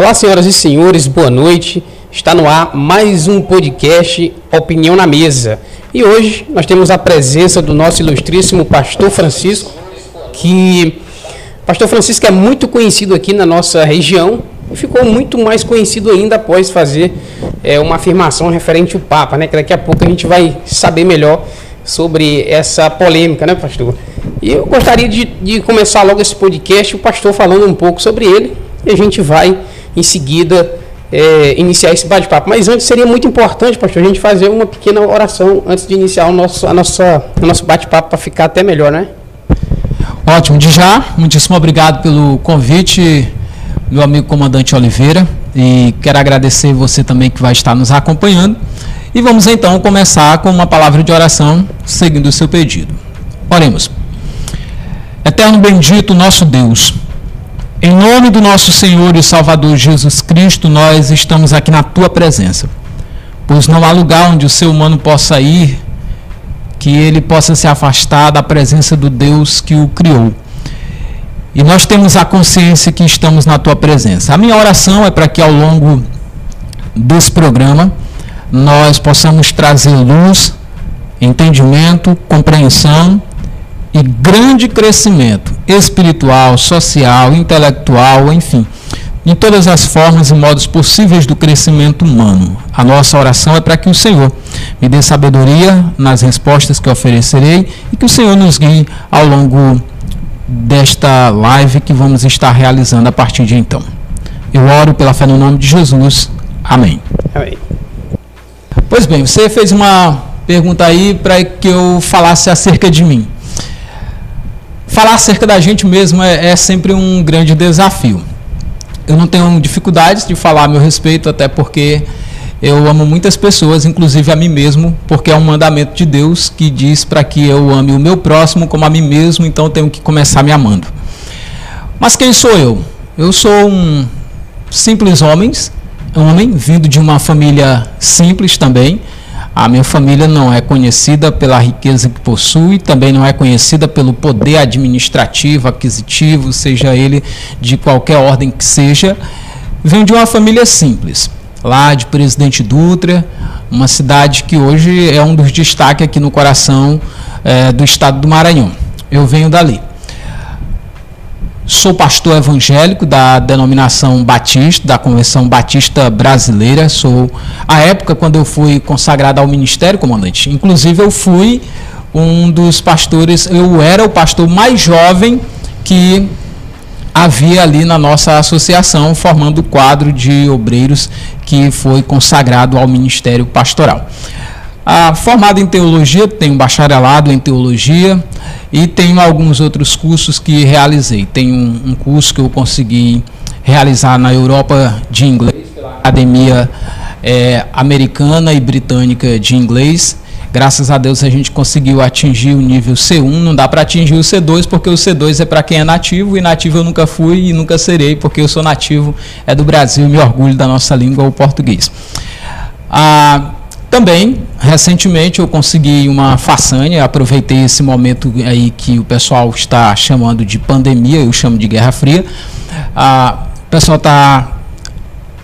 Olá, senhoras e senhores, boa noite. Está no ar mais um podcast Opinião na Mesa. E hoje nós temos a presença do nosso ilustríssimo pastor Francisco, que pastor Francisco é muito conhecido aqui na nossa região e ficou muito mais conhecido ainda após fazer é, uma afirmação referente ao Papa, né? Que daqui a pouco a gente vai saber melhor sobre essa polêmica, né, pastor? E eu gostaria de, de começar logo esse podcast, o pastor falando um pouco sobre ele, e a gente vai em seguida é, iniciar esse bate-papo. Mas antes seria muito importante, pastor, a gente fazer uma pequena oração antes de iniciar o nosso, a nossa, o nosso bate-papo para ficar até melhor, né? Ótimo, de já, muitíssimo obrigado pelo convite, meu amigo comandante Oliveira, e quero agradecer você também que vai estar nos acompanhando. E vamos então começar com uma palavra de oração, seguindo o seu pedido. Oremos. Eterno bendito nosso Deus, em nome do nosso Senhor e Salvador Jesus Cristo, nós estamos aqui na tua presença. Pois não há lugar onde o ser humano possa ir que ele possa se afastar da presença do Deus que o criou. E nós temos a consciência que estamos na tua presença. A minha oração é para que ao longo desse programa nós possamos trazer luz, entendimento, compreensão e grande crescimento espiritual, social, intelectual, enfim, em todas as formas e modos possíveis do crescimento humano. A nossa oração é para que o Senhor me dê sabedoria nas respostas que oferecerei e que o Senhor nos guie ao longo desta live que vamos estar realizando a partir de então. Eu oro pela fé no nome de Jesus. Amém. Amém. Pois bem, você fez uma pergunta aí para que eu falasse acerca de mim falar acerca da gente mesmo é, é, sempre um grande desafio. Eu não tenho dificuldades de falar a meu respeito, até porque eu amo muitas pessoas, inclusive a mim mesmo, porque é um mandamento de Deus que diz para que eu ame o meu próximo como a mim mesmo, então eu tenho que começar me amando. Mas quem sou eu? Eu sou um simples homem, homem vindo de uma família simples também, a minha família não é conhecida pela riqueza que possui, também não é conhecida pelo poder administrativo, aquisitivo, seja ele de qualquer ordem que seja. Venho de uma família simples, lá de Presidente Dutra, uma cidade que hoje é um dos destaques aqui no coração é, do estado do Maranhão. Eu venho dali. Sou pastor evangélico da denominação Batista, da Convenção Batista Brasileira. Sou, a época, quando eu fui consagrado ao ministério, comandante, inclusive eu fui um dos pastores, eu era o pastor mais jovem que havia ali na nossa associação, formando o quadro de obreiros que foi consagrado ao ministério pastoral. Ah, formado em teologia, tenho bacharelado em teologia e tenho alguns outros cursos que realizei. Tenho um, um curso que eu consegui realizar na Europa de inglês, pela Academia é, Americana e Britânica de Inglês. Graças a Deus a gente conseguiu atingir o nível C1. Não dá para atingir o C2 porque o C2 é para quem é nativo e nativo eu nunca fui e nunca serei porque eu sou nativo é do Brasil e me orgulho da nossa língua, o português. Ah, também, recentemente, eu consegui uma façanha, aproveitei esse momento aí que o pessoal está chamando de pandemia, eu chamo de Guerra Fria. Ah, o pessoal está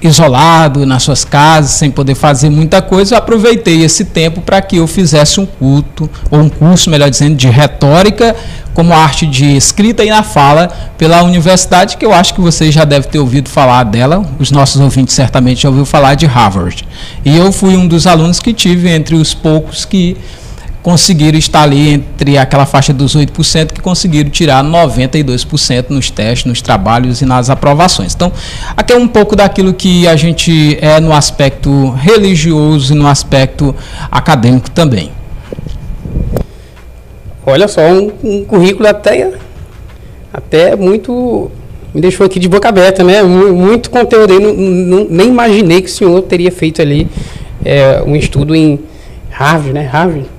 isolado nas suas casas, sem poder fazer muita coisa, eu aproveitei esse tempo para que eu fizesse um culto, ou um curso, melhor dizendo, de retórica, como arte de escrita e na fala, pela universidade, que eu acho que vocês já devem ter ouvido falar dela, os nossos ouvintes certamente já ouviram falar de Harvard. E eu fui um dos alunos que tive entre os poucos que conseguiram estar ali entre aquela faixa dos 8% que conseguiram tirar 92% nos testes, nos trabalhos e nas aprovações. Então, aqui é um pouco daquilo que a gente é no aspecto religioso e no aspecto acadêmico também. Olha só, um, um currículo até, até muito me deixou aqui de boca aberta, né? Muito conteúdo aí, não, não, nem imaginei que o senhor teria feito ali é, um estudo em Harvard, né? Harvard.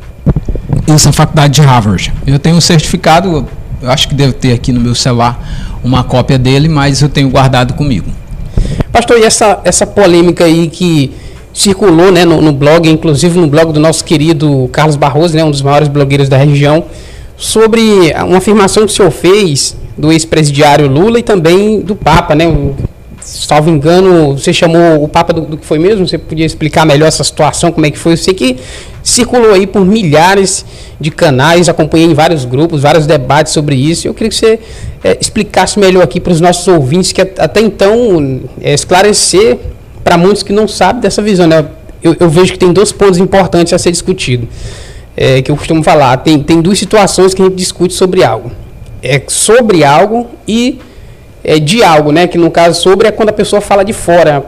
Isso, a faculdade de Harvard. Eu tenho um certificado, eu acho que devo ter aqui no meu celular uma cópia dele, mas eu tenho guardado comigo. Pastor, e essa, essa polêmica aí que circulou né, no, no blog, inclusive no blog do nosso querido Carlos Barroso, né, um dos maiores blogueiros da região, sobre uma afirmação que o senhor fez do ex-presidiário Lula e também do Papa, né? Salvo engano, você chamou o Papa do, do, que foi mesmo? Você podia explicar melhor essa situação, como é que foi? Eu sei que circulou aí por milhares de canais, acompanhei em vários grupos, vários debates sobre isso. Eu queria que você é, explicasse melhor aqui para os nossos ouvintes, que até então é, esclarecer para muitos que não sabem dessa visão. Né? Eu, eu, vejo que tem dois pontos importantes a ser discutido, é, que eu costumo falar. Tem, tem duas situações que a gente discute sobre algo. É sobre algo e é, de algo, né? Que no caso sobre é quando a pessoa fala de fora,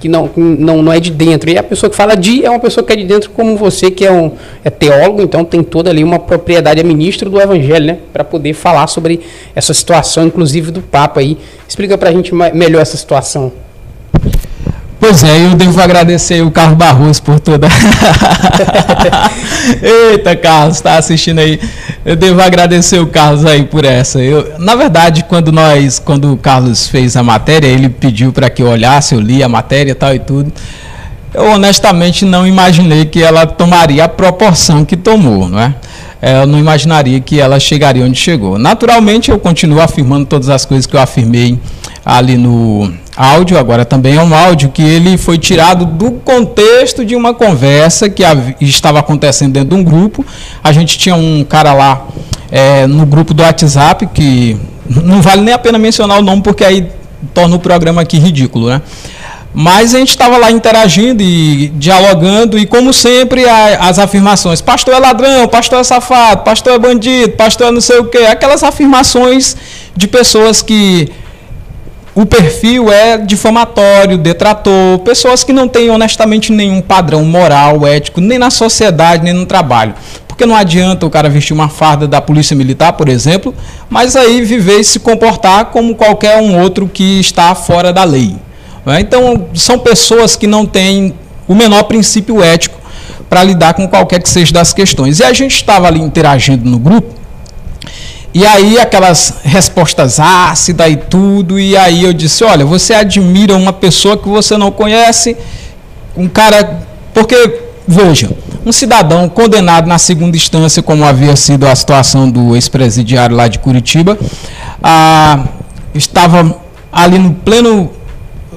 que não, não, não é de dentro. E a pessoa que fala de é uma pessoa que é de dentro, como você, que é um é teólogo, então tem toda ali uma propriedade, é ministro do Evangelho, né? Para poder falar sobre essa situação, inclusive do Papa aí. Explica para a gente melhor essa situação. Pois é, eu devo agradecer o Carlos Barroso por toda. Eita, Carlos, está assistindo aí. Eu devo agradecer o Carlos aí por essa. Eu, na verdade, quando nós, quando o Carlos fez a matéria, ele pediu para que eu olhasse, eu li a matéria tal e tudo. Eu honestamente não imaginei que ela tomaria a proporção que tomou, não é? é eu não imaginaria que ela chegaria onde chegou. Naturalmente, eu continuo afirmando todas as coisas que eu afirmei ali no, áudio, agora também é um áudio que ele foi tirado do contexto de uma conversa que estava acontecendo dentro de um grupo. A gente tinha um cara lá é, no grupo do WhatsApp, que não vale nem a pena mencionar o nome, porque aí torna o programa aqui ridículo, né? Mas a gente estava lá interagindo e dialogando, e como sempre, a, as afirmações: pastor é ladrão, pastor é safado, pastor é bandido, pastor é não sei o quê. Aquelas afirmações de pessoas que o perfil é difamatório, detrator, pessoas que não têm honestamente nenhum padrão moral, ético, nem na sociedade, nem no trabalho. Porque não adianta o cara vestir uma farda da polícia militar, por exemplo, mas aí viver e se comportar como qualquer um outro que está fora da lei. É? Então, são pessoas que não têm o menor princípio ético para lidar com qualquer que seja das questões. E a gente estava ali interagindo no grupo e aí aquelas respostas ácidas e tudo, e aí eu disse, olha, você admira uma pessoa que você não conhece, um cara, porque veja, um cidadão condenado na segunda instância, como havia sido a situação do ex-presidiário lá de Curitiba, ah, estava ali no pleno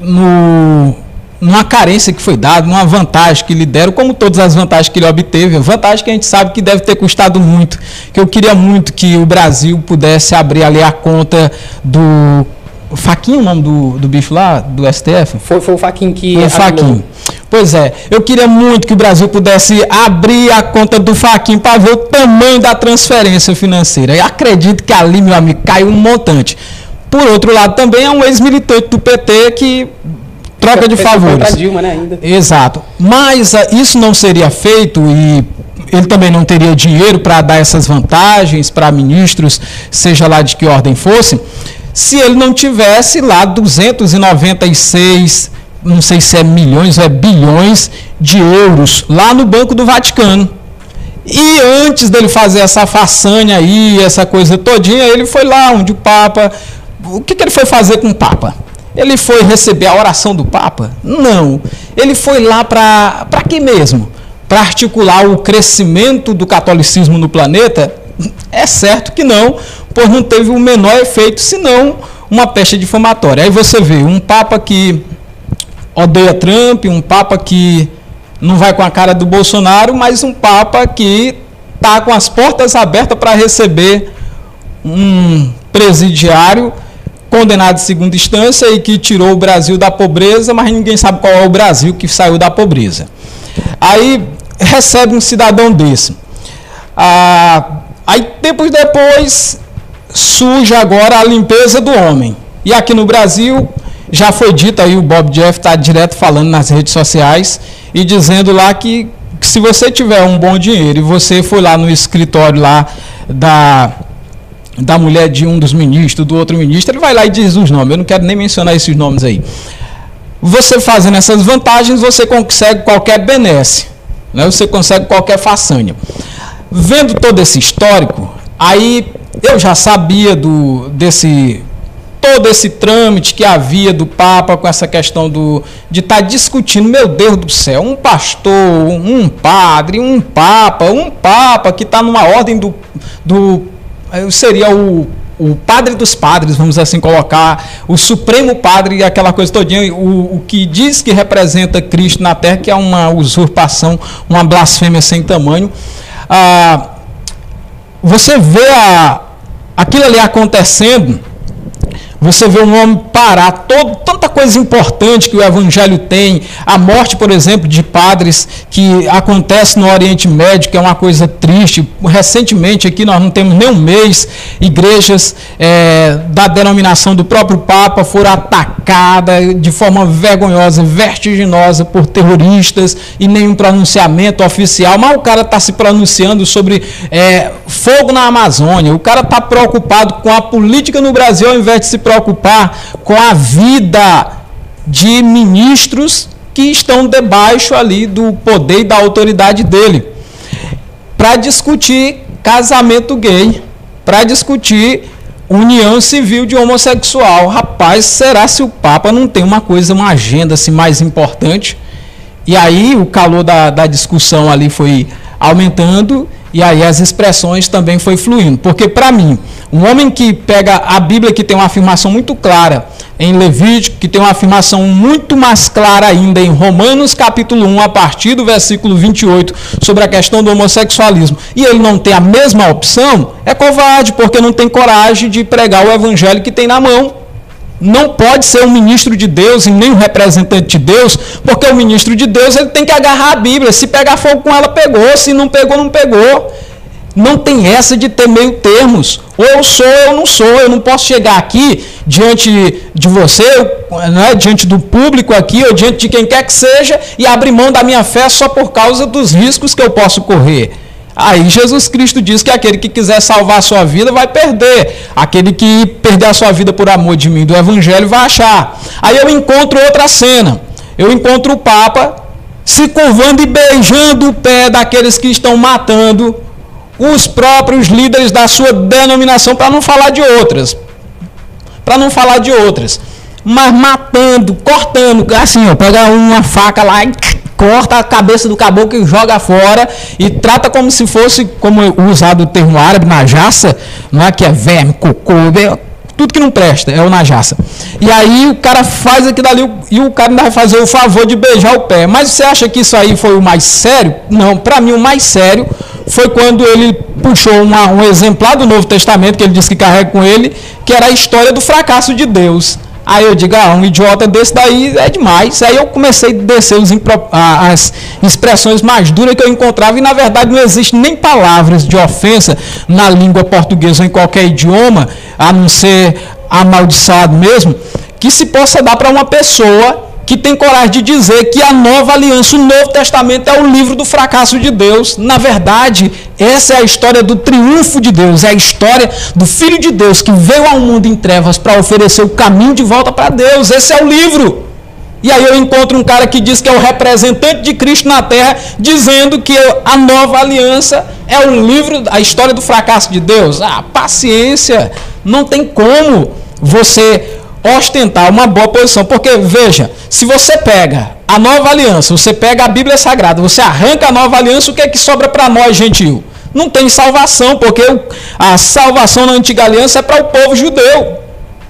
no numa carência que foi dada, numa vantagem que lhe deram, como todas as vantagens que ele obteve, vantagem que a gente sabe que deve ter custado muito, que eu queria muito que o Brasil pudesse abrir ali a conta do Faquinho, o nome do, do bicho lá, do STF? Foi, foi o Faquinho que. Foi o Faquinho. Pois é, eu queria muito que o Brasil pudesse abrir a conta do Faquinho para ver o tamanho da transferência financeira. E acredito que ali, meu amigo, caiu um montante. Por outro lado, também é um ex-militante do PT que troca de favores. Dilma, né, ainda. Exato. Mas uh, isso não seria feito e ele também não teria dinheiro para dar essas vantagens para ministros, seja lá de que ordem fosse, se ele não tivesse lá 296, não sei se é milhões ou é bilhões de euros lá no Banco do Vaticano. E antes dele fazer essa façanha aí, essa coisa todinha, ele foi lá onde o Papa. O que, que ele foi fazer com o Papa? Ele foi receber a oração do Papa? Não. Ele foi lá para quê mesmo? Para articular o crescimento do catolicismo no planeta? É certo que não, pois não teve o menor efeito, senão uma peste difamatória. Aí você vê um Papa que odeia Trump, um Papa que não vai com a cara do Bolsonaro, mas um Papa que está com as portas abertas para receber um presidiário condenado de segunda instância e que tirou o Brasil da pobreza, mas ninguém sabe qual é o Brasil que saiu da pobreza. Aí recebe um cidadão desse. Ah, aí tempos depois surge agora a limpeza do homem. E aqui no Brasil já foi dito aí, o Bob Jeff está direto falando nas redes sociais e dizendo lá que, que se você tiver um bom dinheiro e você foi lá no escritório lá da da mulher de um dos ministros, do outro ministro, ele vai lá e diz os nomes. Eu não quero nem mencionar esses nomes aí. Você fazendo essas vantagens, você consegue qualquer benesse. Né? Você consegue qualquer façanha. Vendo todo esse histórico, aí eu já sabia do, desse todo esse trâmite que havia do Papa com essa questão do, de estar tá discutindo, meu Deus do céu, um pastor, um padre, um papa, um papa que está numa ordem do, do seria o, o padre dos padres, vamos assim colocar, o supremo padre aquela coisa todinha, o, o que diz que representa Cristo na terra, que é uma usurpação, uma blasfêmia sem tamanho. Ah, você vê a, aquilo ali acontecendo você vê um homem parar todo, tanta coisa importante que o Evangelho tem, a morte, por exemplo, de padres que acontece no Oriente Médio, que é uma coisa triste. Recentemente, aqui nós não temos nem um mês, igrejas é, da denominação do próprio Papa foram atacadas de forma vergonhosa, vertiginosa por terroristas e nenhum pronunciamento oficial. Mas o cara está se pronunciando sobre é, fogo na Amazônia, o cara está preocupado com a política no Brasil ao invés de se com a vida de ministros que estão debaixo ali do poder e da autoridade dele, para discutir casamento gay, para discutir união civil de homossexual. Rapaz, será se o Papa não tem uma coisa, uma agenda assim, mais importante? E aí o calor da, da discussão ali foi aumentando e aí as expressões também foi fluindo. Porque para mim, um homem que pega a Bíblia que tem uma afirmação muito clara em Levítico, que tem uma afirmação muito mais clara ainda em Romanos capítulo 1, a partir do versículo 28, sobre a questão do homossexualismo, e ele não tem a mesma opção, é covarde, porque não tem coragem de pregar o evangelho que tem na mão não pode ser um ministro de Deus e nem um representante de Deus, porque o ministro de Deus ele tem que agarrar a Bíblia. Se pegar fogo com ela, pegou. Se não pegou, não pegou. Não tem essa de ter meio termos. Ou eu sou ou eu não sou. Eu não posso chegar aqui diante de você, né, diante do público aqui, ou diante de quem quer que seja, e abrir mão da minha fé só por causa dos riscos que eu posso correr. Aí Jesus Cristo diz que aquele que quiser salvar a sua vida vai perder. Aquele que perder a sua vida por amor de mim do Evangelho vai achar. Aí eu encontro outra cena. Eu encontro o Papa se curvando e beijando o pé daqueles que estão matando os próprios líderes da sua denominação, para não falar de outras. Para não falar de outras. Mas matando, cortando, assim, ó, pega uma faca lá e corta a cabeça do caboclo e joga fora e trata como se fosse, como usado o termo árabe, najassa, não é que é verme, cocô, tudo que não presta, é o najassa. E aí o cara faz aquilo ali e o cara ainda vai fazer o favor de beijar o pé. Mas você acha que isso aí foi o mais sério? Não, para mim o mais sério foi quando ele puxou uma, um exemplar do Novo Testamento, que ele disse que carrega com ele, que era a história do fracasso de Deus. Aí eu digo, ah, um idiota desse daí é demais. Aí eu comecei a descer os, as expressões mais duras que eu encontrava, e na verdade não existe nem palavras de ofensa na língua portuguesa ou em qualquer idioma, a não ser amaldiçoado mesmo, que se possa dar para uma pessoa que tem coragem de dizer que a nova aliança, o Novo Testamento é o livro do fracasso de Deus. Na verdade, essa é a história do triunfo de Deus, é a história do Filho de Deus que veio ao mundo em trevas para oferecer o caminho de volta para Deus. Esse é o livro. E aí eu encontro um cara que diz que é o representante de Cristo na terra, dizendo que a nova aliança é o livro, a história do fracasso de Deus. Ah, paciência, não tem como você ostentar uma boa posição. Porque, veja, se você pega a nova aliança, você pega a Bíblia Sagrada, você arranca a nova aliança, o que é que sobra para nós, gentil? Não tem salvação, porque a salvação na antiga aliança é para o povo judeu.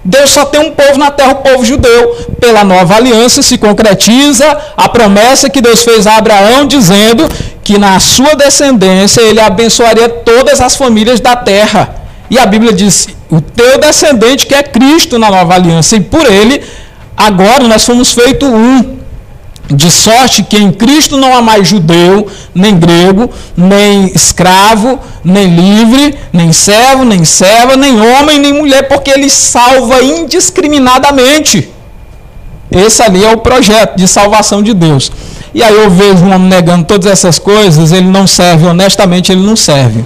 Deus só tem um povo na terra, o povo judeu. Pela nova aliança se concretiza a promessa que Deus fez a Abraão, dizendo que na sua descendência ele abençoaria todas as famílias da terra. E a Bíblia diz: o teu descendente, que é Cristo na nova aliança, e por ele, agora nós fomos feitos um. De sorte que em Cristo não há mais judeu, nem grego, nem escravo, nem livre, nem servo, nem serva, nem homem, nem mulher, porque ele salva indiscriminadamente. Esse ali é o projeto de salvação de Deus. E aí eu vejo um homem negando todas essas coisas, ele não serve, honestamente, ele não serve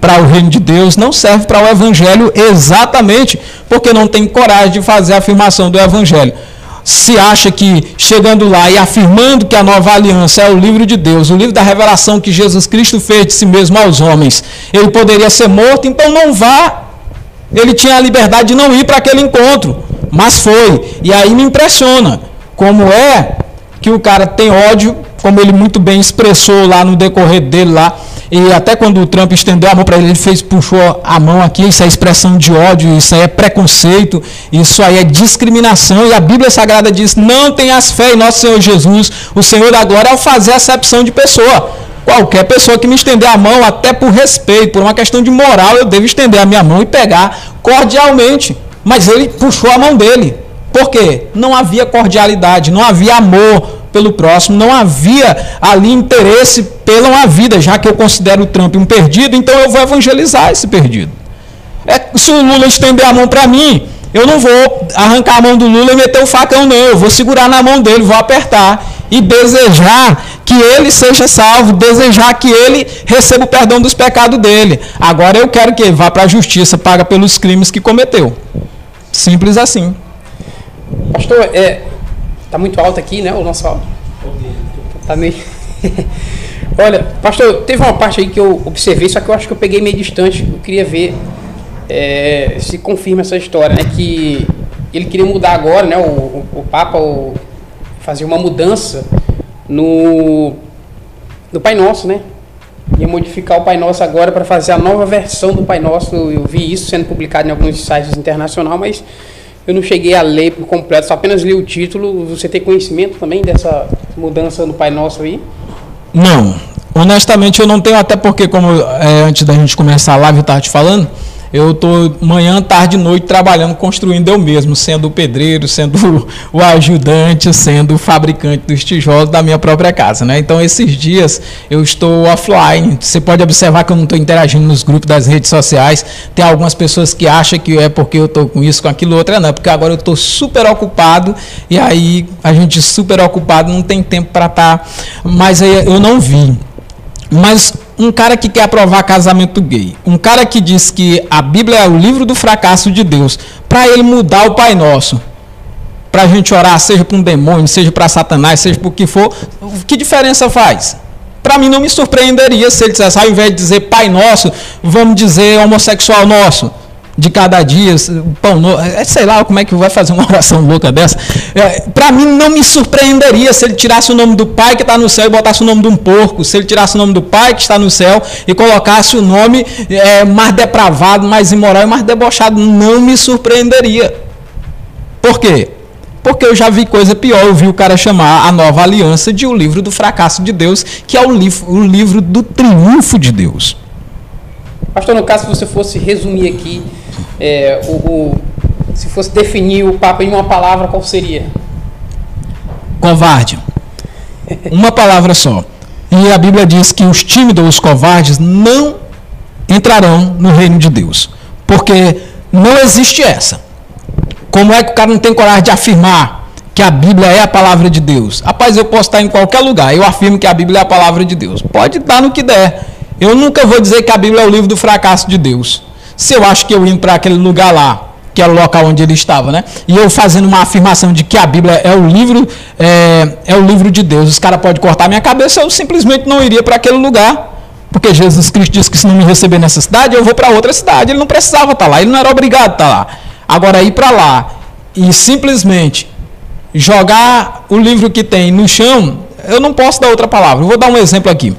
para o reino de Deus, não serve para o evangelho exatamente porque não tem coragem de fazer a afirmação do evangelho. Se acha que chegando lá e afirmando que a nova aliança é o livro de Deus, o livro da revelação que Jesus Cristo fez de si mesmo aos homens, ele poderia ser morto, então não vá. Ele tinha a liberdade de não ir para aquele encontro, mas foi. E aí me impressiona como é que o cara tem ódio, como ele muito bem expressou lá no decorrer dele lá, E até quando o Trump estendeu a mão para ele, ele fez, puxou a mão aqui, isso é expressão de ódio, isso aí é preconceito, isso aí é discriminação. E a Bíblia Sagrada diz: não tenhas fé em nosso Senhor Jesus, o Senhor da glória, ao fazer acepção de pessoa. Qualquer pessoa que me estender a mão, até por respeito, por uma questão de moral, eu devo estender a minha mão e pegar cordialmente. Mas ele puxou a mão dele. Por quê? Não havia cordialidade, não havia amor pelo próximo, não havia ali interesse pela vida, já que eu considero o Trump um perdido, então eu vou evangelizar esse perdido. É, se o Lula estender a mão para mim, eu não vou arrancar a mão do Lula e meter o facão, não. Eu vou segurar na mão dele, vou apertar e desejar que ele seja salvo, desejar que ele receba o perdão dos pecados dele. Agora eu quero que ele vá para a justiça, paga pelos crimes que cometeu. Simples assim. Pastor, é, tá muito alto aqui, né, o nosso áudio? Tá meio... Olha, pastor, teve uma parte aí que eu observei, só que eu acho que eu peguei meio distante. Eu queria ver é, se confirma essa história, né? Que ele queria mudar agora, né? O, o, o Papa o, fazer uma mudança no, no Pai Nosso, né? Ia modificar o Pai Nosso agora para fazer a nova versão do Pai Nosso. Eu vi isso sendo publicado em alguns sites internacionais, mas eu não cheguei a ler por completo, só apenas li o título. Você tem conhecimento também dessa mudança no Pai Nosso aí? Não. Honestamente, eu não tenho, até porque, como é, antes da gente começar a live, eu estava te falando, eu estou manhã, tarde e noite trabalhando, construindo eu mesmo, sendo o pedreiro, sendo o ajudante, sendo o fabricante dos tijolos da minha própria casa. Né? Então, esses dias eu estou offline. Você pode observar que eu não estou interagindo nos grupos das redes sociais. Tem algumas pessoas que acham que é porque eu estou com isso, com aquilo, outra não. Porque agora eu estou super ocupado e aí a gente super ocupado não tem tempo para estar. Tá... Mas aí eu não vi. Mas um cara que quer aprovar casamento gay, um cara que diz que a Bíblia é o livro do fracasso de Deus, para ele mudar o Pai Nosso, para a gente orar, seja para um demônio, seja para Satanás, seja para o que for, que diferença faz? Para mim não me surpreenderia se ele dissesse, ao invés de dizer Pai Nosso, vamos dizer homossexual nosso de cada dia, pão novo, é, sei lá como é que vai fazer uma oração louca dessa. É, Para mim não me surpreenderia se ele tirasse o nome do pai que está no céu e botasse o nome de um porco, se ele tirasse o nome do pai que está no céu e colocasse o nome é, mais depravado, mais imoral e mais debochado, não me surpreenderia. Por quê? Porque eu já vi coisa pior, eu vi o cara chamar a nova aliança de o livro do fracasso de Deus, que é o livro, o livro do triunfo de Deus. Pastor, no caso, se você fosse resumir aqui é, o, o, se fosse definir o Papa em uma palavra, qual seria? Covarde. Uma palavra só. E a Bíblia diz que os tímidos, os covardes, não entrarão no reino de Deus. Porque não existe essa. Como é que o cara não tem coragem de afirmar que a Bíblia é a palavra de Deus? Rapaz, eu posso estar em qualquer lugar, eu afirmo que a Bíblia é a palavra de Deus. Pode dar no que der. Eu nunca vou dizer que a Bíblia é o livro do fracasso de Deus se eu acho que eu indo para aquele lugar lá, que era o local onde ele estava, né? E eu fazendo uma afirmação de que a Bíblia é o livro, é, é o livro de Deus, os caras podem cortar minha cabeça, eu simplesmente não iria para aquele lugar. Porque Jesus Cristo disse que se não me receber nessa cidade, eu vou para outra cidade. Ele não precisava estar tá lá, ele não era obrigado a estar tá lá. Agora, ir para lá e simplesmente jogar o livro que tem no chão, eu não posso dar outra palavra. Eu vou dar um exemplo aqui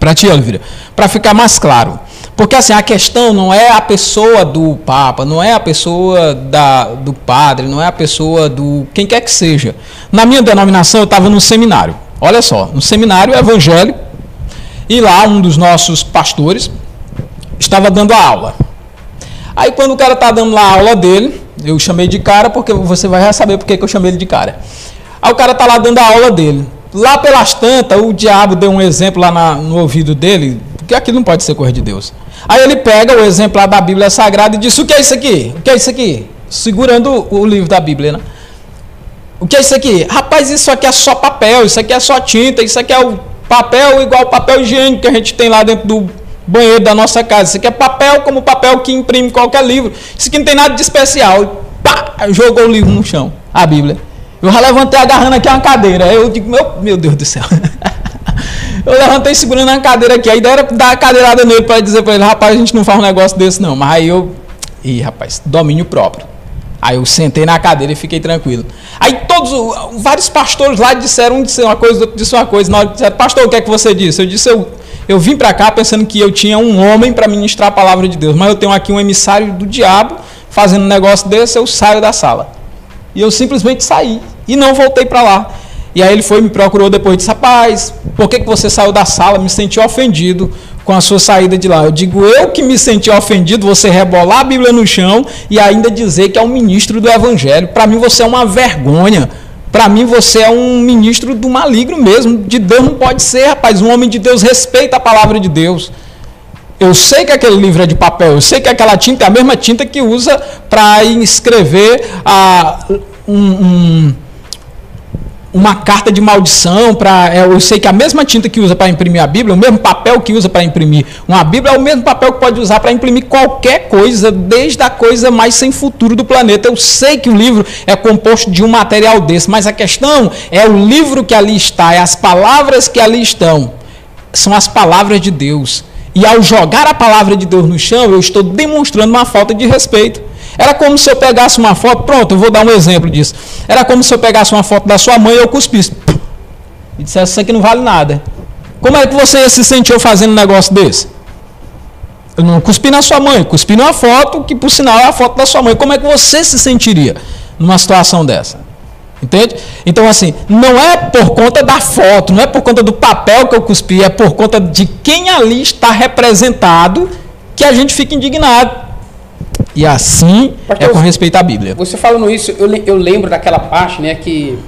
para ti, Oliveira, para ficar mais claro. Porque assim, a questão não é a pessoa do Papa, não é a pessoa da, do padre, não é a pessoa do quem quer que seja. Na minha denominação, eu estava num seminário. Olha só, um seminário evangélico, e lá um dos nossos pastores estava dando a aula. Aí quando o cara está dando lá a aula dele, eu chamei de cara, porque você vai saber porque que eu chamei ele de cara. Aí o cara está lá dando a aula dele. Lá pelas tantas, o diabo deu um exemplo lá na, no ouvido dele, porque aquilo não pode ser coisa de Deus. Aí ele pega o exemplar da Bíblia Sagrada e diz: O que é isso aqui? O que é isso aqui? Segurando o livro da Bíblia, né? O que é isso aqui? Rapaz, isso aqui é só papel, isso aqui é só tinta, isso aqui é o papel igual o papel higiênico que a gente tem lá dentro do banheiro da nossa casa. Isso aqui é papel como papel que imprime qualquer livro. Isso aqui não tem nada de especial. E pá, jogou o livro no chão, a Bíblia. Eu já levantei agarrando aqui uma cadeira. Eu digo, meu, meu Deus do céu. Eu levantei segurando a cadeira aqui. A ideia era dar a cadeirada nele para dizer para ele, rapaz, a gente não faz um negócio desse não. Mas aí eu. Ih, rapaz, domínio próprio. Aí eu sentei na cadeira e fiquei tranquilo. Aí todos, vários pastores lá disseram, um disse uma coisa, outro disse uma coisa. Na hora disseram, pastor, o que é que você disse? Eu disse, eu, Eu vim para cá pensando que eu tinha um homem para ministrar a palavra de Deus, mas eu tenho aqui um emissário do diabo fazendo um negócio desse, eu saio da sala. E eu simplesmente saí e não voltei para lá. E aí ele foi me procurou depois disse: Rapaz, por que, que você saiu da sala? Me senti ofendido com a sua saída de lá. Eu digo, eu que me senti ofendido, você rebolar a Bíblia no chão e ainda dizer que é um ministro do Evangelho. Para mim você é uma vergonha. Para mim você é um ministro do maligno mesmo. De Deus não pode ser, rapaz. Um homem de Deus respeita a palavra de Deus. Eu sei que aquele livro é de papel, eu sei que aquela tinta é a mesma tinta que usa para escrever a, um, um uma carta de maldição para. É, eu sei que a mesma tinta que usa para imprimir a Bíblia, o mesmo papel que usa para imprimir uma Bíblia, é o mesmo papel que pode usar para imprimir qualquer coisa, desde a coisa mais sem futuro do planeta. Eu sei que o livro é composto de um material desse, mas a questão é o livro que ali está, é as palavras que ali estão. São as palavras de Deus. E ao jogar a palavra de Deus no chão, eu estou demonstrando uma falta de respeito. Era como se eu pegasse uma foto, pronto, eu vou dar um exemplo disso. Era como se eu pegasse uma foto da sua mãe e eu cuspisse. E dissesse, isso aqui não vale nada. Como é que você se sentir fazendo um negócio desse? Eu não cuspi na sua mãe, cuspi numa foto que, por sinal, é a foto da sua mãe. Como é que você se sentiria numa situação dessa? Entende? Então, assim, não é por conta da foto, não é por conta do papel que eu cuspi, é por conta de quem ali está representado que a gente fica indignado. E assim Pastor, é com respeito à Bíblia. Você falando isso, eu, eu lembro daquela parte, né, que,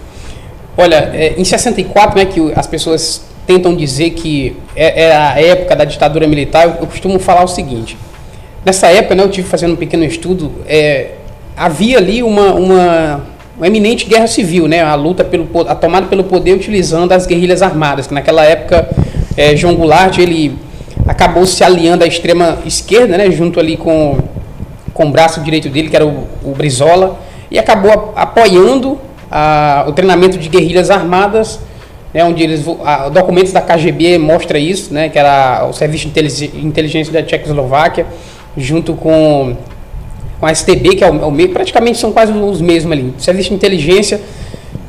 olha, é, em 64, né, que as pessoas tentam dizer que é, a época da ditadura militar, eu, eu, costumo falar o seguinte, nessa época, né, eu tive fazendo um pequeno estudo, é, havia ali uma, uma, uma eminente guerra civil, né, a luta pelo, a tomada pelo poder utilizando as guerrilhas armadas, que naquela época é, João Goulart, ele acabou se aliando à extrema esquerda, né, junto ali com com o braço direito dele, que era o, o Brizola, e acabou apoiando a, o treinamento de guerrilhas armadas, né, onde eles, a, documentos da KGB mostra isso, né, que era o Serviço de Inteligência da Tchecoslováquia, junto com, com a STB, que é o, é o meio, praticamente são quase os mesmos ali, Serviço de Inteligência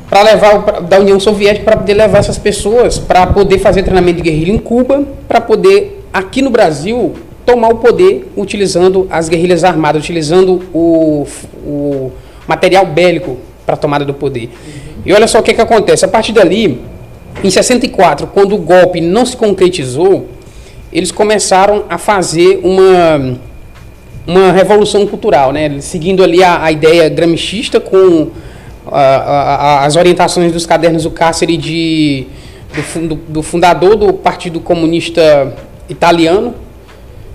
para levar pra, da União Soviética para poder levar essas pessoas para poder fazer treinamento de guerrilha em Cuba, para poder aqui no Brasil tomar o poder utilizando as guerrilhas armadas, utilizando o, o material bélico para a tomada do poder. Uhum. E olha só o que, que acontece. A partir dali, em 64, quando o golpe não se concretizou, eles começaram a fazer uma, uma revolução cultural, né? seguindo ali a, a ideia gramscista com a, a, as orientações dos cadernos do cárcere de, do, do fundador do Partido Comunista Italiano,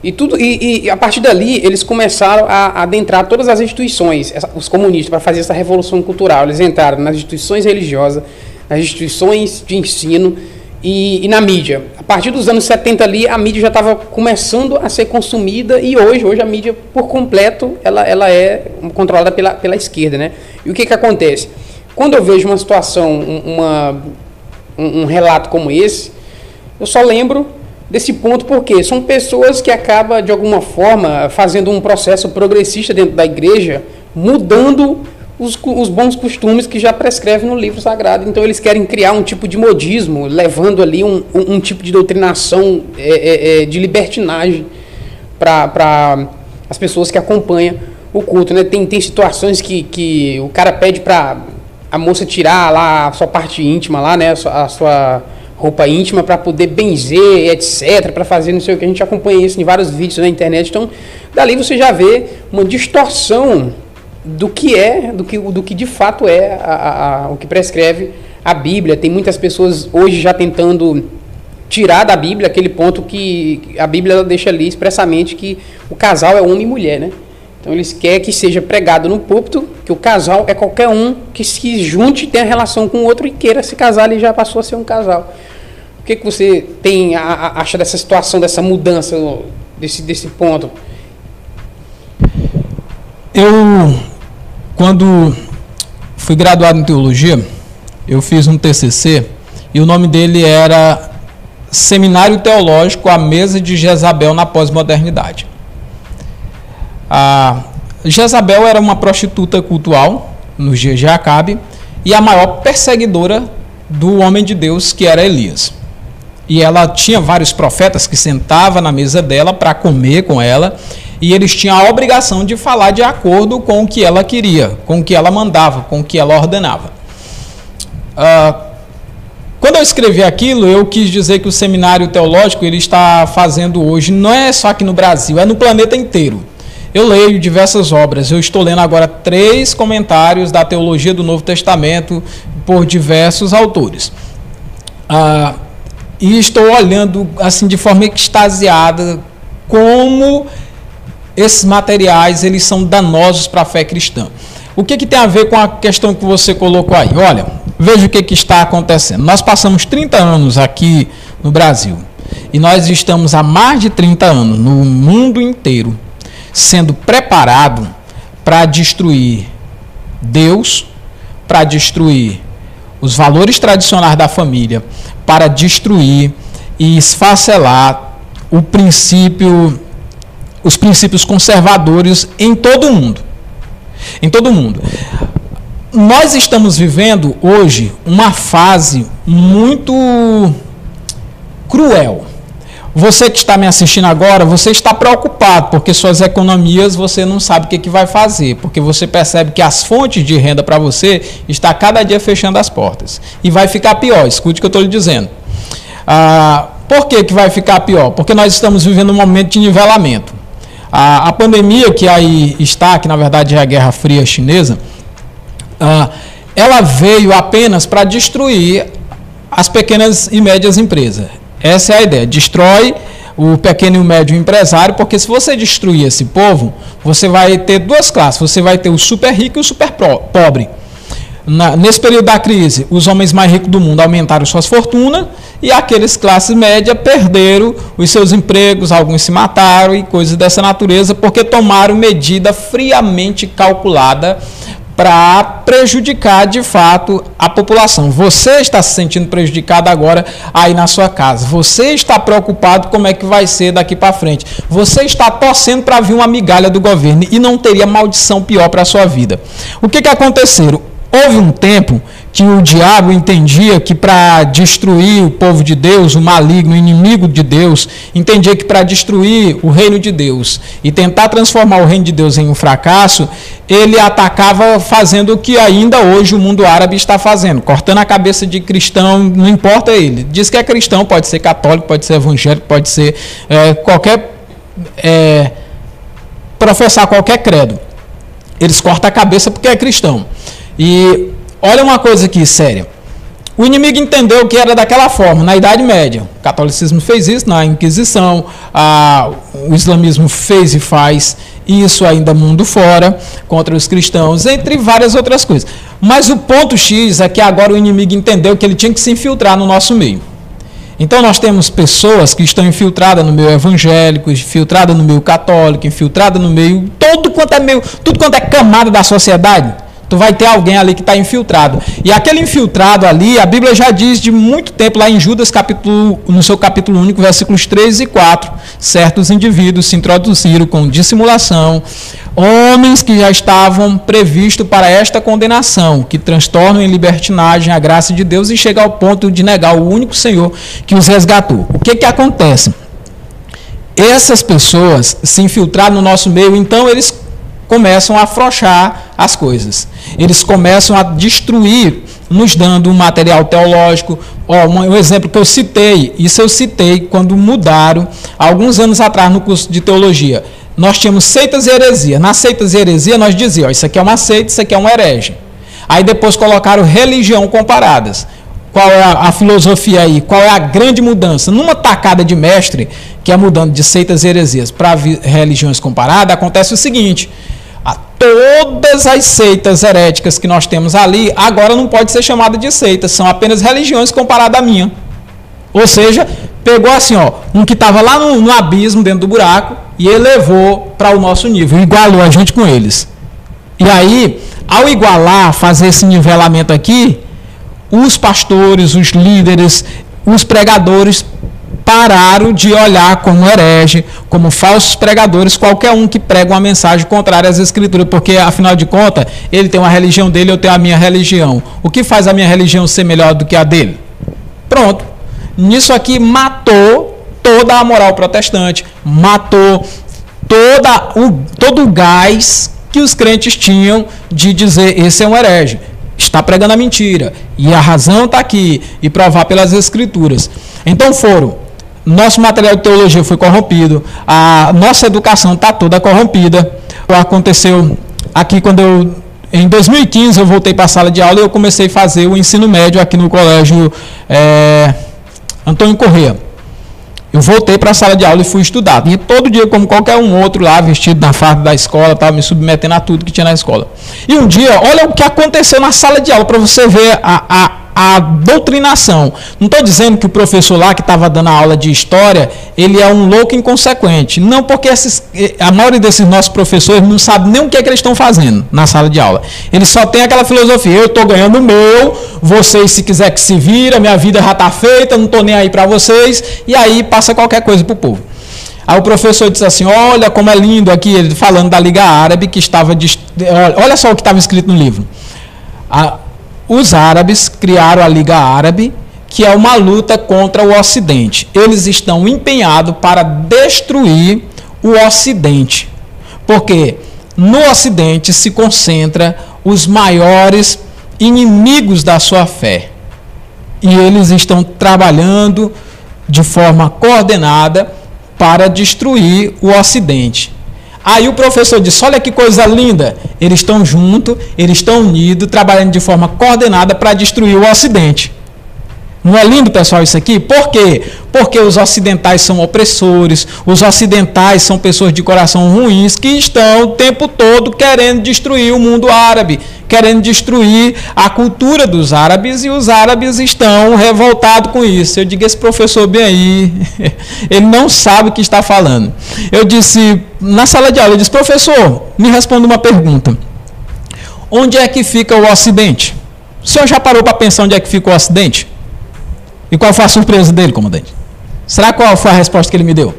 e, tudo, e, e, a partir dali, eles começaram a, adentrar todas as instituições, os comunistas, para fazer essa revolução cultural. Eles entraram nas instituições religiosas, nas instituições de ensino e, e na mídia. A partir dos anos 70 ali, a mídia já estava começando a ser consumida e hoje, hoje a mídia, por completo, ela, ela é controlada pela, pela esquerda. Né? E o que, que acontece? Quando eu vejo uma situação, uma, um, um relato como esse, eu só lembro desse ponto, porque são pessoas que acabam, de alguma forma, fazendo um processo progressista dentro da igreja, mudando os, os, bons costumes que já prescreve no livro sagrado. Então, eles querem criar um tipo de modismo, levando ali um, um, um tipo de doutrinação é, é, é de libertinagem para as pessoas que acompanham o culto. Né? Tem, tem situações que, que o cara pede para a moça tirar lá a sua parte íntima, lá, né? a sua, a sua roupa íntima para poder benzer, etc, para fazer não sei o que. A gente acompanha isso em vários vídeos na internet. Então, dali você já vê uma distorção do que é, do que, do que de fato é a, a, a, o que prescreve a Bíblia. Tem muitas pessoas hoje já tentando tirar da Bíblia aquele ponto que a Bíblia deixa ali expressamente que o casal é homem e mulher, né? Então eles querem que seja pregado no púlpito que o casal é qualquer um que se junte, tenha relação com o outro e queira se casar, ele já passou a ser um casal. O que, que você tem a, a, acha dessa situação, dessa mudança, desse, desse ponto? Eu, quando fui graduado em teologia, eu fiz um TCC e o nome dele era Seminário Teológico à Mesa de Jezabel na Pós-Modernidade. A Jezabel era uma prostituta cultual nos dias de Acabe e a maior perseguidora do homem de Deus que era Elias. E ela tinha vários profetas que sentavam na mesa dela para comer com ela, e eles tinham a obrigação de falar de acordo com o que ela queria, com o que ela mandava, com o que ela ordenava. Uh, quando eu escrevi aquilo, eu quis dizer que o seminário teológico ele está fazendo hoje, não é só aqui no Brasil, é no planeta inteiro. Eu leio diversas obras, eu estou lendo agora três comentários da teologia do Novo Testamento por diversos autores. Uh, e estou olhando assim de forma extasiada como esses materiais eles são danosos para a fé cristã. O que, que tem a ver com a questão que você colocou aí? Olha, veja o que, que está acontecendo. Nós passamos 30 anos aqui no Brasil e nós estamos há mais de 30 anos no mundo inteiro sendo preparado para destruir Deus, para destruir os valores tradicionais da família, para destruir e esfacelar o princípio, os princípios conservadores em todo o mundo. Em todo o mundo. Nós estamos vivendo hoje uma fase muito cruel. Você que está me assistindo agora, você está preocupado porque suas economias você não sabe o que, que vai fazer, porque você percebe que as fontes de renda para você está cada dia fechando as portas. E vai ficar pior, escute o que eu estou lhe dizendo. Ah, por que, que vai ficar pior? Porque nós estamos vivendo um momento de nivelamento. A, pandemia que aí está, que na verdade é a Guerra Fria Chinesa, ah, ela veio apenas para destruir as pequenas e médias empresas. Essa é a ideia. Destrói o pequeno e o médio empresário, porque se você destruir esse povo, você vai ter duas classes. Você vai ter o super rico e o super pobre. Na, nesse período da crise, os homens mais ricos do mundo aumentaram suas fortunas e aqueles classes médias perderam os seus empregos, alguns se mataram e coisas dessa natureza porque tomaram medida friamente calculada para prejudicar de fato a população. Você está se sentindo prejudicado agora aí na sua casa. Você está preocupado como é que vai ser daqui para frente. Você está torcendo para vir uma migalha do governo e não teria maldição pior para a sua vida. O que, que aconteceu? Houve um tempo que o diabo entendia que para destruir o povo de Deus, o maligno, o inimigo de Deus, entendia que para destruir o reino de Deus e tentar transformar o reino de Deus em um fracasso, ele atacava fazendo o que ainda hoje o mundo árabe está fazendo, cortando a cabeça de cristão, não importa ele. Diz que é cristão, pode ser católico, pode ser evangélico, pode ser é, qualquer. É, professar qualquer credo. Eles cortam a cabeça porque é cristão. E olha uma coisa aqui séria. O inimigo entendeu que era daquela forma, na Idade Média. O catolicismo fez isso na Inquisição, a, o islamismo fez e faz isso ainda mundo fora, contra os cristãos, entre várias outras coisas. Mas o ponto X é que agora o inimigo entendeu que ele tinha que se infiltrar no nosso meio. Então nós temos pessoas que estão infiltradas no meio evangélico, infiltradas no meio católico, infiltradas no meio todo quanto é meio, tudo quanto é camada da sociedade Tu vai ter alguém ali que está infiltrado. E aquele infiltrado ali, a Bíblia já diz de muito tempo, lá em Judas, capítulo, no seu capítulo único, versículos 3 e 4, certos indivíduos se introduziram com dissimulação, homens que já estavam previstos para esta condenação, que transtornam em libertinagem a graça de Deus e chega ao ponto de negar o único Senhor que os resgatou. O que, que acontece? Essas pessoas se infiltraram no nosso meio, então eles começam a afrouxar as coisas. Eles começam a destruir, nos dando um material teológico. Ó, um exemplo que eu citei, isso eu citei quando mudaram, alguns anos atrás no curso de teologia. Nós tínhamos seitas e heresia. Nas seitas e heresia, nós dizíamos, isso aqui é uma seita, isso aqui é um herege. Aí depois colocaram religião comparadas. Qual é a, a, filosofia aí? Qual é a grande mudança? Numa tacada de mestre, que é mudando de seitas e heresias para religiões comparadas, acontece o seguinte: todas as seitas heréticas que nós temos ali, agora não pode ser chamada de seitas, são apenas religiões comparadas à minha. Ou seja, pegou assim, ó, um que estava lá no, no, abismo, dentro do buraco, e elevou para o nosso nível, igualou a gente com eles. E aí, ao igualar, fazer esse nivelamento aqui, os pastores, os líderes, os pregadores pararam de olhar como herege, como falsos pregadores, qualquer um que prega uma mensagem contrária às escrituras, porque afinal de contas, ele tem uma religião dele, eu tenho a minha religião. O que faz a minha religião ser melhor do que a dele? Pronto. Nisso aqui matou toda a moral protestante, matou toda o, todo o gás que os crentes tinham de dizer esse é um herege, está pregando a mentira, e a razão está aqui, e provar pelas escrituras. Então foram, nosso material de teologia foi corrompido, a nossa educação está toda corrompida. Aconteceu aqui quando eu em 2015 eu voltei para a sala de aula e eu comecei a fazer o ensino médio aqui no colégio é, Antônio Corrêa. Eu voltei para a sala de aula e fui estudar. E todo dia, como qualquer um outro lá, vestido na farda da escola, estava me submetendo a tudo que tinha na escola. E um dia, olha o que aconteceu na sala de aula, para você ver a, a a doutrinação. Não estou dizendo que o professor lá que estava dando a aula de história, ele é um louco inconsequente. Não, porque esses, a maioria desses nossos professores não sabe nem o que, é que eles estão fazendo na sala de aula. Eles só tem aquela filosofia, eu estou ganhando o meu, vocês se quiser que se vira, minha vida já está feita, não estou nem aí para vocês, e aí passa qualquer coisa para o povo. Aí o professor disse assim: Olha como é lindo aqui, ele falando da Liga Árabe, que estava. De, olha só o que estava escrito no livro. A, os árabes criaram a Liga Árabe, que é uma luta contra o Ocidente. Eles estão empenhados para destruir o Ocidente. Porque no Ocidente se concentra os maiores inimigos da sua fé. E eles estão trabalhando de forma coordenada para destruir o Ocidente. Aí o professor disse: Olha que coisa linda. Eles estão juntos, eles estão unidos, trabalhando de forma coordenada para destruir o Ocidente. Não é lindo, pessoal, isso aqui? Por quê? Porque os ocidentais são opressores, os ocidentais são pessoas de coração ruins que estão o tempo todo querendo destruir o mundo árabe, querendo destruir a cultura dos árabes e os árabes estão revoltados com isso. Eu digo, esse professor bem aí, ele não sabe o que está falando. Eu disse, na sala de aula, eu disse, professor, me responda uma pergunta. Onde é que fica o Ocidente? O senhor já parou para pensar onde é que fica o Ocidente? E qual foi a surpresa dele, comandante? Será qual foi a resposta que ele me deu?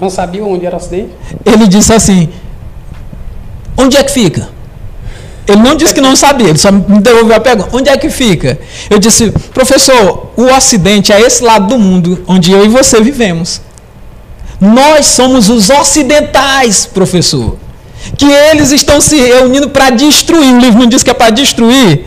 Não sabia onde era o acidente? Ele disse assim: Onde é que fica? Ele não disse que não sabia, ele só me devolveu a pergunta: Onde é que fica? Eu disse: Professor, o Ocidente é esse lado do mundo onde eu e você vivemos. Nós somos os ocidentais, professor. Que eles estão se reunindo para destruir. O livro não diz que é para destruir.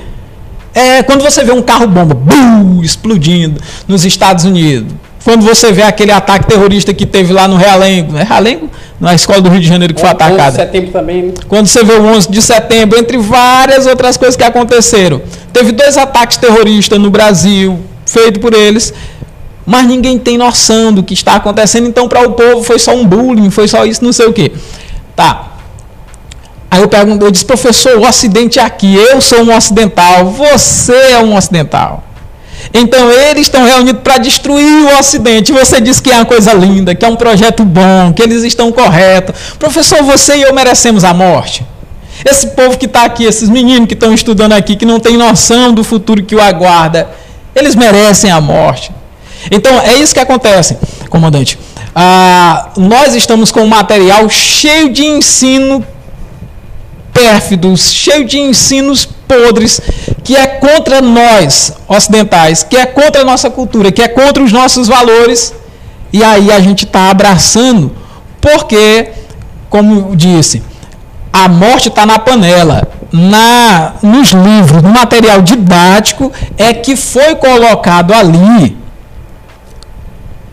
É quando você vê um carro bomba bum, explodindo nos Estados Unidos. Quando você vê aquele ataque terrorista que teve lá no Realengo, é Realengo? Na escola do Rio de Janeiro que foi atacada. 11 de setembro também. Né? Quando você vê o 11 de setembro, entre várias outras coisas que aconteceram. Teve dois ataques terroristas no Brasil, feito por eles, mas ninguém tem noção do que está acontecendo. Então, para o povo, foi só um bullying, foi só isso, não sei o quê. Tá. Aí eu pergunto, eu disse, professor, o acidente é aqui, eu sou um ocidental, você é um ocidental. Então eles estão reunidos para destruir o Ocidente. Você diz que é uma coisa linda, que é um projeto bom, que eles estão corretos. Professor, você e eu merecemos a morte. Esse povo que está aqui, esses meninos que estão estudando aqui, que não tem noção do futuro que o aguarda, eles merecem a morte. Então é isso que acontece, comandante. Ah, nós estamos com um material cheio de ensino pérfidos, cheio de ensinos podres, que é contra nós ocidentais, que é contra a nossa cultura, que é contra os nossos valores. E aí a gente está abraçando, porque, como disse, a morte está na panela. Na, nos livros, no material didático, é que foi colocado ali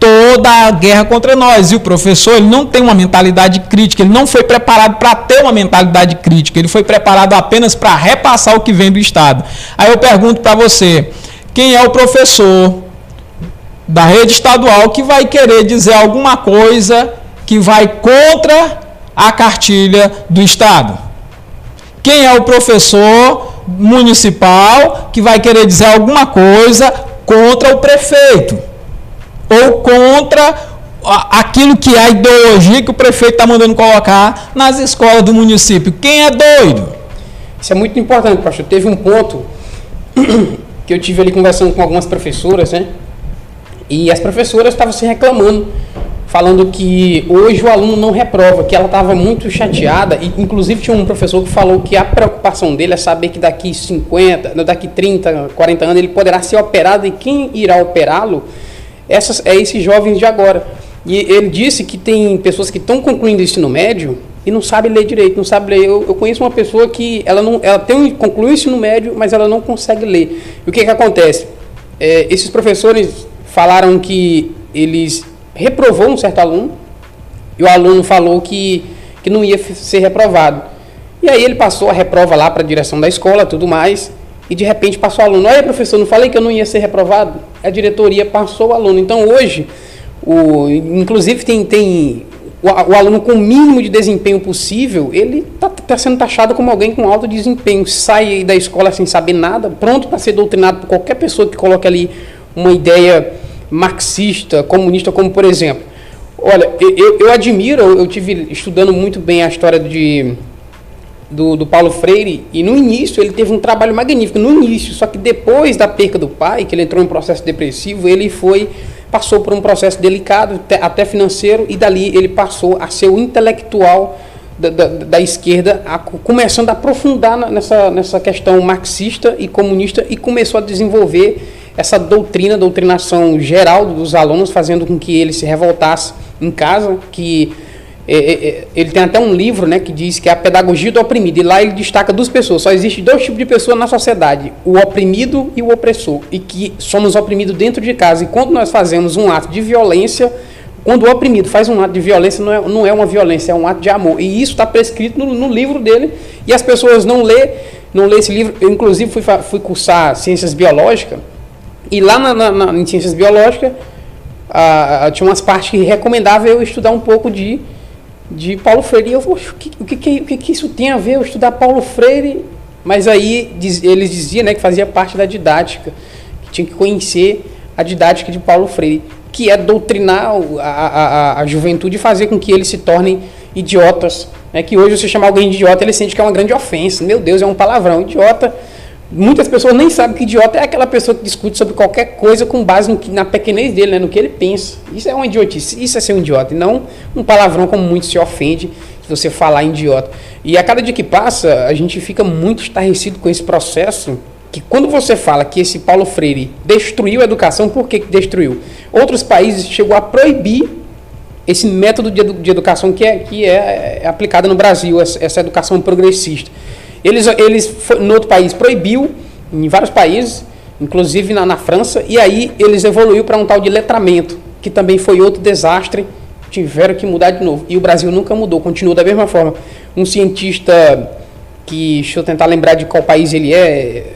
toda a guerra contra nós. E o professor ele não tem uma mentalidade crítica, ele não foi preparado para ter uma mentalidade crítica, ele foi preparado apenas para repassar o que vem do Estado. Aí eu pergunto para você: quem é o professor da rede estadual que vai querer dizer alguma coisa que vai contra a cartilha do Estado? Quem é o professor municipal que vai querer dizer alguma coisa contra o prefeito? Ou contra aquilo que é a ideologia que o prefeito está mandando colocar nas escolas do município. Quem é doido? Isso é muito importante, pastor. Teve um ponto que eu tive ali conversando com algumas professoras, né? E as professoras estavam se reclamando, falando que hoje o aluno não reprova, que ela estava muito chateada, e inclusive tinha um professor que falou que a preocupação dele é saber que daqui 50, daqui 30, 40 anos ele poderá ser operado e quem irá operá-lo essas, é esses jovens de agora. E ele disse que tem pessoas que estão concluindo o ensino médio e não sabe ler direito, não sabe ler. Eu, eu conheço uma pessoa que ela não, ela tem conclui o ensino médio, mas ela não consegue ler. E o que que acontece? É, esses professores falaram que eles reprovou um certo aluno e o aluno falou que, que não ia ser reprovado. E aí ele passou a reprova lá para a direção da escola, tudo mais, e de repente passou o aluno. Olha, professor, não falei que eu não ia ser reprovado? A diretoria passou o aluno. Então hoje, o, inclusive tem, tem o, o aluno com o mínimo de desempenho possível, ele está tá sendo taxado como alguém com alto desempenho. Sai da escola sem saber nada, pronto para ser doutrinado por qualquer pessoa que coloque ali uma ideia marxista, comunista, como por exemplo. Olha, eu, eu admiro, eu tive estudando muito bem a história de, do, do Paulo Freire, e no início ele teve um trabalho magnífico, no início, só que depois da perca do pai, que ele entrou em um processo depressivo, ele foi passou por um processo delicado, até financeiro, e dali ele passou a ser o intelectual da, da, da esquerda, a, começando a aprofundar nessa, nessa questão marxista e comunista, e começou a desenvolver essa doutrina, doutrinação geral dos alunos, fazendo com que eles se revoltassem em casa, que ele tem até um livro né, que diz que é a pedagogia do oprimido, e lá ele destaca duas pessoas, só existe dois tipos de pessoas na sociedade, o oprimido e o opressor, e que somos oprimidos dentro de casa, e quando nós fazemos um ato de violência, quando o oprimido faz um ato de violência, não é, não é uma violência, é um ato de amor, e isso está prescrito no, no livro dele, e as pessoas não lê, não lê esse livro, eu inclusive fui, fui cursar ciências biológicas, e lá na, na, na, em ciências biológicas, ah, tinha umas partes que recomendava eu estudar um pouco de, de Paulo Freire. E eu, o que, o, que, o que, isso tem a ver eu estudar Paulo Freire? Mas aí diz, eles diziam né, que fazia parte da didática, que tinha que conhecer a didática de Paulo Freire, que é doutrinar a, a, a juventude e fazer com que eles se tornem idiotas. Né, que hoje você chamar alguém de idiota, ele sente que é uma grande ofensa. Meu Deus, é um palavrão. Idiota Muitas pessoas nem sabem que idiota é aquela pessoa que discute sobre qualquer coisa com base no, na pequenez dele, né, no que ele pensa. Isso é uma idiotice, isso é ser um idiota, e não um palavrão como muito se ofende se você falar idiota. E a cada dia que passa, a gente fica muito estarrecido com esse processo, que quando você fala que esse Paulo Freire destruiu a educação, por que, que destruiu? Outros países chegou a proibir esse método de, edu de educação que é, que é, é aplicado no Brasil, essa educação progressista. Eles, eles no outro país proibiu, em vários países, inclusive na, na França, e aí eles evoluiu para um tal de letramento, que também foi outro desastre, tiveram que mudar de novo. E o Brasil nunca mudou, continua da mesma forma. Um cientista que, deixa eu tentar lembrar de qual país ele é,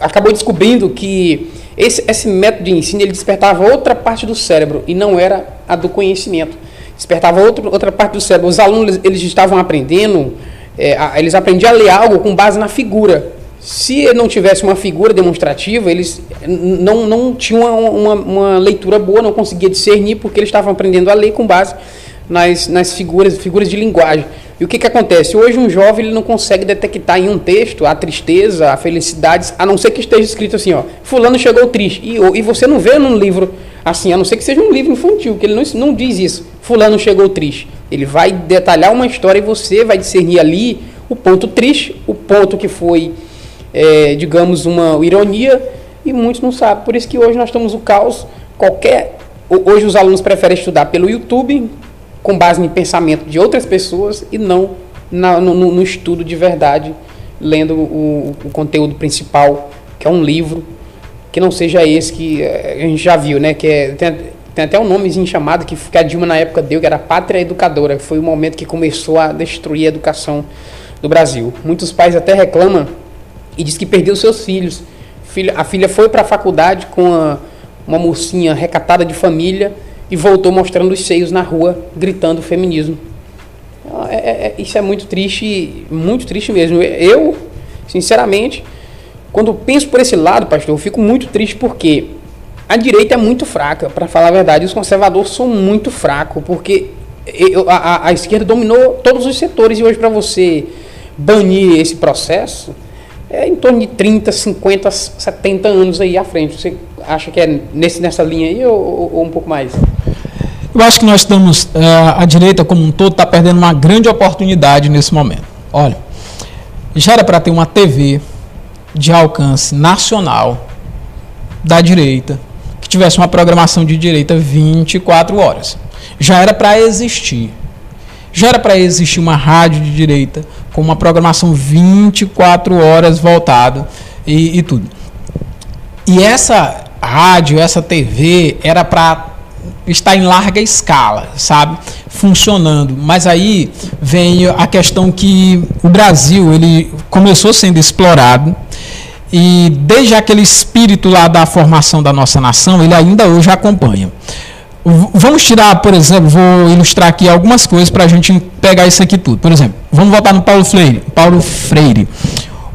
acabou descobrindo que esse, esse método de ensino ele despertava outra parte do cérebro e não era a do conhecimento. Despertava outro, outra parte do cérebro. Os alunos eles estavam aprendendo é, eles aprendiam a ler algo com base na figura. Se não tivesse uma figura demonstrativa, eles não, não tinham uma, uma, uma leitura boa, não conseguia discernir, porque eles estavam aprendendo a ler com base nas, nas figuras, figuras de linguagem. E o que, que acontece? Hoje um jovem ele não consegue detectar em um texto a tristeza, a felicidade, a não ser que esteja escrito assim, ó, fulano chegou triste. E, e você não vê num livro assim, a não ser que seja um livro infantil, que ele não, não diz isso, fulano chegou triste. Ele vai detalhar uma história e você vai discernir ali o ponto triste, o ponto que foi, é, digamos, uma ironia, e muitos não sabem. Por isso que hoje nós estamos o caos. Qualquer. Hoje os alunos preferem estudar pelo YouTube, com base em pensamento de outras pessoas, e não na, no, no, estudo de verdade, lendo o, o conteúdo principal, que é um livro, que não seja esse que é, a gente já viu, né? Que é, tem, tem até um nomezinho chamado que, a Dilma na época deu, que era Pátria Educadora, que foi o momento que começou a destruir a educação do Brasil. Muitos pais até reclamam e diz que perdeu seus filhos. A filha foi para a faculdade com a, uma mocinha recatada de família e voltou mostrando os seios na rua, gritando feminismo. É, é, é isso é muito triste, muito triste mesmo. Eu, sinceramente, quando penso por esse lado, pastor, eu fico muito triste porque a direita é muito fraca, para falar a verdade. Os conservadores são muito fracos, porque a, a, a esquerda dominou todos os setores e hoje para você banir esse processo é em torno de 30, 50, 70 anos aí à frente. Você acha que é nesse, nessa linha aí ou, ou um pouco mais? Eu acho que nós estamos, uh, a direita como um todo está perdendo uma grande oportunidade nesse momento. Olha, já era para ter uma TV de alcance nacional da direita, que tivesse uma programação de direita 24 horas. Já era para existir. Já era para existir uma rádio de direita com uma programação 24 horas voltada e, e tudo. E essa rádio, essa TV era para estar em larga escala, sabe? Funcionando. Mas aí vem a questão que o Brasil ele começou sendo explorado e desde aquele espírito lá da formação da nossa nação, ele ainda hoje acompanha. Vamos tirar, por exemplo, vou ilustrar aqui algumas coisas para a gente pegar isso aqui tudo. Por exemplo, vamos voltar no Paulo Freire. Paulo Freire.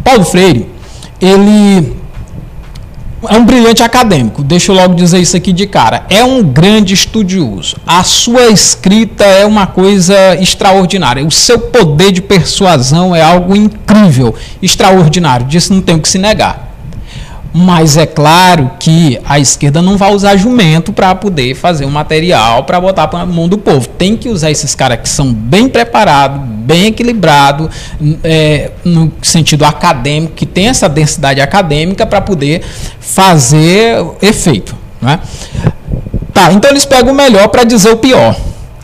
Paulo Freire, ele é um brilhante acadêmico, deixa eu logo dizer isso aqui de cara. É um grande estudioso. A sua escrita é uma coisa extraordinária. O seu poder de persuasão é algo incrível, extraordinário. Disso não tem o que se negar. Mas é claro que a esquerda não vai usar jumento para poder fazer um material para botar para a mão do povo. Tem que usar esses caras que são bem preparados, bem equilibrados, é, no sentido acadêmico, que tem essa densidade acadêmica para poder fazer efeito. Né? Tá, então eles pegam o melhor para dizer o pior.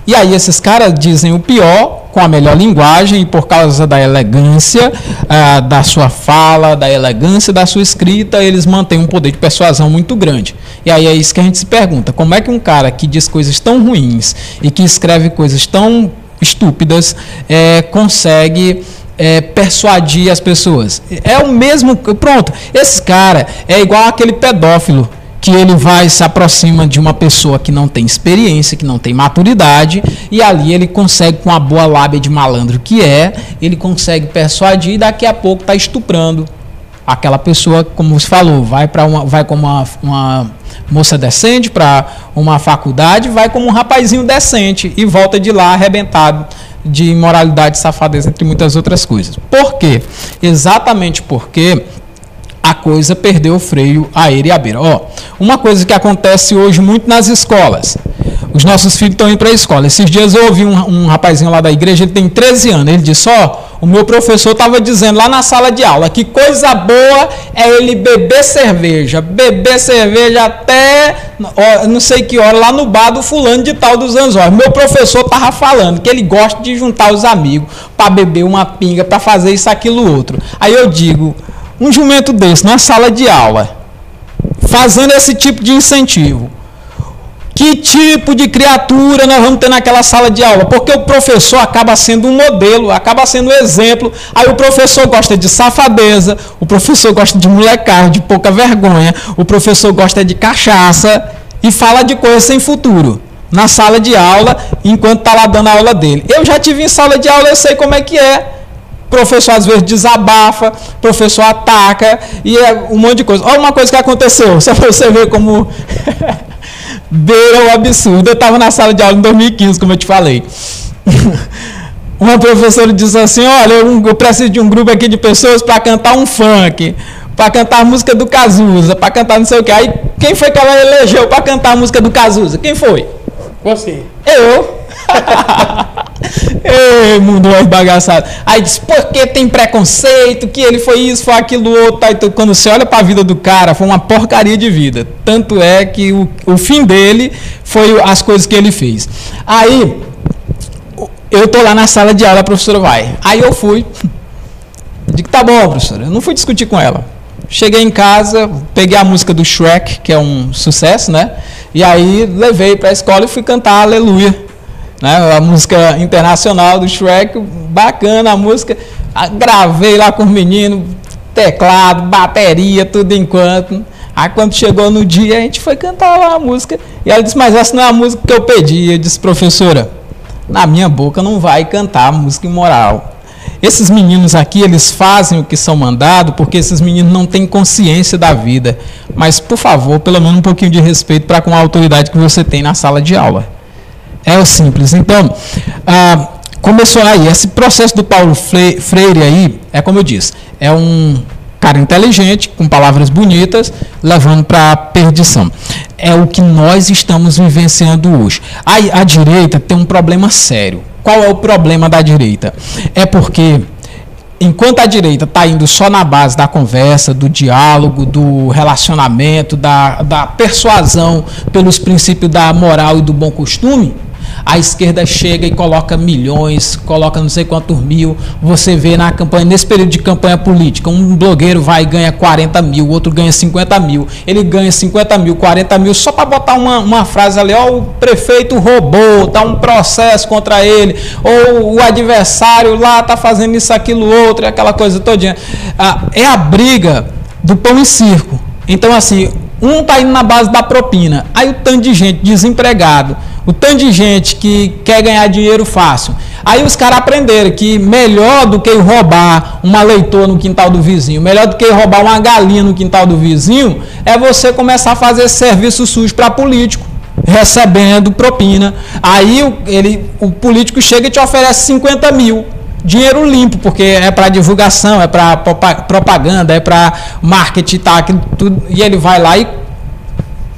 E aí esses caras dizem o pior com a melhor linguagem e por causa da elegância ah, da sua fala, da elegância da sua escrita, eles mantêm um poder de persuasão muito grande. E aí é isso que a gente se pergunta: como é que um cara que diz coisas tão ruins e que escreve coisas tão estúpidas é, consegue é, persuadir as pessoas? É o mesmo. Pronto, esse cara é igual aquele pedófilo que ele vai se aproxima de uma pessoa que não tem experiência, que não tem maturidade, e ali ele consegue, com a boa lábia de malandro que é, ele consegue persuadir e daqui a pouco está estuprando aquela pessoa, como você falou, vai para uma, vai como uma, uma moça decente para uma faculdade, vai como um rapazinho decente e volta de lá arrebentado de imoralidade, safadeza, entre muitas outras coisas. Por quê? Exatamente porque a coisa perdeu o freio a ele e a beira. Ó, uma coisa que acontece hoje muito nas escolas. Os nossos filhos estão indo para a escola. Esses dias eu ouvi um, um, rapazinho lá da igreja, ele tem 13 anos. Ele disse: Ó, o meu professor estava dizendo lá na sala de aula que coisa boa é ele beber cerveja. Beber cerveja até ó, não sei que hora, lá no bar do fulano de tal dos anzóis. Meu professor estava falando que ele gosta de juntar os amigos para beber uma pinga, para fazer isso, aquilo, outro. Aí eu digo um jumento desse na sala de aula, fazendo esse tipo de incentivo, que tipo de criatura nós vamos ter naquela sala de aula? Porque o professor acaba sendo um modelo, acaba sendo um exemplo. Aí o professor gosta de safadeza, o professor gosta de molecagem, de pouca vergonha, o professor gosta de cachaça e fala de coisas sem futuro na sala de aula enquanto está lá dando a aula dele. Eu já tive em sala de aula, eu sei como é que é professor às vezes desabafa, professor ataca e é um monte de coisa. Olha uma coisa que aconteceu, só para você ver como beira o absurdo. Eu estava na sala de aula em 2015, como eu te falei. Uma professora disse assim: Olha, eu, eu preciso de um grupo aqui de pessoas para cantar um funk, para cantar a música do Cazuza, para cantar não sei o que. Aí, quem foi que ela elegeu para cantar a música do Cazuza? Quem foi? Você. Eu. Ei, mundo é bagaçado. Aí diz, porque tem preconceito, que ele foi isso, foi aquilo outro. Aí, quando você olha para a vida do cara, foi uma porcaria de vida. Tanto é que o, o fim dele foi as coisas que ele fez. Aí, eu tô lá na sala de aula, a professora vai. Aí eu fui. Digo, tá bom, professora. Eu não fui discutir com ela. Cheguei em casa, peguei a música do Shrek, que é um sucesso, né? E aí levei para a escola e fui cantar Aleluia né? A música internacional do Shrek, bacana a música. Gravei lá com os meninos, teclado, bateria, tudo enquanto. Aí quando chegou no dia, a gente foi cantar lá a música. E ela disse, mas essa não é a música que eu pedi. Eu disse, professora, na minha boca não vai cantar música imoral. Esses meninos aqui, eles fazem o que são mandados porque esses meninos não têm consciência da vida. Mas, por favor, pelo menos um pouquinho de respeito para com a autoridade que você tem na sala de aula. É o simples. Então, ah, começou aí. Esse processo do Paulo Freire aí, é como eu disse, é um cara inteligente, com palavras bonitas, levando para a perdição. É o que nós estamos vivenciando hoje. A, a direita tem um problema sério. Qual é o problema da direita? É porque enquanto a direita está indo só na base da conversa, do diálogo, do relacionamento, da, da persuasão pelos princípios da moral e do bom costume, a esquerda chega e coloca milhões, coloca não sei quantos mil. Você vê na campanha, nesse período de campanha política, um blogueiro vai e ganha 40 mil, outro ganha 50 mil. Ele ganha 50 mil, 40 mil, só para botar uma, uma frase ali, ó, o prefeito roubou, tá um processo contra ele, ou o adversário lá tá fazendo isso, aquilo, outro, aquela coisa todinha. Ah, é a briga do pão e circo. Então, assim, um tá indo na base da propina, aí o tanto de gente desempregado o tanto de gente que quer ganhar dinheiro fácil. Aí os caras aprenderam que melhor do que roubar uma leitoa no quintal do vizinho, melhor do que roubar uma galinha no quintal do vizinho, é você começar a fazer serviço sujo para político, recebendo propina. Aí ele, o político chega e te oferece 50 mil dinheiro limpo, porque é para divulgação, é para propaganda, é para marketing, tá, tudo, e ele vai lá e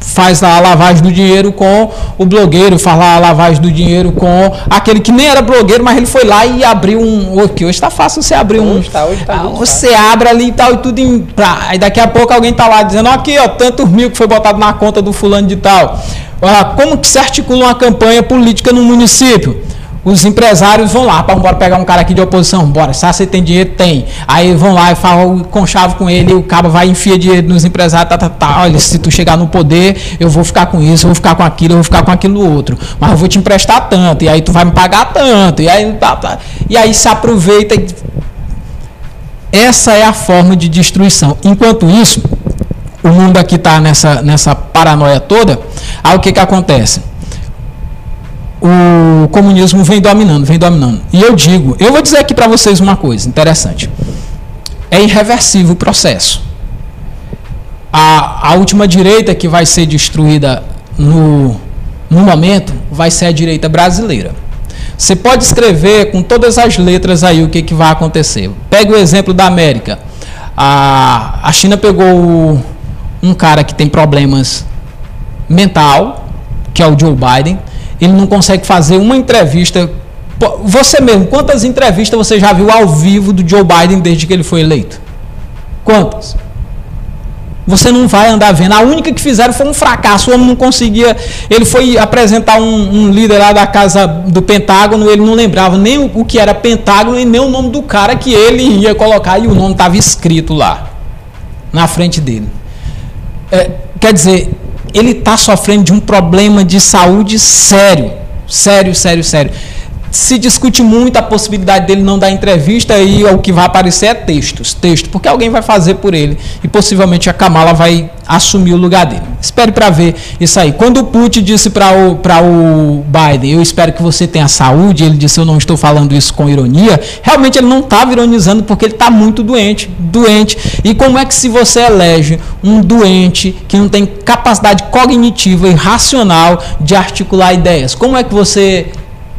faz a lavagem do dinheiro com o blogueiro, faz lá a lavagem do dinheiro com aquele que nem era blogueiro, mas ele foi lá e abriu um. Que hoje está fácil você abrir um. Hoje tá, hoje tá ah, você abre ali e tal, e tudo em. Pra, aí daqui a pouco alguém tá lá dizendo, aqui, ó, tantos mil que foi botado na conta do fulano de tal. Ah, como que se articula uma campanha política no município? Os empresários vão lá, para bora pegar um cara aqui de oposição, bora, se você tem dinheiro, tem. Aí vão lá e falam com chave com ele, o cabo vai enfiar dinheiro nos empresários, tá, tá, tá, olha, se tu chegar no poder, eu vou ficar com isso, eu vou ficar com aquilo, eu vou ficar com aquilo outro. Mas eu vou te emprestar tanto, e aí tu vai me pagar tanto, e aí, tá, tá. E aí se aproveita. Essa é a forma de destruição. Enquanto isso, o mundo aqui está nessa, nessa paranoia toda, aí o que, que acontece? O comunismo vem dominando, vem dominando. E eu digo, eu vou dizer aqui para vocês uma coisa interessante. É irreversível o processo. A, a última direita que vai ser destruída no, no momento vai ser a direita brasileira. Você pode escrever com todas as letras aí o que, que vai acontecer. Pega o exemplo da América. A, a China pegou um cara que tem problemas mental, que é o Joe Biden ele não consegue fazer uma entrevista. Você mesmo, quantas entrevistas você já viu ao vivo do Joe Biden desde que ele foi eleito? Quantas? Você não vai andar vendo. A única que fizeram foi um fracasso. O homem não conseguia. Ele foi apresentar um, um líder lá da casa do Pentágono. Ele não lembrava nem o, o, que era Pentágono e nem o nome do cara que ele ia colocar. E o nome estava escrito lá, na frente dele. É, quer dizer, ele está sofrendo de um problema de saúde sério. Sério, sério, sério se discute muito a possibilidade dele não dar entrevista e o que vai aparecer é textos, texto, porque alguém vai fazer por ele e possivelmente a Kamala vai assumir o lugar dele. Espere para ver isso aí. Quando o Putin disse para o, o Biden, eu espero que você tenha saúde, ele disse, eu não estou falando isso com ironia, realmente ele não estava ironizando porque ele está muito doente, doente. E como é que se você elege um doente que não tem capacidade cognitiva e racional de articular ideias, como é que você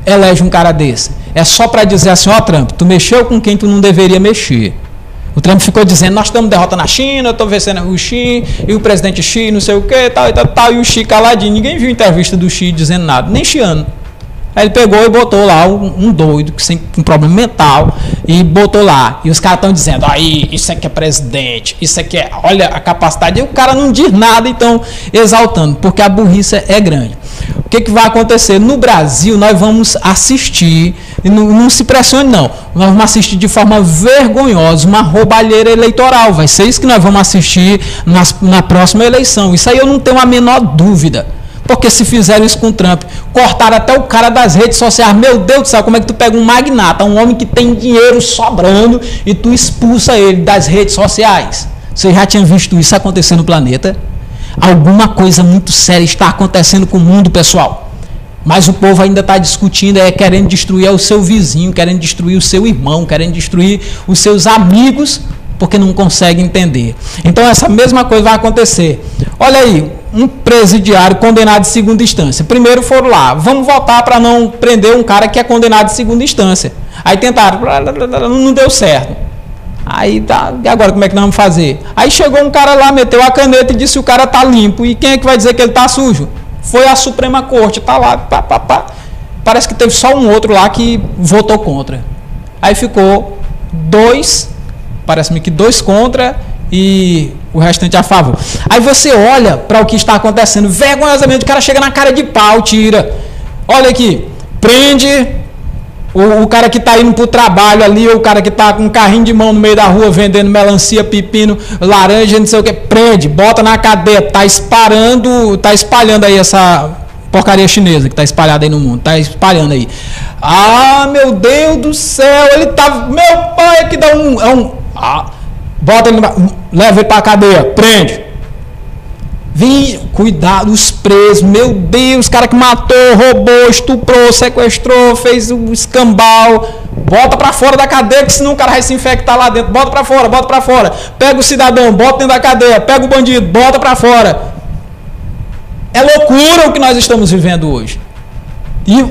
elege um cara desse? É só para dizer assim, ó oh, Trump, tu mexeu com quem tu não deveria mexer. O Trump ficou dizendo, nós estamos derrota na China, eu estou vencendo o Xi, e o presidente Xi, não sei o que, tal, e tal, tal, e o Xi caladinho. Ninguém viu entrevista do Xi dizendo nada, nem Xiano. Aí ele pegou e botou lá um, um doido que tem um problema mental e botou lá. E os caras estão dizendo, aí, isso aqui é presidente, isso aqui é, olha a capacidade. E o cara não diz nada, então exaltando, porque a burrice é grande. O que, que vai acontecer? No Brasil, nós vamos assistir, não, não se pressione não, nós vamos assistir de forma vergonhosa uma roubalheira eleitoral. Vai ser isso que nós vamos assistir nas, na próxima eleição. Isso aí eu não tenho a menor dúvida. Porque se fizeram isso com o Trump, cortaram até o cara das redes sociais. Meu Deus do céu, como é que tu pega um magnata, um homem que tem dinheiro sobrando e tu expulsa ele das redes sociais? Você já tinha visto isso acontecer no planeta? Alguma coisa muito séria está acontecendo com o mundo, pessoal. Mas o povo ainda está discutindo, é querendo destruir o seu vizinho, querendo destruir o seu irmão, querendo destruir os seus amigos, porque não consegue entender. Então essa mesma coisa vai acontecer. Olha aí, um presidiário condenado de segunda instância. Primeiro foram lá, vamos votar para não prender um cara que é condenado de segunda instância. Aí tentaram, não deu certo. Aí tá, e agora como é que nós vamos fazer? Aí chegou um cara lá, meteu a caneta e disse o cara tá limpo. E quem é que vai dizer que ele tá sujo? Foi a Suprema Corte, tá lá, pá, pá, pá. Parece que teve só um outro lá que votou contra. Aí ficou dois, parece-me que dois contra e o restante a favor. Aí você olha para o que está acontecendo, vergonhosamente o cara chega na cara de pau, tira. Olha aqui, prende o, o cara que está indo para o trabalho ali, ou o cara que está com um carrinho de mão no meio da rua vendendo melancia, pepino, laranja, não sei o que, prende, bota na cadeia, tá espalhando, tá espalhando aí essa porcaria chinesa que está espalhada aí no mundo, tá espalhando aí. Ah, meu Deus do céu, ele tá, meu pai que dá um, é um ah, bota ele, leva ele para a cadeia, prende. Vim, cuidado, os presos, meu Deus, cara que matou, roubou, estuprou, sequestrou, fez um escambau, bota para fora da cadeia, que senão o cara vai se infectar lá dentro. Bota para fora, bota para fora. Pega o cidadão, bota dentro da cadeia, pega o bandido, bota para fora. É loucura o que nós estamos vivendo hoje. E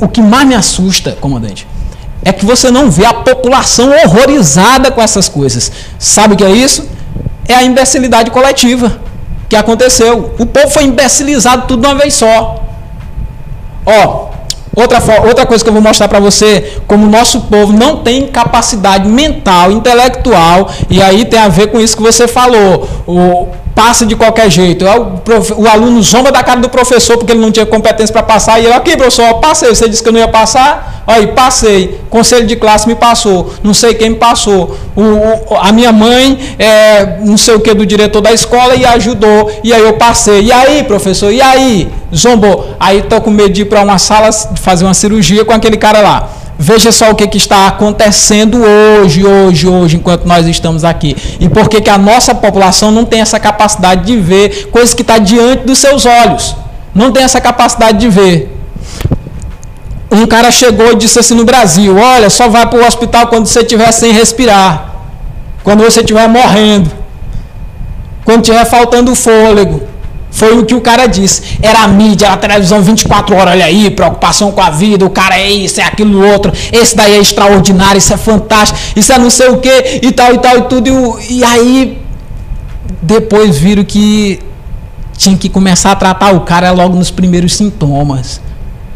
o que mais me assusta, comandante, é que você não vê a população horrorizada com essas coisas. Sabe o que é isso? É a imbecilidade coletiva que aconteceu. O povo foi imbecilizado tudo de uma vez só. Ó, outra, outra coisa que eu vou mostrar para você, como o nosso povo não tem capacidade mental, intelectual, e aí tem a ver com isso que você falou. O, passa de qualquer jeito. É o, aluno zomba da cara do professor porque ele não tinha competência para passar. E eu, aqui, professor, passei. Você disse que eu não ia passar? Aí, passei. Conselho de classe me passou. Não sei quem me passou. O, o, a minha mãe, é, não sei o que, do diretor da escola e ajudou. E aí eu passei. E aí, professor? E aí? Zombou. Aí tô com medo de ir para uma sala fazer uma cirurgia com aquele cara lá. Veja só o que, que, está acontecendo hoje, hoje, hoje, enquanto nós estamos aqui. E por que, que a nossa população não tem essa capacidade de ver coisas que está diante dos seus olhos. Não tem essa capacidade de ver. Um cara chegou e disse assim no Brasil: Olha, só vai para o hospital quando você estiver sem respirar. Quando você estiver morrendo. Quando estiver faltando fôlego. Foi o que o cara disse. Era a mídia, era a televisão 24 horas, olha aí, preocupação com a vida, o cara é isso, é aquilo outro, esse daí é extraordinário, isso é fantástico, isso é não sei o que, e tal, e tal, e tudo. E, e aí, depois viram que tinha que começar a tratar o cara logo nos primeiros sintomas.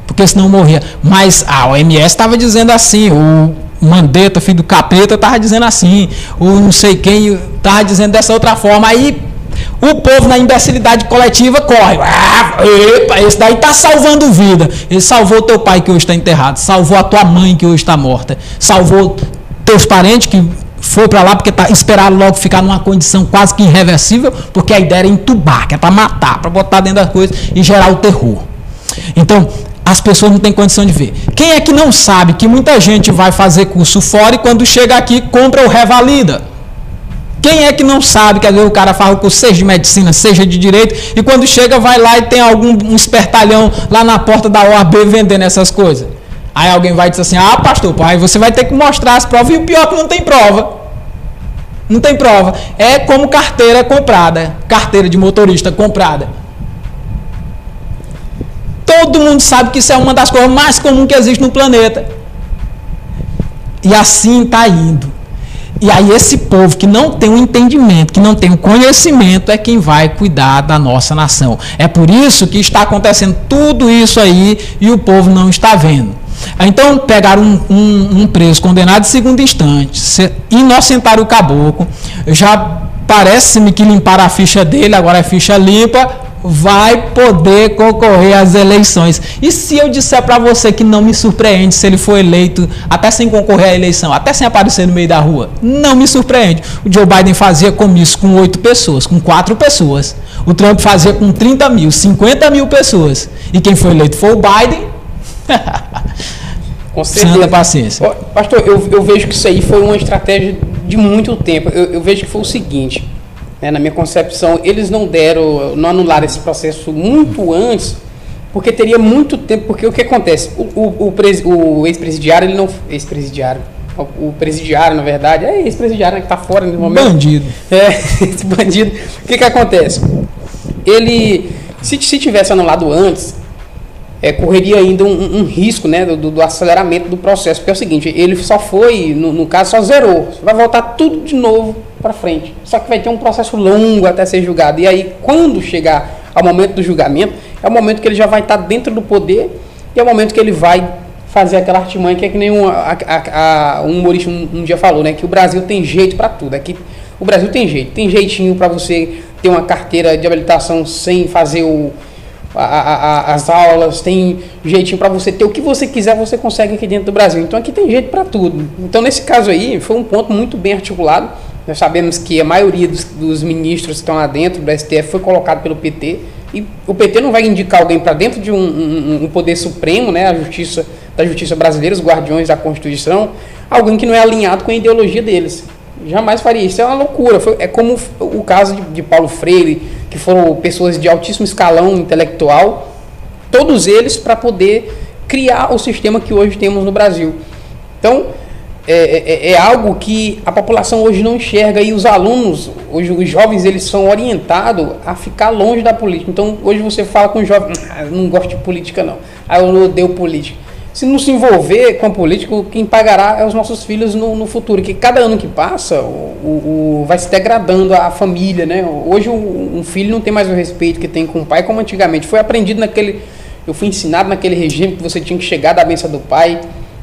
Porque senão morria. Mas a OMS estava dizendo assim, o Mandetta, filho do capeta, estava dizendo assim, o não sei quem estava dizendo dessa outra forma. Aí o povo na imbecilidade coletiva corre. Ah, epa, esse daí está salvando vida. Ele salvou teu pai que hoje está enterrado, salvou a tua mãe que hoje está morta, salvou teus parentes que foi para lá porque tá, esperaram logo ficar numa condição quase que irreversível, porque a ideia era entubar, que é para matar, para botar dentro das coisas e gerar o terror. Então, as pessoas não têm condição de ver. Quem é que não sabe que muita gente vai fazer curso fora e quando chega aqui compra o revalida? Quem é que não sabe que às vezes o cara faz o curso seja de medicina, seja de direito, e quando chega vai lá e tem algum um espertalhão lá na porta da OAB vendendo essas coisas? Aí alguém vai dizer assim: ah, pastor, pai, você vai ter que mostrar as provas, e o pior é que não tem prova. Não tem prova. É como carteira comprada, carteira de motorista comprada. Todo mundo sabe que isso é uma das coisas mais comuns que existe no planeta. E assim está indo. E aí esse povo que não tem o um entendimento, que não tem o um conhecimento, é quem vai cuidar da nossa nação. É por isso que está acontecendo tudo isso aí e o povo não está vendo. Então pegaram um, um, um preso condenado de segunda instante, inocentaram o caboclo, já parece-me que limparam a ficha dele, agora é ficha limpa, vai poder concorrer às eleições. E se eu disser para você que não me surpreende se ele for eleito, até sem concorrer à eleição, até sem aparecer no meio da rua, não me surpreende. O Joe Biden fazia comício com oito pessoas, com quatro pessoas. O Trump fazia com 30 mil, 50 mil pessoas. E quem foi eleito foi o Biden. com certeza. paciência. Pastor, eu, eu vejo que isso aí foi uma estratégia de muito tempo. Eu, eu vejo que foi o seguinte né, na minha concepção, eles não deram, não anularam esse processo muito antes, porque teria muito tempo, porque o que acontece? O, o, o, o ex-presidiário, ele não. Ex-presidiário. O presidiário, na verdade, é ex-presidiário né, que está fora no momento. Bandido. É, esse bandido. O que, que acontece? Ele, se, se tivesse anulado antes, é, correria ainda um, um risco né, do, do, aceleramento do processo. Porque é o seguinte, ele só foi, no, no caso, só zerou. Vai voltar tudo de novo para frente. Só que vai ter um processo longo até ser julgado. E aí, quando chegar ao momento do julgamento, é o momento que ele já vai estar dentro do poder e é o momento que ele vai fazer aquela artimanha que é que nem um, a, a, a, um humorista um, um, dia falou, né? Que o Brasil tem jeito para tudo. Aqui, o Brasil tem jeito. Tem jeitinho para você ter uma carteira de habilitação sem fazer o a, a, as aulas, tem jeitinho para você ter o que você quiser, você consegue aqui dentro do Brasil. Então aqui tem jeito para tudo. Então nesse caso aí foi um ponto muito bem articulado. Nós sabemos que a maioria dos, dos ministros que estão lá dentro do STF foi colocado pelo PT e o PT não vai indicar alguém para dentro de um, um, um, poder supremo, né, a justiça da justiça brasileira, os guardiões da Constituição, alguém que não é alinhado com a ideologia deles. Jamais faria isso. É uma loucura. Foi, é como o caso de, de Paulo Freire, que foram pessoas de altíssimo escalão intelectual, todos eles para poder criar o sistema que hoje temos no Brasil. Então, é, é, é, algo que a população hoje não enxerga e os alunos, hoje os jovens, eles são orientados a ficar longe da política. Então, hoje você fala com um jovem, ah, não gosto de política não, ah, eu odeio política se não se envolver com a política, quem pagará é os nossos filhos no, no futuro. Que cada ano que passa, o, o, o vai se degradando a família, né? Hoje um filho não tem mais o respeito que tem com o pai como antigamente. Foi aprendido naquele, eu fui ensinado naquele regime que você tinha que chegar da benção do pai,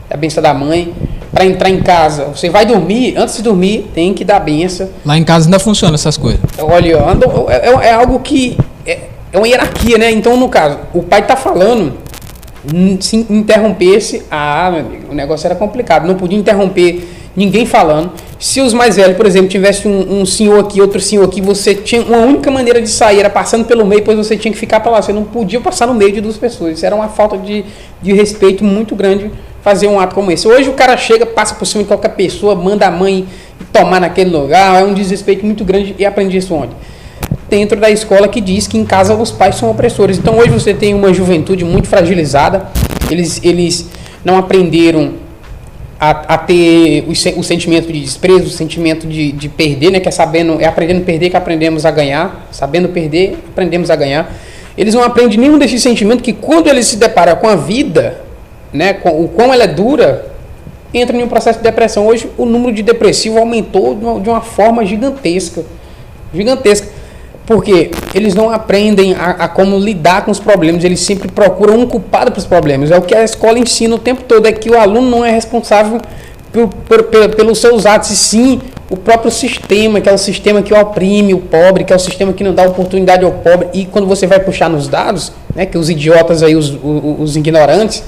da benção da mãe, para entrar em casa. Você vai dormir, antes de dormir, tem que dar benção. Lá em casa ainda funciona essas coisas. Olha, é, é, é algo que é, é uma hierarquia, né? Então, no caso, o pai está falando se interrompesse, ah, meu amigo, o negócio era complicado. Não podia interromper ninguém falando. Se os mais velhos, por exemplo, tivesse um, um, senhor aqui, outro senhor aqui, você tinha uma única maneira de sair, era passando pelo meio, pois você tinha que ficar para lá. Você não podia passar no meio de duas pessoas. Isso era uma falta de, de respeito muito grande fazer um ato como esse. Hoje o cara chega, passa por cima de qualquer pessoa, manda a mãe tomar naquele lugar, é um desrespeito muito grande e aprendi isso onde? Dentro da escola que diz que em casa os pais são opressores. Então hoje você tem uma juventude muito fragilizada, eles, eles não aprenderam a, a ter o, o, sentimento de desprezo, o sentimento de, de perder, né? que é sabendo, é aprendendo a perder que aprendemos a ganhar, sabendo perder, aprendemos a ganhar. Eles não aprendem nenhum desses sentimentos que quando eles se deparam com a vida, né, com o quão ela é dura, entra em um processo de depressão. Hoje o número de depressivo aumentou de uma, de uma forma gigantesca. Gigantesca. Porque eles não aprendem a, a, como lidar com os problemas, eles sempre procuram um culpado para os problemas. É o que a escola ensina o tempo todo, é que o aluno não é responsável por, por, por, pelos seus atos, e sim o próprio sistema, que é o sistema que oprime o pobre, que é o sistema que não dá oportunidade ao pobre. E quando você vai puxar nos dados, né, que os idiotas aí, os, os, os ignorantes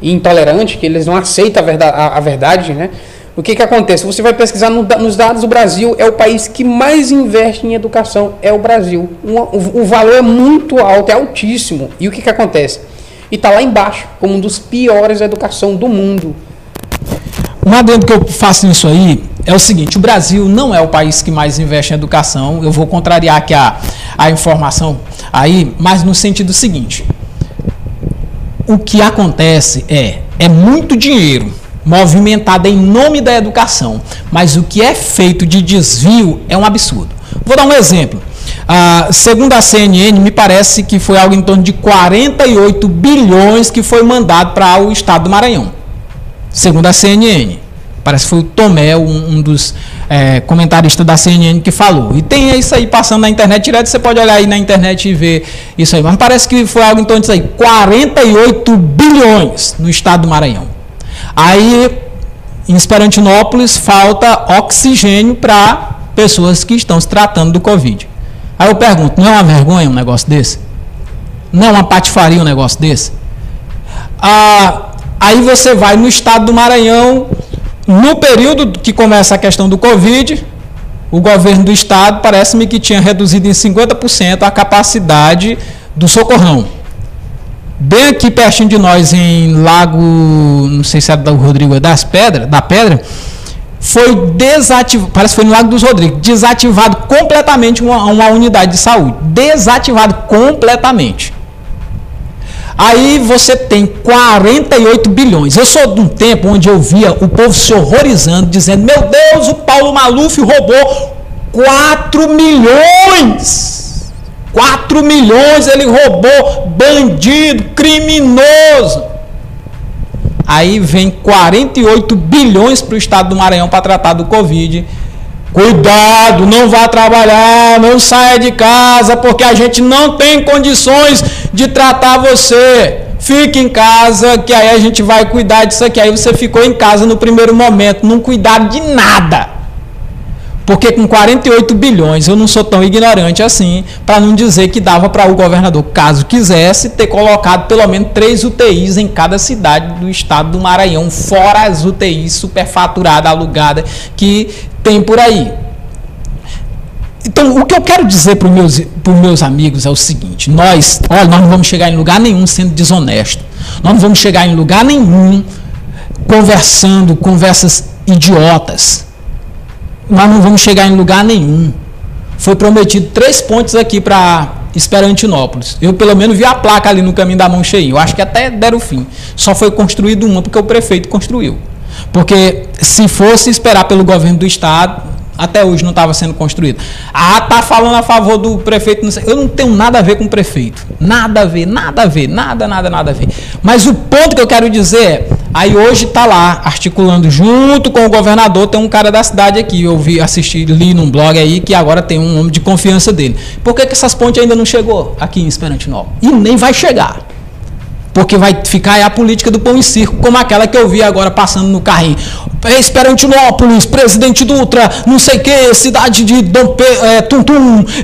e intolerantes, que eles não aceitam a verdade, a, a verdade né? O que, que acontece? Você vai pesquisar no, nos dados, o Brasil é o país que mais investe em educação, é o Brasil. O, o, valor é muito alto, é altíssimo. E o que, que acontece? E está lá embaixo, como um dos piores educação do mundo. Um adendo que eu faço nisso aí é o seguinte: o Brasil não é o país que mais investe em educação. Eu vou contrariar aqui a, a informação aí, mas no sentido seguinte: o que acontece é, é muito dinheiro movimentada em nome da educação, mas o que é feito de desvio é um absurdo. Vou dar um exemplo. Ah, segundo a CNN, me parece que foi algo em torno de 48 bilhões que foi mandado para o estado do Maranhão. Segundo a CNN. Parece que foi o Tomé, um, um dos é, comentaristas da CNN, que falou. E tem isso aí passando na internet direto, você pode olhar aí na internet e ver isso aí. Mas parece que foi algo em torno disso aí. 48 bilhões no estado do Maranhão. Aí, em Esperantinópolis, falta oxigênio para pessoas que estão se tratando do Covid. Aí eu pergunto, não é uma vergonha um negócio desse? Não é uma patifaria um negócio desse? Ah, aí você vai no estado do Maranhão, no período que começa a questão do Covid, o governo do estado parece-me que tinha reduzido em 50% a capacidade do socorrão. Bem aqui pertinho de nós, em Lago, não sei se é do Rodrigo, é das Pedras, da Pedra, foi desativado, parece que foi no Lago dos Rodrigos, desativado completamente uma, uma unidade de saúde. Desativado completamente. Aí você tem 48 bilhões. Eu sou de um tempo onde eu via o povo se horrorizando, dizendo: Meu Deus, o Paulo Maluf roubou 4 milhões. 4 milhões ele roubou, bandido, criminoso. Aí vem 48 bilhões para o estado do Maranhão para tratar do Covid. Cuidado, não vá trabalhar, não saia de casa, porque a gente não tem condições de tratar você. Fique em casa, que aí a gente vai cuidar disso aqui. Aí você ficou em casa no primeiro momento, não cuidar de nada. Porque com 48 bilhões, eu não sou tão ignorante assim, para não dizer que dava para o governador, caso quisesse, ter colocado pelo menos três UTIs em cada cidade do estado do Maranhão, fora as UTIs superfaturadas, alugadas, que tem por aí. Então, o que eu quero dizer para os meus, meus amigos é o seguinte: nós, olha, nós não vamos chegar em lugar nenhum sendo desonesto. Nós não vamos chegar em lugar nenhum conversando conversas idiotas nós não vamos chegar em lugar nenhum. Foi prometido três pontes aqui para Esperantinópolis. Eu, pelo menos, vi a placa ali no caminho da mão cheia. Eu acho que até deram fim. Só foi construído uma porque o prefeito construiu. Porque se fosse esperar pelo governo do estado, até hoje não estava sendo construído. Ah, tá falando a favor do prefeito. Não eu não tenho nada a ver com o prefeito. Nada a ver, nada a ver, nada, nada, nada a ver. Mas o ponto que eu quero dizer é, aí hoje está lá, articulando junto com o governador, tem um cara da cidade aqui, eu vi, assisti, li num blog aí, que agora tem um homem de confiança dele. Por que, que essas pontes ainda não chegou aqui em Esperantinópolis? E nem vai chegar. Porque vai ficar aí a política do pão e circo, como aquela que eu vi agora passando no carrinho. Esperantinópolis, Presidente Dutra, não sei o que, cidade de Dom Pe é,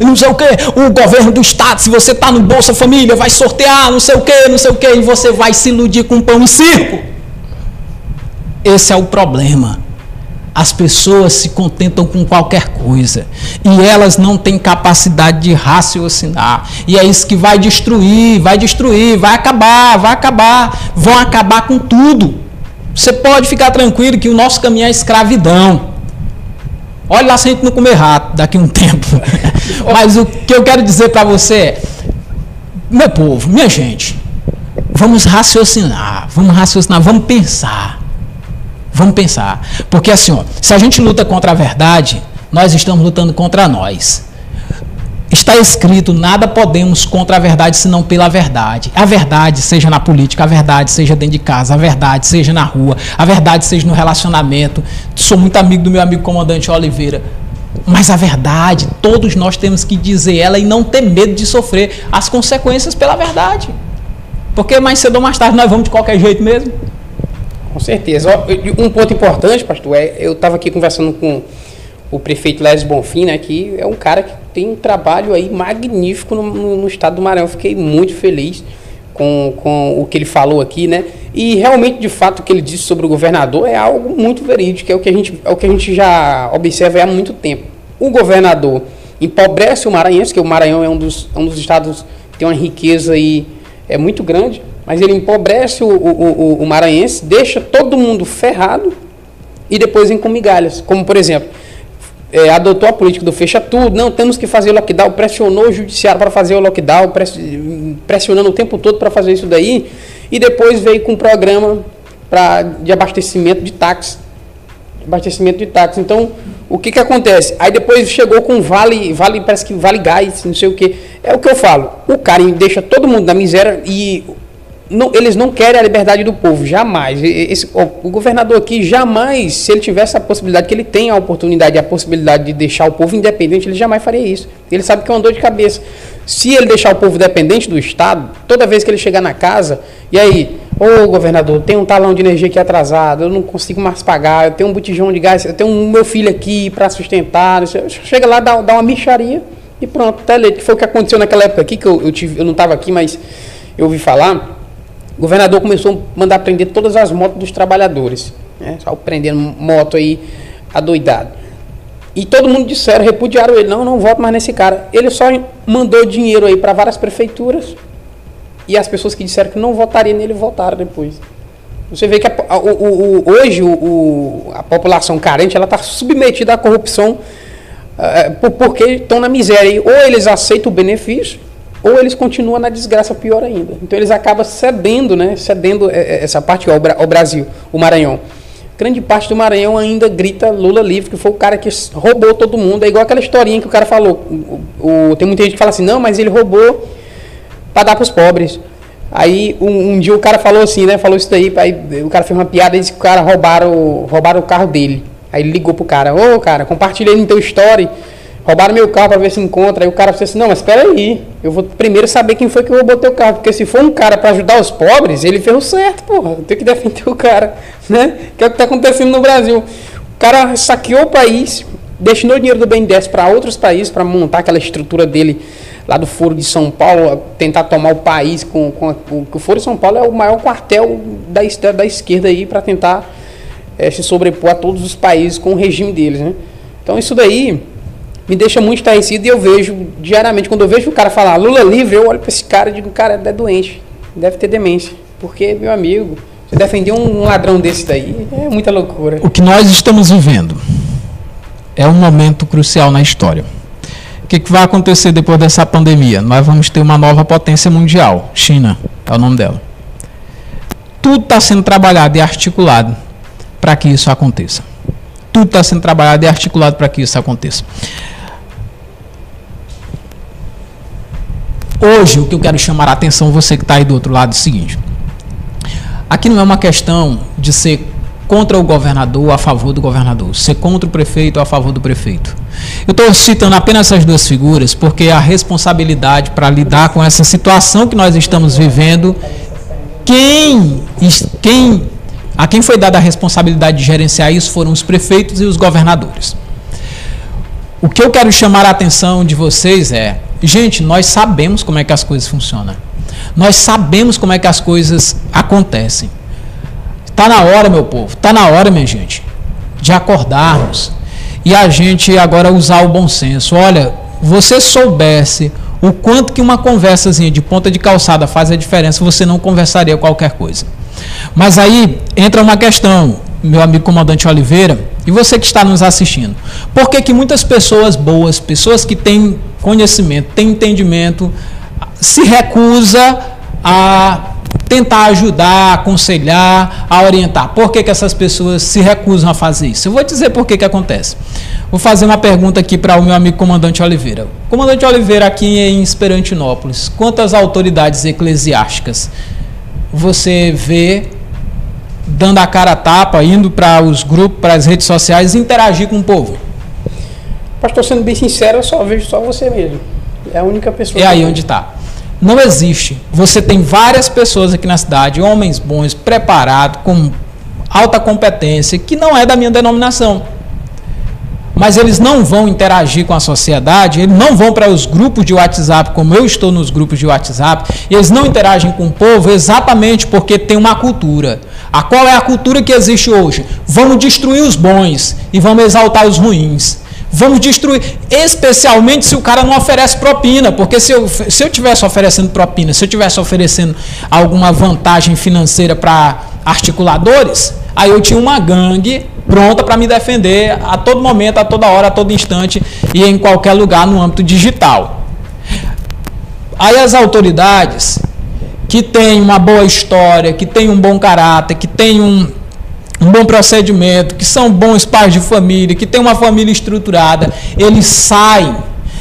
não sei o que, o governo do estado, se você está no Bolsa Família, vai sortear, não sei o que, não sei o que, e você vai se iludir com pão e circo. Esse é o problema. As pessoas se contentam com qualquer coisa e elas não têm capacidade de raciocinar. E é isso que vai destruir, vai destruir, vai acabar, vai acabar, vão acabar com tudo. Você pode ficar tranquilo que o nosso caminho é escravidão. Olha lá se a gente não comer rato daqui a um tempo. Mas o que eu quero dizer para você é, meu povo, minha gente, vamos raciocinar, vamos raciocinar, vamos pensar. Vamos pensar. Porque assim, ó, se a gente luta contra a verdade, nós estamos lutando contra nós. Está escrito: nada podemos contra a verdade senão pela verdade. A verdade, seja na política, a verdade, seja dentro de casa, a verdade, seja na rua, a verdade, seja no relacionamento. Sou muito amigo do meu amigo comandante Oliveira. Mas a verdade, todos nós temos que dizer ela e não ter medo de sofrer as consequências pela verdade. Porque mais cedo ou mais tarde nós vamos de qualquer jeito mesmo. Com certeza. Um ponto importante, pastor, é eu estava aqui conversando com o prefeito Lésio Bonfim, né, que é um cara que tem um trabalho aí magnífico no, no, no estado do Maranhão. Fiquei muito feliz com, com o que ele falou aqui, né? E realmente, de fato, o que ele disse sobre o governador é algo muito verídico, é o que a gente, é o que a gente já observa há muito tempo. O governador empobrece o maranhense, que o Maranhão é um dos, é um dos estados que tem uma riqueza aí, é muito grande, mas ele empobrece o, o, o, o maranhense, deixa todo mundo ferrado e depois vem com migalhas. Como, por exemplo, é, adotou a política do fecha tudo, não, temos que fazer lockdown, pressionou o judiciário para fazer o lockdown, pressionando o tempo todo para fazer isso daí, e depois veio com um programa pra, de abastecimento de táxi. Abastecimento de táxi. Então, o que, que acontece? Aí depois chegou com vale, vale, parece que vale gás, não sei o que. É o que eu falo. O cara deixa todo mundo na miséria e não, eles não querem a liberdade do povo, jamais. Esse, o, o, governador aqui jamais, se ele tivesse a possibilidade, que ele tem a oportunidade, a possibilidade de deixar o povo independente, ele jamais faria isso. Ele sabe que é uma dor de cabeça. Se ele deixar o povo dependente do Estado, toda vez que ele chegar na casa, e aí, ô governador, tem um talão de energia aqui atrasado, eu não consigo mais pagar, eu tenho um botijão de gás, eu tenho um meu filho aqui para sustentar, chega lá, dá, dá uma micharia e pronto, tá eleito. Que foi o que aconteceu naquela época aqui, que eu, eu, tive, eu não estava aqui, mas eu ouvi falar o governador começou a mandar prender todas as motos dos trabalhadores. Né? Só prendendo moto aí adoidado. E todo mundo disseram, repudiaram ele, não, não voto mais nesse cara. Ele só mandou dinheiro aí para várias prefeituras e as pessoas que disseram que não votariam nele votaram depois. Você vê que a, a, o, o, hoje o, a população carente ela está submetida à corrupção uh, porque estão na miséria. Ou eles aceitam o benefício ou eles continuam na desgraça pior ainda. Então eles acabam cedendo, né? Cedendo é, é, essa parte ao, Brasil, o Maranhão. grande parte do Maranhão ainda grita Lula livre, que foi o cara que roubou todo mundo. É igual aquela historinha que o cara falou. O, o, tem muita gente que fala assim, não, mas ele roubou para dar para os pobres. Aí um, um, dia o cara falou assim, né? Falou isso daí, aí o cara fez uma piada e disse que o cara roubaram, roubaram o carro dele. Aí ele ligou pro cara, ô cara, compartilhei no teu story, roubaram meu carro para ver se encontra. Aí o cara falou assim, não, mas espera aí, eu vou primeiro saber quem foi que roubou teu carro, porque se for um cara para ajudar os pobres, ele fez o certo, porra. Tenho que defender o cara, né? Que é o que tá acontecendo no Brasil. O cara saqueou o país, destinou o dinheiro do BNDES para outros países para montar aquela estrutura dele lá do Foro de São Paulo, tentar tomar o país com, com o, o Foro de São Paulo é o maior quartel da, da esquerda aí para tentar é, se sobrepor a todos os países com o regime deles, né? Então isso daí me deixa muito estarrecido e eu vejo diariamente, quando eu vejo o cara falar Lula livre, eu olho para esse cara e digo, cara, é doente, deve ter demência, porque, meu amigo, você defender um ladrão desse daí é muita loucura. O que nós estamos vivendo é um momento crucial na história que, que vai acontecer depois dessa pandemia? Nós vamos ter uma nova potência mundial. China é o nome dela. Tudo está sendo trabalhado e articulado para que isso aconteça. Tudo está sendo trabalhado e articulado para que isso aconteça. Hoje, o que eu quero chamar a atenção, você que está aí do outro lado, é o seguinte: aqui não é uma questão de ser contra o governador ou a favor do governador, ser contra o prefeito ou a favor do prefeito. Eu estou citando apenas essas duas figuras porque a responsabilidade para lidar com essa situação que nós estamos vivendo, quem, quem, a quem foi dada a responsabilidade de gerenciar isso foram os prefeitos e os governadores. O que eu quero chamar a atenção de vocês é, gente, nós sabemos como é que as coisas funcionam. Nós sabemos como é que as coisas acontecem. Está na hora, meu povo, está na hora, minha gente, de acordarmos e a gente agora usar o bom senso. Olha, você soubesse o quanto que uma conversazinha de ponta de calçada faz a diferença, você não conversaria qualquer coisa. Mas aí entra uma questão, meu amigo comandante Oliveira, e você que está nos assistindo. Por que, que muitas pessoas boas, pessoas que têm conhecimento, têm entendimento, se recusa a tentar ajudar, aconselhar, a orientar. Por que, que essas pessoas se recusam a fazer isso? Eu vou dizer por que, que acontece. Vou fazer uma pergunta aqui para o meu amigo comandante Oliveira. Comandante Oliveira, aqui em Esperantinópolis, quantas autoridades eclesiásticas você vê dando a cara a tapa, indo para os grupos, para as redes sociais, interagir com o povo? Pastor, sendo bem sincero, eu só vejo só você mesmo. É a única pessoa. É aí onde está. Não existe. Você tem várias pessoas aqui na cidade, homens bons, preparados, com alta competência, que não é da minha denominação. Mas eles não vão interagir com a sociedade, eles não vão para os grupos de WhatsApp, como eu estou nos grupos de WhatsApp, e eles não interagem com o povo exatamente porque tem uma cultura. A qual é a cultura que existe hoje? Vamos destruir os bons e vamos exaltar os ruins. Vamos destruir, especialmente se o cara não oferece propina, porque se eu, se eu tivesse oferecendo propina, se eu tivesse oferecendo alguma vantagem financeira para articuladores, aí eu tinha uma gangue pronta para me defender a todo momento, a toda hora, a todo instante e em qualquer lugar no âmbito digital. Aí as autoridades que têm uma boa história, que têm um bom caráter, que têm um, um bom procedimento, que são bons pais de família, que têm uma família estruturada, eles saem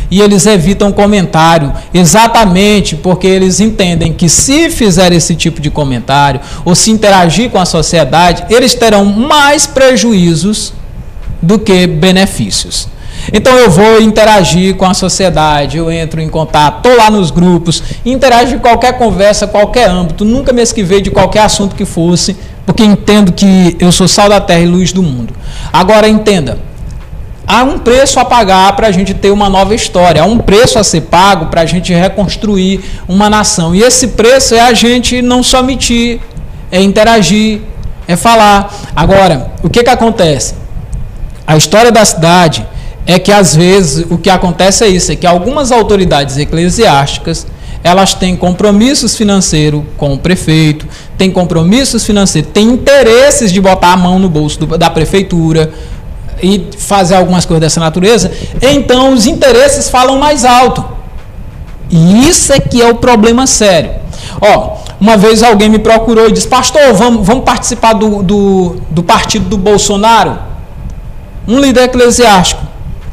e eles evitam comentário, exatamente porque eles entendem que se fizer esse tipo de comentário ou se interagir com a sociedade, eles terão mais prejuízos do que benefícios. Então eu vou interagir com a sociedade, eu entro em contato, estou lá nos grupos, interajo em qualquer conversa, qualquer âmbito, nunca me esquivei de qualquer assunto que fosse, porque entendo que eu sou sal da terra e luz do mundo. Agora entenda, há um preço a pagar para a gente ter uma nova história, há um preço a ser pago para a gente reconstruir uma nação. E esse preço é a gente não só omitir, é interagir, é falar. Agora, o que, que acontece? A história da cidade é que às vezes o que acontece é isso, é que algumas autoridades eclesiásticas elas têm compromissos financeiros com o prefeito, têm compromissos financeiros, têm interesses de botar a mão no bolso do, da prefeitura e fazer algumas coisas dessa natureza, então os interesses falam mais alto. E isso é que é o problema sério. Ó, uma vez alguém me procurou e disse, pastor, vamos, vamos participar do, do, do partido do Bolsonaro? Um líder eclesiástico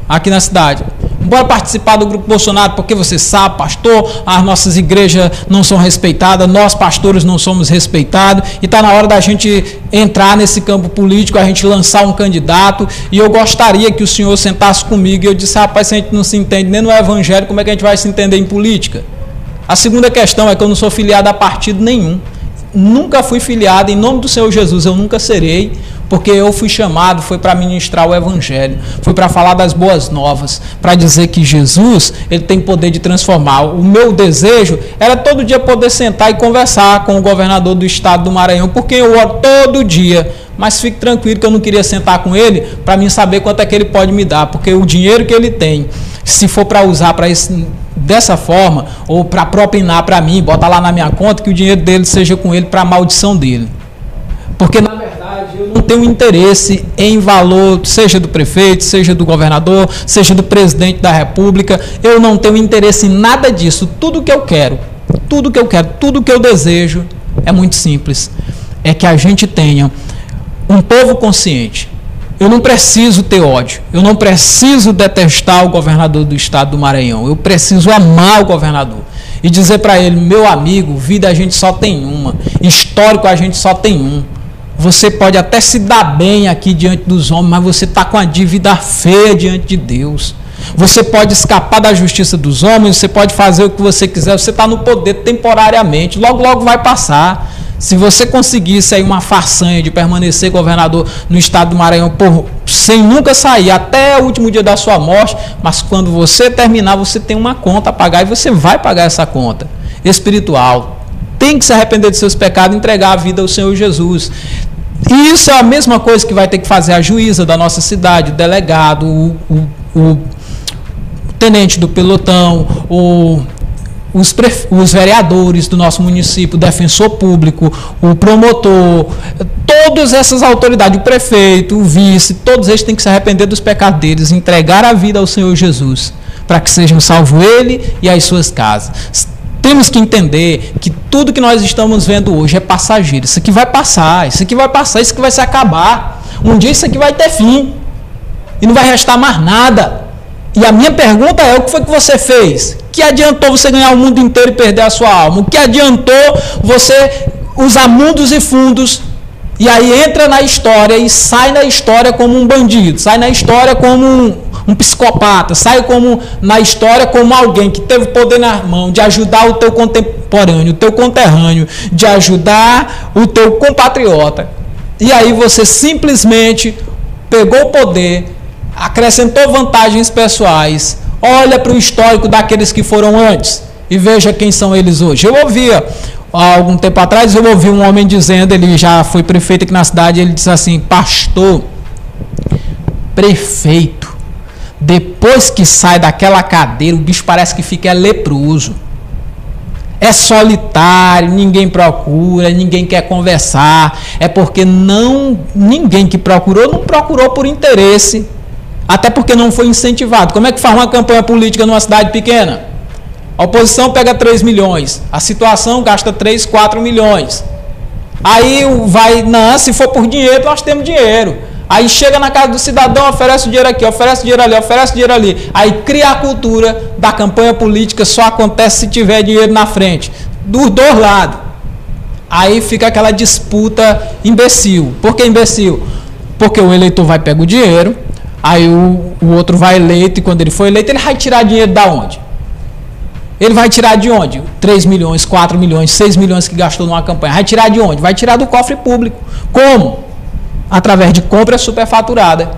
aqui na cidade. Bora participar do grupo Bolsonaro, porque você sabe, pastor, as nossas igrejas não são respeitadas, nós pastores não somos respeitados, e está na hora da gente entrar nesse campo político, a gente lançar um candidato, e eu gostaria que o senhor sentasse comigo, e eu disse, rapaz, se a gente não se entende nem no evangelho, como é que a gente vai se entender em política? A segunda questão é que eu não sou filiado a partido nenhum. Nunca fui filiado, em nome do Senhor Jesus, eu nunca serei porque eu fui chamado, foi para ministrar o evangelho, foi para falar das boas novas, para dizer que Jesus, ele tem poder de transformar. O meu desejo era todo dia poder sentar e conversar com o governador do estado do Maranhão, porque eu oro todo dia. Mas fique tranquilo que eu não queria sentar com ele para mim saber quanto é que ele pode me dar, porque o dinheiro que ele tem, se for para usar para esse dessa forma ou para propinar para mim, bota lá na minha conta que o dinheiro dele seja com ele para maldição dele. Porque não tenho interesse em valor, seja do prefeito, seja do governador, seja do presidente da república. Eu não tenho interesse em nada disso. Tudo que eu quero, tudo que eu quero, tudo que eu desejo é muito simples. É que a gente tenha um povo consciente. Eu não preciso ter ódio. Eu não preciso detestar o governador do estado do Maranhão. Eu preciso amar o governador e dizer para ele: meu amigo, vida a gente só tem uma, histórico a gente só tem um. Você pode até se dar bem aqui diante dos homens, mas você está com a dívida feia diante de Deus. Você pode escapar da justiça dos homens, você pode fazer o que você quiser, você está no poder temporariamente, logo, logo vai passar. Se você conseguisse aí uma façanha de permanecer governador no estado do Maranhão por, sem nunca sair até o último dia da sua morte, mas quando você terminar, você tem uma conta a pagar e você vai pagar essa conta espiritual. Tem que se arrepender de seus pecados e entregar a vida ao Senhor Jesus. E isso é a mesma coisa que vai ter que fazer a juíza da nossa cidade, o delegado, o, o, o tenente do pelotão, o, os, os, vereadores do nosso município, o defensor público, o promotor, todas essas autoridades, o prefeito, o vice, todos eles têm que se arrepender dos pecados deles, entregar a vida ao Senhor Jesus, para que sejam salvos ele e as suas casas. Temos que entender que tudo que nós estamos vendo hoje é passageiro. Isso aqui vai passar, isso aqui vai passar, isso aqui vai se acabar. Um dia isso aqui vai ter fim. E não vai restar mais nada. E a minha pergunta é: o que foi que você fez? Que adiantou você ganhar o mundo inteiro e perder a sua alma? O que adiantou você usar mundos e fundos e aí entra na história e sai na história como um bandido, sai na história como um, um psicopata, sai como na história como alguém que teve poder na mão de ajudar o teu contemporâneo, o teu conterrâneo, de ajudar o teu compatriota. E aí você simplesmente pegou o poder, acrescentou vantagens pessoais, olha para o histórico daqueles que foram antes e veja quem são eles hoje. Eu ouvia há algum tempo atrás, eu ouvi um homem dizendo, ele já foi prefeito aqui na cidade, ele disse assim: Pastor, prefeito, depois que sai daquela cadeira, o bicho parece que fica leproso. É solitário, ninguém procura, ninguém quer conversar. É porque não ninguém que procurou não procurou por interesse, até porque não foi incentivado. Como é que faz uma campanha política numa cidade pequena? A oposição pega 3 milhões, a situação gasta 3, 4 milhões. Aí vai, não, se for por dinheiro, nós temos dinheiro. Aí chega na casa do cidadão, oferece o dinheiro aqui, oferece o dinheiro ali, oferece o dinheiro ali. Aí cria a cultura da campanha política, só acontece se tiver dinheiro na frente. Dos dois lados. Aí fica aquela disputa imbecil. Por que imbecil? Porque o eleitor vai pegar o dinheiro, aí o, o outro vai eleito, e quando ele for eleito, ele vai tirar dinheiro da onde? Ele vai tirar de onde? 3 milhões, 4 milhões, 6 milhões que gastou numa campanha. Vai tirar de onde? Vai tirar do cofre público. Como? Através de compra superfaturada.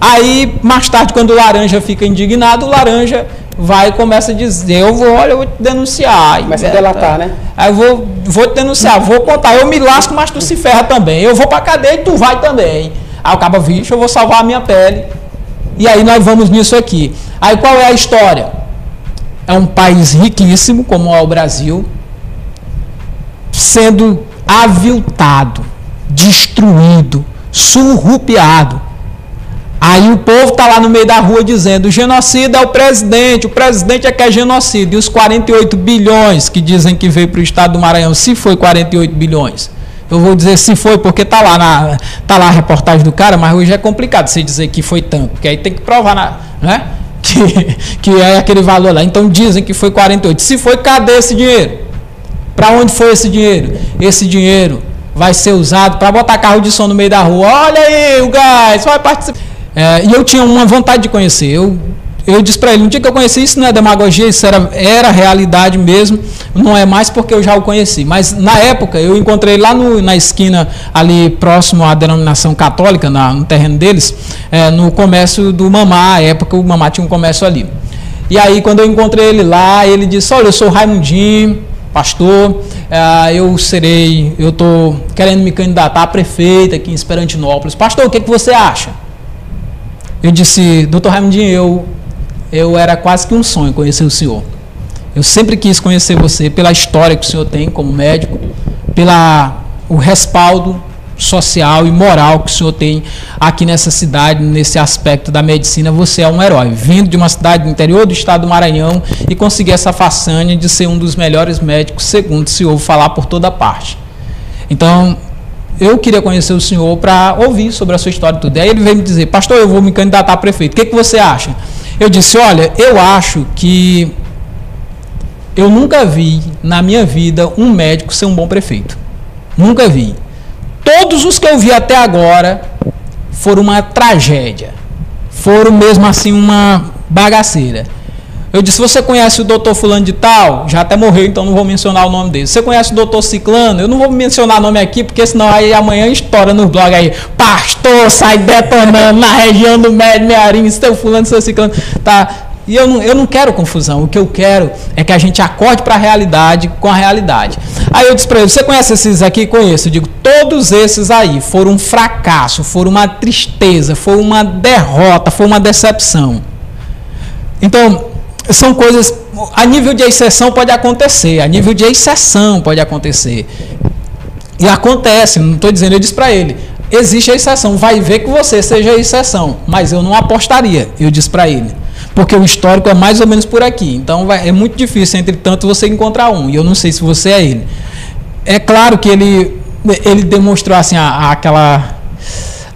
Aí, mais tarde, quando o laranja fica indignado, o laranja vai e começa a dizer, eu vou, olha, eu vou te denunciar. Começa a delatar, né? Aí eu vou, vou te denunciar, vou contar, eu me lasco, mas tu se ferra também. Eu vou pra cadeia e tu vai também. Aí o cabo, vixe, eu vou salvar a minha pele. E aí nós vamos nisso aqui. Aí qual é a história? é um país riquíssimo, como é o Brasil, sendo aviltado, destruído, surrupiado. Aí o povo está lá no meio da rua dizendo: o genocida é o presidente, o presidente é que é genocida. E os 48 bilhões que dizem que veio para o estado do Maranhão, se foi 48 bilhões. Eu vou dizer se foi, porque está lá, na, tá lá a reportagem do cara, mas hoje é complicado você dizer que foi tanto, porque aí tem que provar, na, né? Que, que é aquele valor lá. Então dizem que foi 48. Se foi, cadê esse dinheiro? Para onde foi esse dinheiro? Esse dinheiro vai ser usado para botar carro de som no meio da rua. Olha aí, o gás, vai participar. É, e eu tinha uma vontade de conhecer. Eu, eu disse para ele, um dia que eu conheci, isso não é demagogia, isso era, era realidade mesmo, não é mais porque eu já o conheci. Mas na época, eu encontrei lá no, na esquina, ali próximo à denominação católica, na, no terreno deles, é, no comércio do Mamá, à época o Mamá tinha um comércio ali. E aí, quando eu encontrei ele lá, ele disse: Olha, eu sou Raimundinho, pastor, é, eu serei, eu estou querendo me candidatar a prefeito aqui em Esperantinópolis. Pastor, o que, que você acha? Eu disse, doutor Raimundinho, eu, eu era quase que um sonho conhecer o senhor. Eu sempre quis conhecer você pela história que o senhor tem como médico, pela o respaldo social e moral que o senhor tem aqui nessa cidade, nesse aspecto da medicina, você é um herói. Vindo de uma cidade do interior do estado do Maranhão e conseguir essa façanha de ser um dos melhores médicos, segundo se ouve falar por toda parte. Então, eu queria conhecer o senhor para ouvir sobre a sua história e tudo. Aí ele veio me dizer, pastor, eu vou me candidatar a prefeito. O que, que você acha? Eu disse, olha, eu acho que eu nunca vi na minha vida um médico ser um bom prefeito. Nunca vi. Todos os que eu vi até agora foram uma tragédia. Foram mesmo assim uma bagaceira. Eu disse: Você conhece o doutor Fulano de Tal? Já até morreu, então não vou mencionar o nome dele. Você conhece o doutor Ciclano? Eu não vou mencionar o nome aqui, porque senão aí amanhã estoura nos blogs aí. Pastor sai detonando na região do Médio Mearim, seu Fulano, seu Ciclano. Tá. E eu não, eu não quero confusão. O que eu quero é que a gente acorde para a realidade com a realidade. Aí eu disse para ele: Você conhece esses aqui? Conheço. Eu digo: Todos esses aí foram um fracasso, foram uma tristeza, foi uma derrota, foi uma decepção. Então, são coisas. A nível de exceção pode acontecer, a nível de exceção pode acontecer. E acontece, não estou dizendo, eu disse para ele: existe a exceção, vai ver que você seja a exceção, mas eu não apostaria, eu disse para ele. Porque o histórico é mais ou menos por aqui. Então vai, é muito difícil, entretanto, você encontrar um. E eu não sei se você é ele. É claro que ele, ele demonstrou assim, a, a, aquela,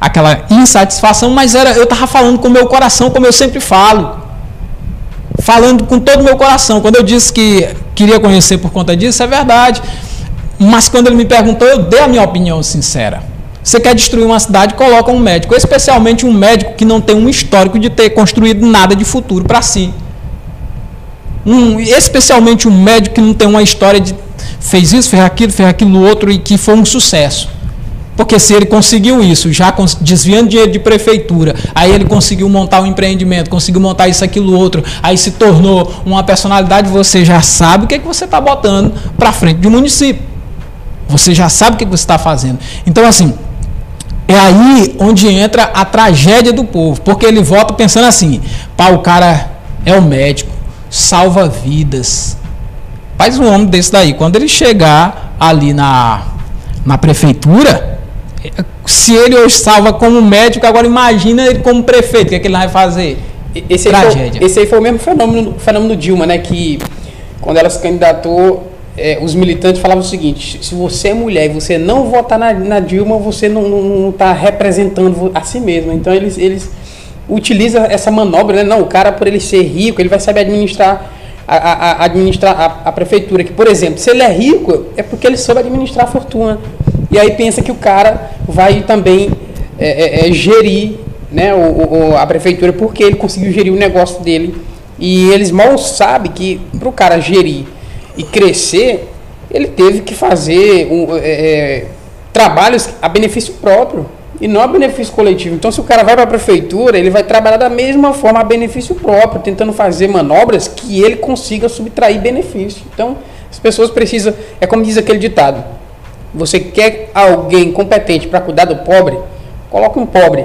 aquela insatisfação, mas era, eu estava falando com o meu coração, como eu sempre falo falando com todo o meu coração. Quando eu disse que queria conhecer por conta disso, é verdade. Mas quando ele me perguntou, eu dei a minha opinião sincera. Você quer destruir uma cidade, coloca um médico, especialmente um médico que não tem um histórico de ter construído nada de futuro para si. Um, especialmente um médico que não tem uma história de fez isso, fez aquilo, fez aquilo outro e que foi um sucesso. Porque se ele conseguiu isso, já desviando dinheiro de prefeitura, aí ele conseguiu montar um empreendimento, conseguiu montar isso, aquilo, outro, aí se tornou uma personalidade, você já sabe o que, é que você está botando para frente de um município. Você já sabe o que, é que você está fazendo. Então, assim, é aí onde entra a tragédia do povo, porque ele volta pensando assim: pá, o cara é o médico, salva vidas. Faz um homem desse daí. Quando ele chegar ali na, na prefeitura, se ele hoje salva como médico, agora imagina ele como prefeito, o que, é que ele vai fazer? Esse aí, Tragédia. Foi, esse aí foi o mesmo fenômeno, fenômeno Dilma, né? Que quando ela se candidatou, é, os militantes falavam o seguinte: se você é mulher e você não votar na, na Dilma, você não está representando a si mesmo. Então eles, eles utilizam essa manobra, né? Não, o cara, por ele ser rico, ele vai saber administrar. A, a, a administrar a, a prefeitura, que, por exemplo, se ele é rico, é porque ele soube administrar a fortuna e aí pensa que o cara vai também é, é, é, gerir né, o, o, a prefeitura porque ele conseguiu gerir o negócio dele. E eles mal sabem que para o cara gerir e crescer, ele teve que fazer um, é, é, trabalhos a benefício próprio e não a benefício coletivo. Então, se o cara vai para a prefeitura, ele vai trabalhar da mesma forma a benefício próprio, tentando fazer manobras que ele consiga subtrair benefício. Então, as pessoas precisam, é como diz aquele ditado: você quer alguém competente para cuidar do pobre, coloca um pobre.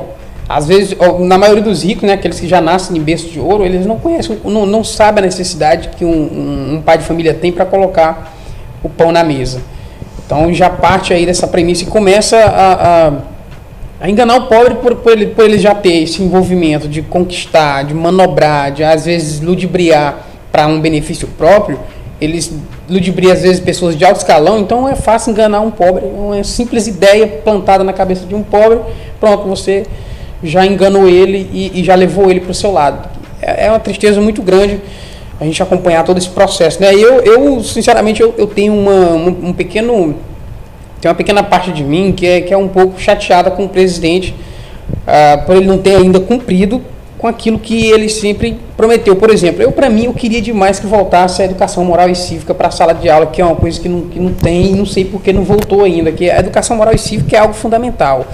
Às vezes, na maioria dos ricos, né, aqueles que já nascem em berço de ouro, eles não conhecem, não, não sabem a necessidade que um, um, um pai de família tem para colocar o pão na mesa. Então já parte aí dessa premissa e começa a, a, A enganar o pobre por, por, ele, por ele já ter esse envolvimento de conquistar, de manobrar, de às vezes ludibriar para um benefício próprio, eles ludibriam às vezes pessoas de alto escalão, então é fácil enganar um pobre. É uma simples ideia plantada na cabeça de um pobre, pronto, você já enganou ele e, e já levou ele para o seu lado. É, é, uma tristeza muito grande a gente acompanhar todo esse processo. Né? Eu, eu sinceramente, eu, eu tenho uma, um, um pequeno tem uma pequena parte de mim que é, que é um pouco chateada com o presidente uh, por ele não ter ainda cumprido com aquilo que ele sempre prometeu. Por exemplo, eu para mim eu queria demais que voltasse a educação moral e cívica para a sala de aula, que é uma coisa que não, que não tem, não sei por que não voltou ainda, que a educação moral e cívica é algo fundamental.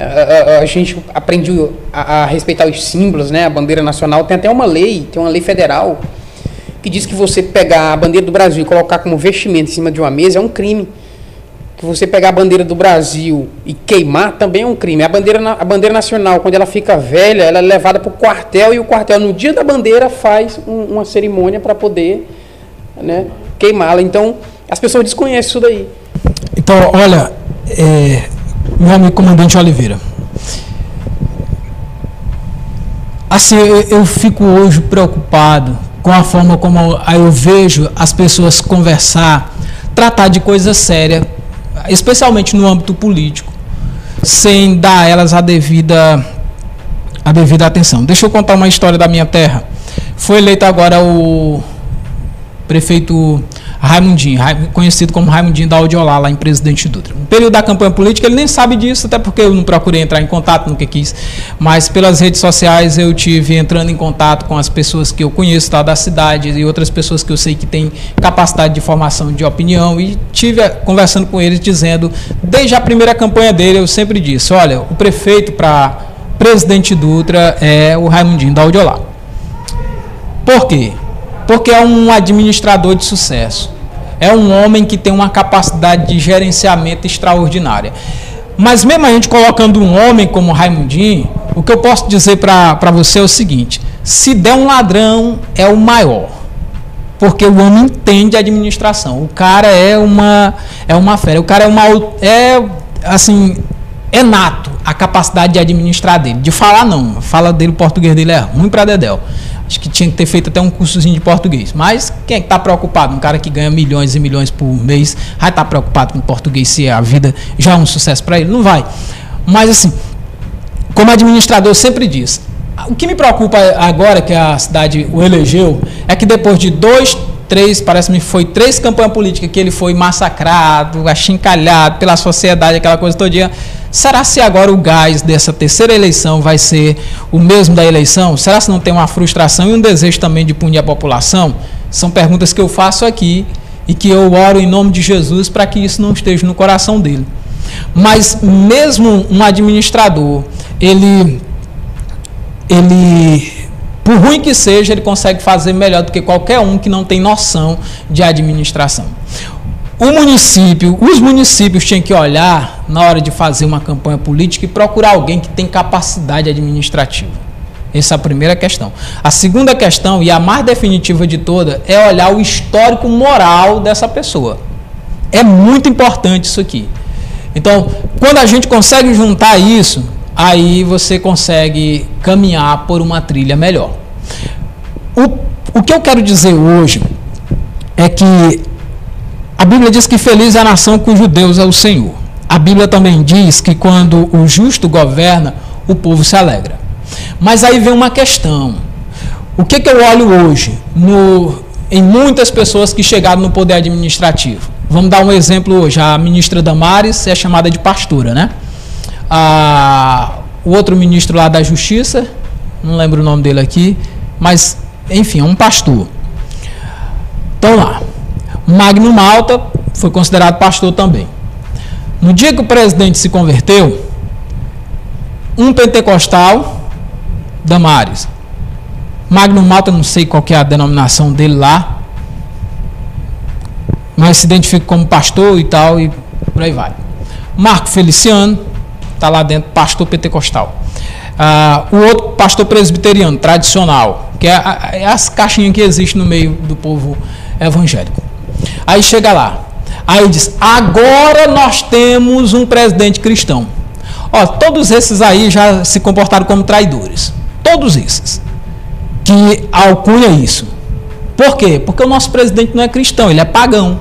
A, a, gente aprendeu a, a, respeitar os símbolos, né? A bandeira nacional tem até uma lei, tem uma lei federal que diz que você pegar a bandeira do Brasil e colocar como vestimento em cima de uma mesa é um crime que você pegar a bandeira do Brasil e queimar também é um crime. A bandeira, a bandeira nacional, quando ela fica velha, ela é levada para o quartel e o quartel, no dia da bandeira, faz um, uma cerimônia para poder né, queimá-la. Então, as pessoas desconhecem isso daí. Então, olha, é, meu amigo comandante Oliveira, assim, eu, eu fico hoje preocupado com a forma como eu vejo as pessoas conversar, tratar de coisa séria especialmente no âmbito político, sem dar a elas a devida, a devida atenção. Deixa eu contar uma história da minha terra. Foi eleito agora o prefeito Raimundinho, conhecido como Raimundinho da Audiolá, lá em Presidente Dutra. No período da campanha política, ele nem sabe disso, até porque eu não procurei entrar em contato, nunca quis. Mas pelas redes sociais eu tive entrando em contato com as pessoas que eu conheço tá, da cidade e outras pessoas que eu sei que têm capacidade de formação de opinião e tive conversando com eles dizendo, desde a primeira campanha dele, eu sempre disse: olha, o prefeito para Presidente Dutra é o Raimundinho da Audiolá. Por quê? Porque é um administrador de sucesso. É um homem que tem uma capacidade de gerenciamento extraordinária. Mas mesmo a gente colocando um homem como Raimundinho, o que eu posso dizer para você é o seguinte: se der um ladrão, é o maior. Porque o homem entende a administração. O cara é uma é uma fera. O cara é uma é assim, é nato a capacidade de administrar dele. De falar não, fala dele, o português dele é ruim para dedéu. Acho que tinha que ter feito até um cursozinho de português. Mas quem é que está preocupado? Um cara que ganha milhões e milhões por mês vai estar tá preocupado com português se a vida já é um sucesso para ele? Não vai. Mas assim, como administrador sempre diz, o que me preocupa agora que a cidade o elegeu é que depois de dois, três, parece-me foi três campanhas políticas que ele foi massacrado, achincalhado pela sociedade, aquela coisa todinha Será se agora o gás dessa terceira eleição vai ser o mesmo da eleição? Será se não tem uma frustração e um desejo também de punir a população? São perguntas que eu faço aqui e que eu oro em nome de Jesus para que isso não esteja no coração dele. Mas mesmo um administrador, ele ele por ruim que seja, ele consegue fazer melhor do que qualquer um que não tem noção de administração o município, os municípios tinham que olhar na hora de fazer uma campanha política e procurar alguém que tem capacidade administrativa. Essa é a primeira questão. A segunda questão, e a mais definitiva de toda, é olhar o histórico moral dessa pessoa. É muito importante isso aqui. Então, quando a gente consegue juntar isso, aí você consegue caminhar por uma trilha melhor. O, o que eu quero dizer hoje é que a Bíblia diz que feliz é a nação cujo Deus é o Senhor. A Bíblia também diz que quando o justo governa, o povo se alegra. Mas aí vem uma questão. O que, que eu olho hoje no, em muitas pessoas que chegaram no poder administrativo? Vamos dar um exemplo hoje. A ministra Damares é chamada de pastora, né? O outro ministro lá da Justiça, não lembro o nome dele aqui, mas enfim, é um pastor. Então lá. Magno Malta foi considerado pastor também. No dia que o presidente se converteu, um pentecostal, Damares, Magno Malta, não sei qual é a denominação dele lá, mas se identifica como pastor e tal, e por aí vai. Marco Feliciano, está lá dentro, pastor pentecostal. Ah, o outro, pastor presbiteriano, tradicional, que é, é as caixinhas que existem no meio do povo evangélico. Aí chega lá. Aí diz: agora nós temos um presidente cristão. Ó, todos esses aí já se comportaram como traidores. Todos esses. Que alcunha isso. Por quê? Porque o nosso presidente não é cristão, ele é pagão.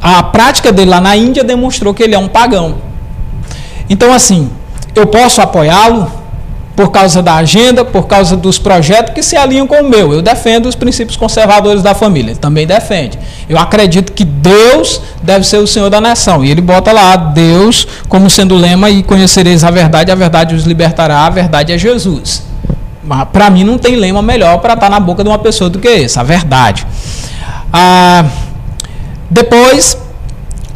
A prática dele lá na Índia demonstrou que ele é um pagão. Então, assim, eu posso apoiá-lo por causa da agenda, por causa dos projetos que se alinham com o meu. Eu defendo os princípios conservadores da família, também defende. Eu acredito que Deus deve ser o Senhor da nação. E ele bota lá Deus como sendo lema e conhecereis a verdade, a verdade os libertará, a verdade é Jesus. Para mim não tem lema melhor para estar tá na boca de uma pessoa do que esse, a verdade. Ah, depois,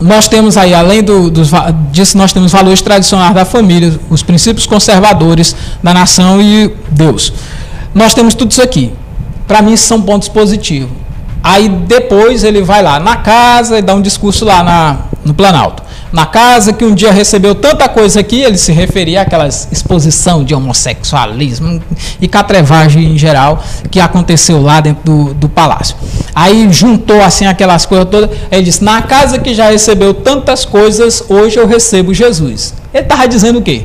nós temos aí, além do, dos, disso, nós temos valores tradicionais da família, os princípios conservadores da nação e Deus. Nós temos tudo isso aqui. Para mim, são pontos positivos. Aí depois ele vai lá na casa e dá um discurso lá na, no Planalto na casa, que um dia recebeu tanta coisa aqui, ele se referia àquela exposição de homossexualismo e catrevagem em geral que aconteceu lá dentro do, do palácio. Aí juntou assim aquelas coisas todas, ele disse: Na casa que já recebeu tantas coisas, hoje eu recebo Jesus. Ele estava dizendo o quê?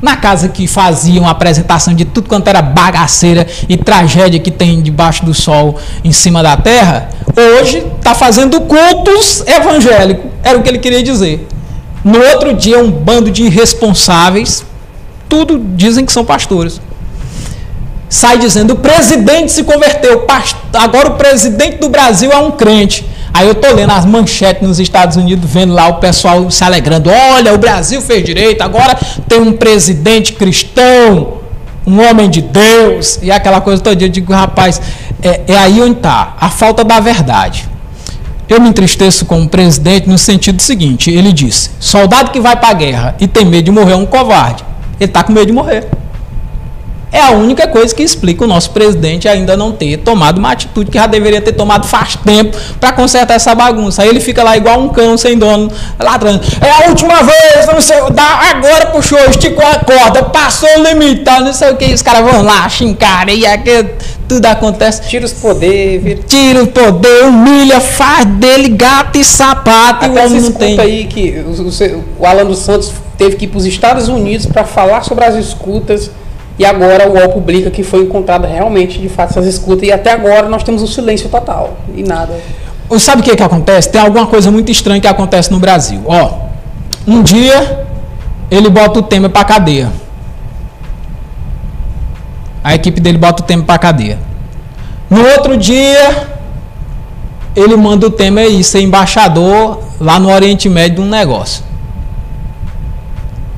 Na casa que faziam apresentação de tudo quanto era bagaceira e tragédia que tem debaixo do sol em cima da terra, hoje está fazendo cultos evangélicos. Era o que ele queria dizer. No outro dia, um bando de irresponsáveis, tudo dizem que são pastores, sai dizendo: o presidente se converteu, agora o presidente do Brasil é um crente. Aí eu tô lendo as manchetes nos Estados Unidos, vendo lá o pessoal se alegrando: olha, o Brasil fez direito, agora tem um presidente cristão, um homem de Deus, e aquela coisa todo dia. Eu digo, rapaz, é, é aí onde está a falta da verdade. Eu me entristeço com o presidente no sentido seguinte: ele disse, soldado que vai para a guerra e tem medo de morrer é um covarde. Ele está com medo de morrer. É a única coisa que explica o nosso presidente ainda não ter tomado uma atitude que já deveria ter tomado faz tempo para consertar essa bagunça. Aí ele fica lá igual um cão sem dono, ladrando. É a última vez, não sei, dá, agora puxou, esticou a corda, passou o limite, tá, não sei o que. Os caras vão lá, xincar, e aqui, tudo acontece. Tira os poderes. Tira o poder, humilha, faz dele gato e sapato. Até e o homem não tem. aí que o, o Alan dos Santos teve que ir para os Estados Unidos para falar sobre as escutas e agora o UOL publica que foi encontrado realmente, de fato, essas escutas. E até agora nós temos um silêncio total. E nada. Sabe o que, que acontece? Tem alguma coisa muito estranha que acontece no Brasil. Ó, um dia ele bota o tema para cadeia. A equipe dele bota o tema para cadeia. No outro dia, ele manda o tema aí, ser embaixador lá no Oriente Médio de um negócio.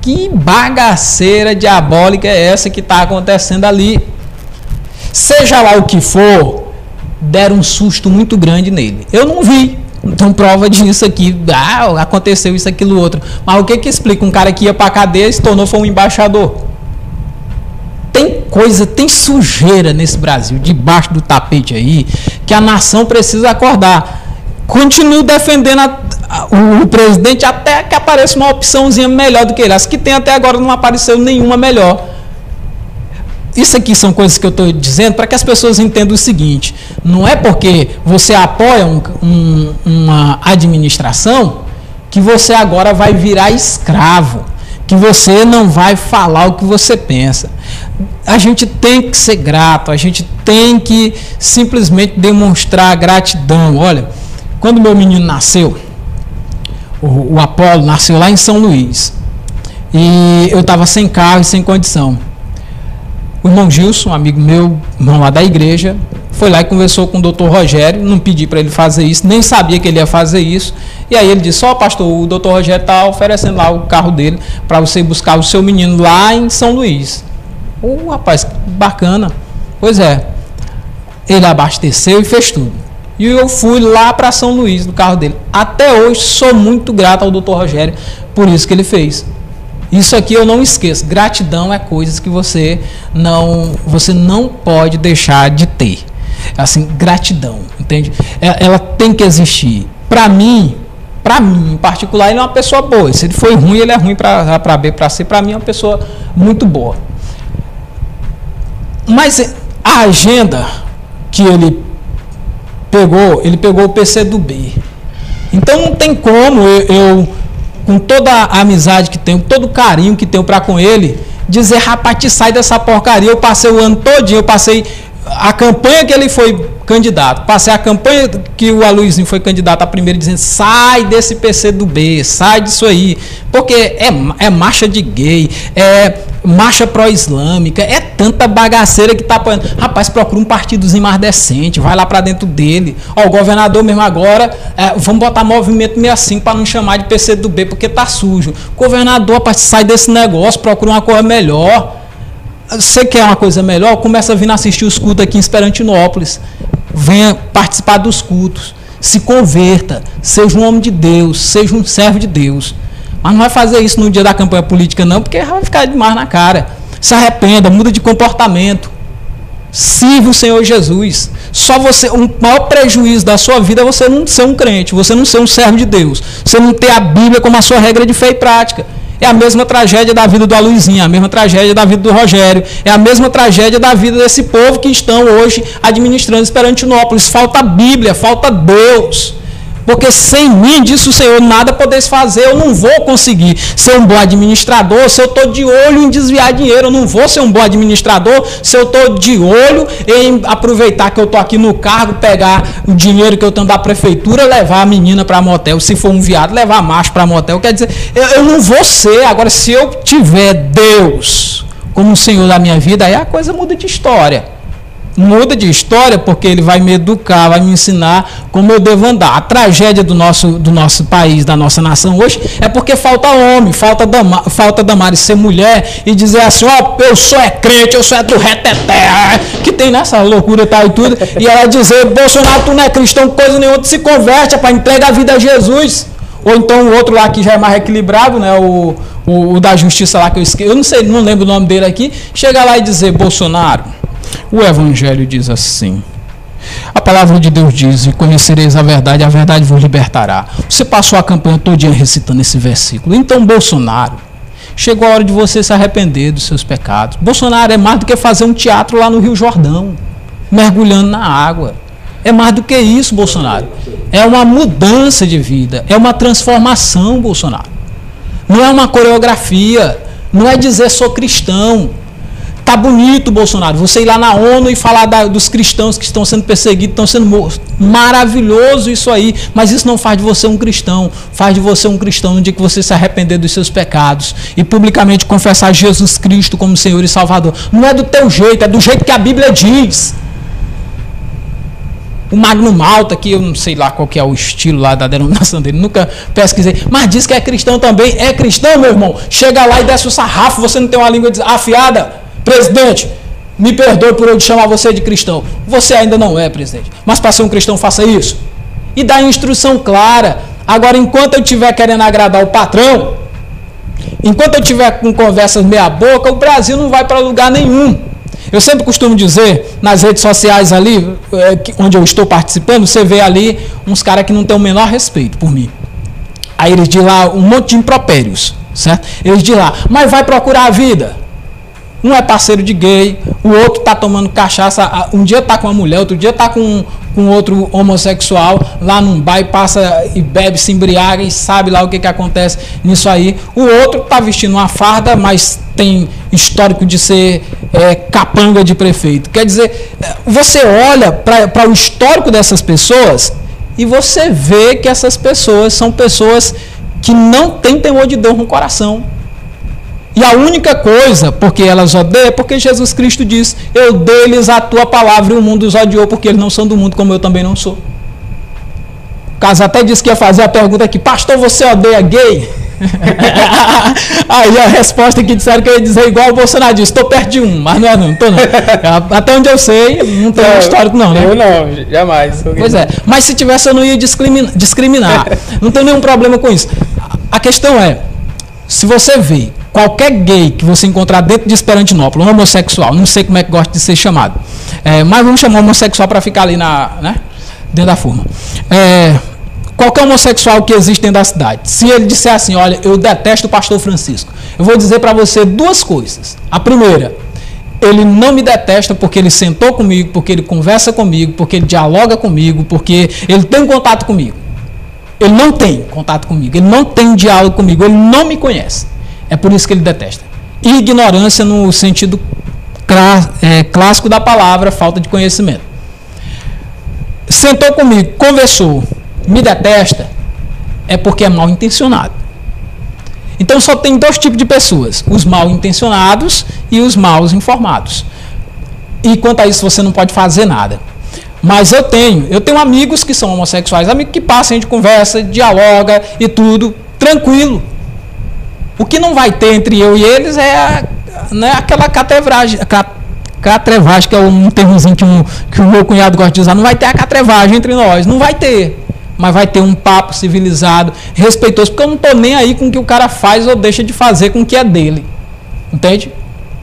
Que bagaceira diabólica é essa que está acontecendo ali? Seja lá o que for, deram um susto muito grande nele. Eu não vi. Então, prova disso aqui. Ah, aconteceu isso, aquilo, outro. Mas o que que explica? Um cara que ia para cadeia se tornou foi um embaixador. Tem coisa, tem sujeira nesse Brasil, debaixo do tapete aí, que a nação precisa acordar. Continuo defendendo a, o, o, presidente até que apareça uma opçãozinha melhor do que ele. As que tem até agora não apareceu nenhuma melhor. Isso aqui são coisas que eu estou dizendo para que as pessoas entendam o seguinte: não é porque você apoia um, um, uma administração que você agora vai virar escravo, que você não vai falar o que você pensa. A gente tem que ser grato, a gente tem que simplesmente demonstrar gratidão. Olha quando meu menino nasceu, o, o Apolo nasceu lá em São Luís. E eu estava sem carro e sem condição. O irmão Gilson, um amigo meu, irmão lá da igreja, foi lá e conversou com o doutor Rogério, não pedi para ele fazer isso, nem sabia que ele ia fazer isso. E aí ele disse: Ó, oh, pastor, o doutor Rogério está oferecendo lá o carro dele para você buscar o seu menino lá em São Luís. O oh, rapaz, bacana. Pois é. Ele abasteceu e fez tudo. E eu fui lá para São Luís no carro dele. Até hoje sou muito grato ao Dr. Rogério por isso que ele fez. Isso aqui eu não esqueço. Gratidão é coisas que você não você não pode deixar de ter. Assim, gratidão, entende? É, ela tem que existir. Para mim, para mim em particular, ele é uma pessoa boa. Se ele foi ruim, ele é ruim para B, para C. Para mim é uma pessoa muito boa. Mas a agenda que ele pegou, ele pegou o PC do B. Então não tem como eu, eu com toda a amizade que tenho, todo o carinho que tenho para com ele, dizer, rapaz, te sai dessa porcaria. Eu passei o ano todinho, eu passei a campanha que ele foi candidato, passei a campanha que o Aloysio foi candidato a primeiro, dizendo sai desse PC do B, sai disso aí, porque é, é marcha de gay, é marcha pró-islâmica, é tanta bagaceira que tá apoiando. Rapaz, procura um partidozinho mais decente, vai lá para dentro dele. Ó, o governador mesmo agora, é, vamos botar movimento 65 para não chamar de PC do B, porque tá sujo. Governador, rapaz, sai desse negócio, procura uma coisa melhor. Você quer uma coisa melhor? Começa a vir assistir os cultos aqui em Esperantinópolis. Venha participar dos cultos. Se converta. Seja um homem de Deus. Seja um servo de Deus. Mas não vai fazer isso no dia da campanha política, não, porque vai ficar demais na cara. Se arrependa, muda de comportamento. Sirva o Senhor Jesus. Só você, o maior prejuízo da sua vida é você não ser um crente, você não ser um servo de Deus, você não ter a Bíblia como a sua regra de fé e prática. É a mesma tragédia da vida do Aluizinho, a mesma tragédia da vida do Rogério, é a mesma tragédia da vida desse povo que estão hoje administrando Esperantinópolis. Falta Bíblia, falta Deus. Porque sem mim, disse o Senhor, nada podeis fazer, eu não vou conseguir ser um bom administrador. Se eu estou de olho em desviar dinheiro, eu não vou ser um bom administrador. Se eu estou de olho em aproveitar que eu estou aqui no cargo, pegar o dinheiro que eu tenho da prefeitura, levar a menina para motel, se for um viado, levar macho para motel. Quer dizer, eu, eu não vou ser. Agora, se eu tiver Deus como o Senhor da minha vida, aí a coisa muda de história muda de história porque ele vai me educar, vai me ensinar como eu devo andar. A tragédia do nosso, do nosso país, da nossa nação hoje, é porque falta homem, falta, dama, falta Damares ser mulher e dizer assim, ó, oh, eu sou é crente, eu sou é do reteté, que tem nessa loucura tal e tudo, e ela dizer, Bolsonaro, tu não é cristão, coisa nenhuma, tu se converte, para entregar a vida a Jesus. Ou então o outro lá que já é mais equilibrado, né, o, o, o da justiça lá que eu esqueci, eu não sei, não lembro o nome dele aqui, chega lá e dizer, Bolsonaro, o Evangelho diz assim. A palavra de Deus diz: E conhecereis a verdade, a verdade vos libertará. Você passou a campanha todinha recitando esse versículo. Então, Bolsonaro, chegou a hora de você se arrepender dos seus pecados. Bolsonaro é mais do que fazer um teatro lá no Rio Jordão, mergulhando na água. É mais do que isso, Bolsonaro. É uma mudança de vida, é uma transformação, Bolsonaro. Não é uma coreografia, não é dizer sou cristão. Tá bonito, Bolsonaro, você ir lá na ONU e falar da, dos cristãos que estão sendo perseguidos, estão sendo mortos. Maravilhoso isso aí, mas isso não faz de você um cristão. Faz de você um cristão no dia que você se arrepender dos seus pecados e publicamente confessar Jesus Cristo como Senhor e Salvador. Não é do teu jeito, é do jeito que a Bíblia diz. O Magno Malta, que eu não sei lá qual que é o estilo lá da denominação dele, nunca pesquisei, mas diz que é cristão também. É cristão, meu irmão. Chega lá e desce o sarrafo, você não tem uma língua afiada. Presidente, me perdoe por eu chamar você de cristão. Você ainda não é, presidente. Mas para ser um cristão, faça isso. E dá instrução clara. Agora, enquanto eu estiver querendo agradar o patrão, enquanto eu estiver com conversas meia-boca, o Brasil não vai para lugar nenhum. Eu sempre costumo dizer, nas redes sociais ali, é, onde eu estou participando, você vê ali uns caras que não têm o menor respeito por mim. Aí eles dizem lá um monte de impropérios, certo? Eles dizem lá, mas vai procurar a vida. Um é parceiro de gay, o outro tá tomando cachaça, um dia tá com uma mulher, outro dia tá com, com outro homossexual, lá num bar e passa e bebe, se embriaga e sabe lá o que, que acontece nisso aí. O outro tá vestindo uma farda, mas tem histórico de ser é, capanga de prefeito. Quer dizer, você olha para o histórico dessas pessoas e você vê que essas pessoas são pessoas que não têm temor de Deus no coração e a única coisa porque elas odeiam é porque Jesus Cristo diz: Eu dei-lhes a tua palavra e o mundo os odiou porque eles não são do mundo, como eu também não sou. O caso até disse que ia fazer a pergunta aqui: Pastor, você odeia gay? Aí a resposta que disseram que eu ia dizer igual o Bolsonaro disse: Estou perto de um, mas não é, não, estou não. Até onde eu sei, não tem não, histórico, não, né? Eu não, jamais. Pois é, mas se tivesse, eu não ia discriminar. discriminar. não tem nenhum problema com isso. A questão é: se você vê qualquer gay que você encontrar dentro de Esperantinópolis, um homossexual, não sei como é que gosta de ser chamado, é, mas vamos chamar homossexual para ficar ali na, né, dentro da forma. É, qualquer homossexual que existe dentro da cidade, se ele disser assim, olha, eu detesto o pastor Francisco, eu vou dizer para você duas coisas. A primeira, ele não me detesta porque ele sentou comigo, porque ele conversa comigo, porque ele dialoga comigo, porque ele tem contato comigo. Ele não tem contato comigo, ele não tem diálogo comigo, ele não me conhece. É por isso que ele detesta. Ignorância no sentido é, clássico da palavra, falta de conhecimento. Sentou comigo, conversou, me detesta, é porque é mal intencionado. Então só tem dois tipos de pessoas: os mal intencionados e os mal informados. E quanto a isso você não pode fazer nada. Mas eu tenho, eu tenho amigos que são homossexuais, amigos que passam, a gente conversa, dialoga e tudo, tranquilo. O que não vai ter entre eu e eles é a, né, aquela catevragem, catrevagem, que é um termozinho que, um, que o meu cunhado gosta de usar. Não vai ter a catrevagem entre nós, não vai ter. Mas vai ter um papo civilizado, respeitoso, porque eu não estou nem aí com o que o cara faz ou deixa de fazer com o que é dele. Entende?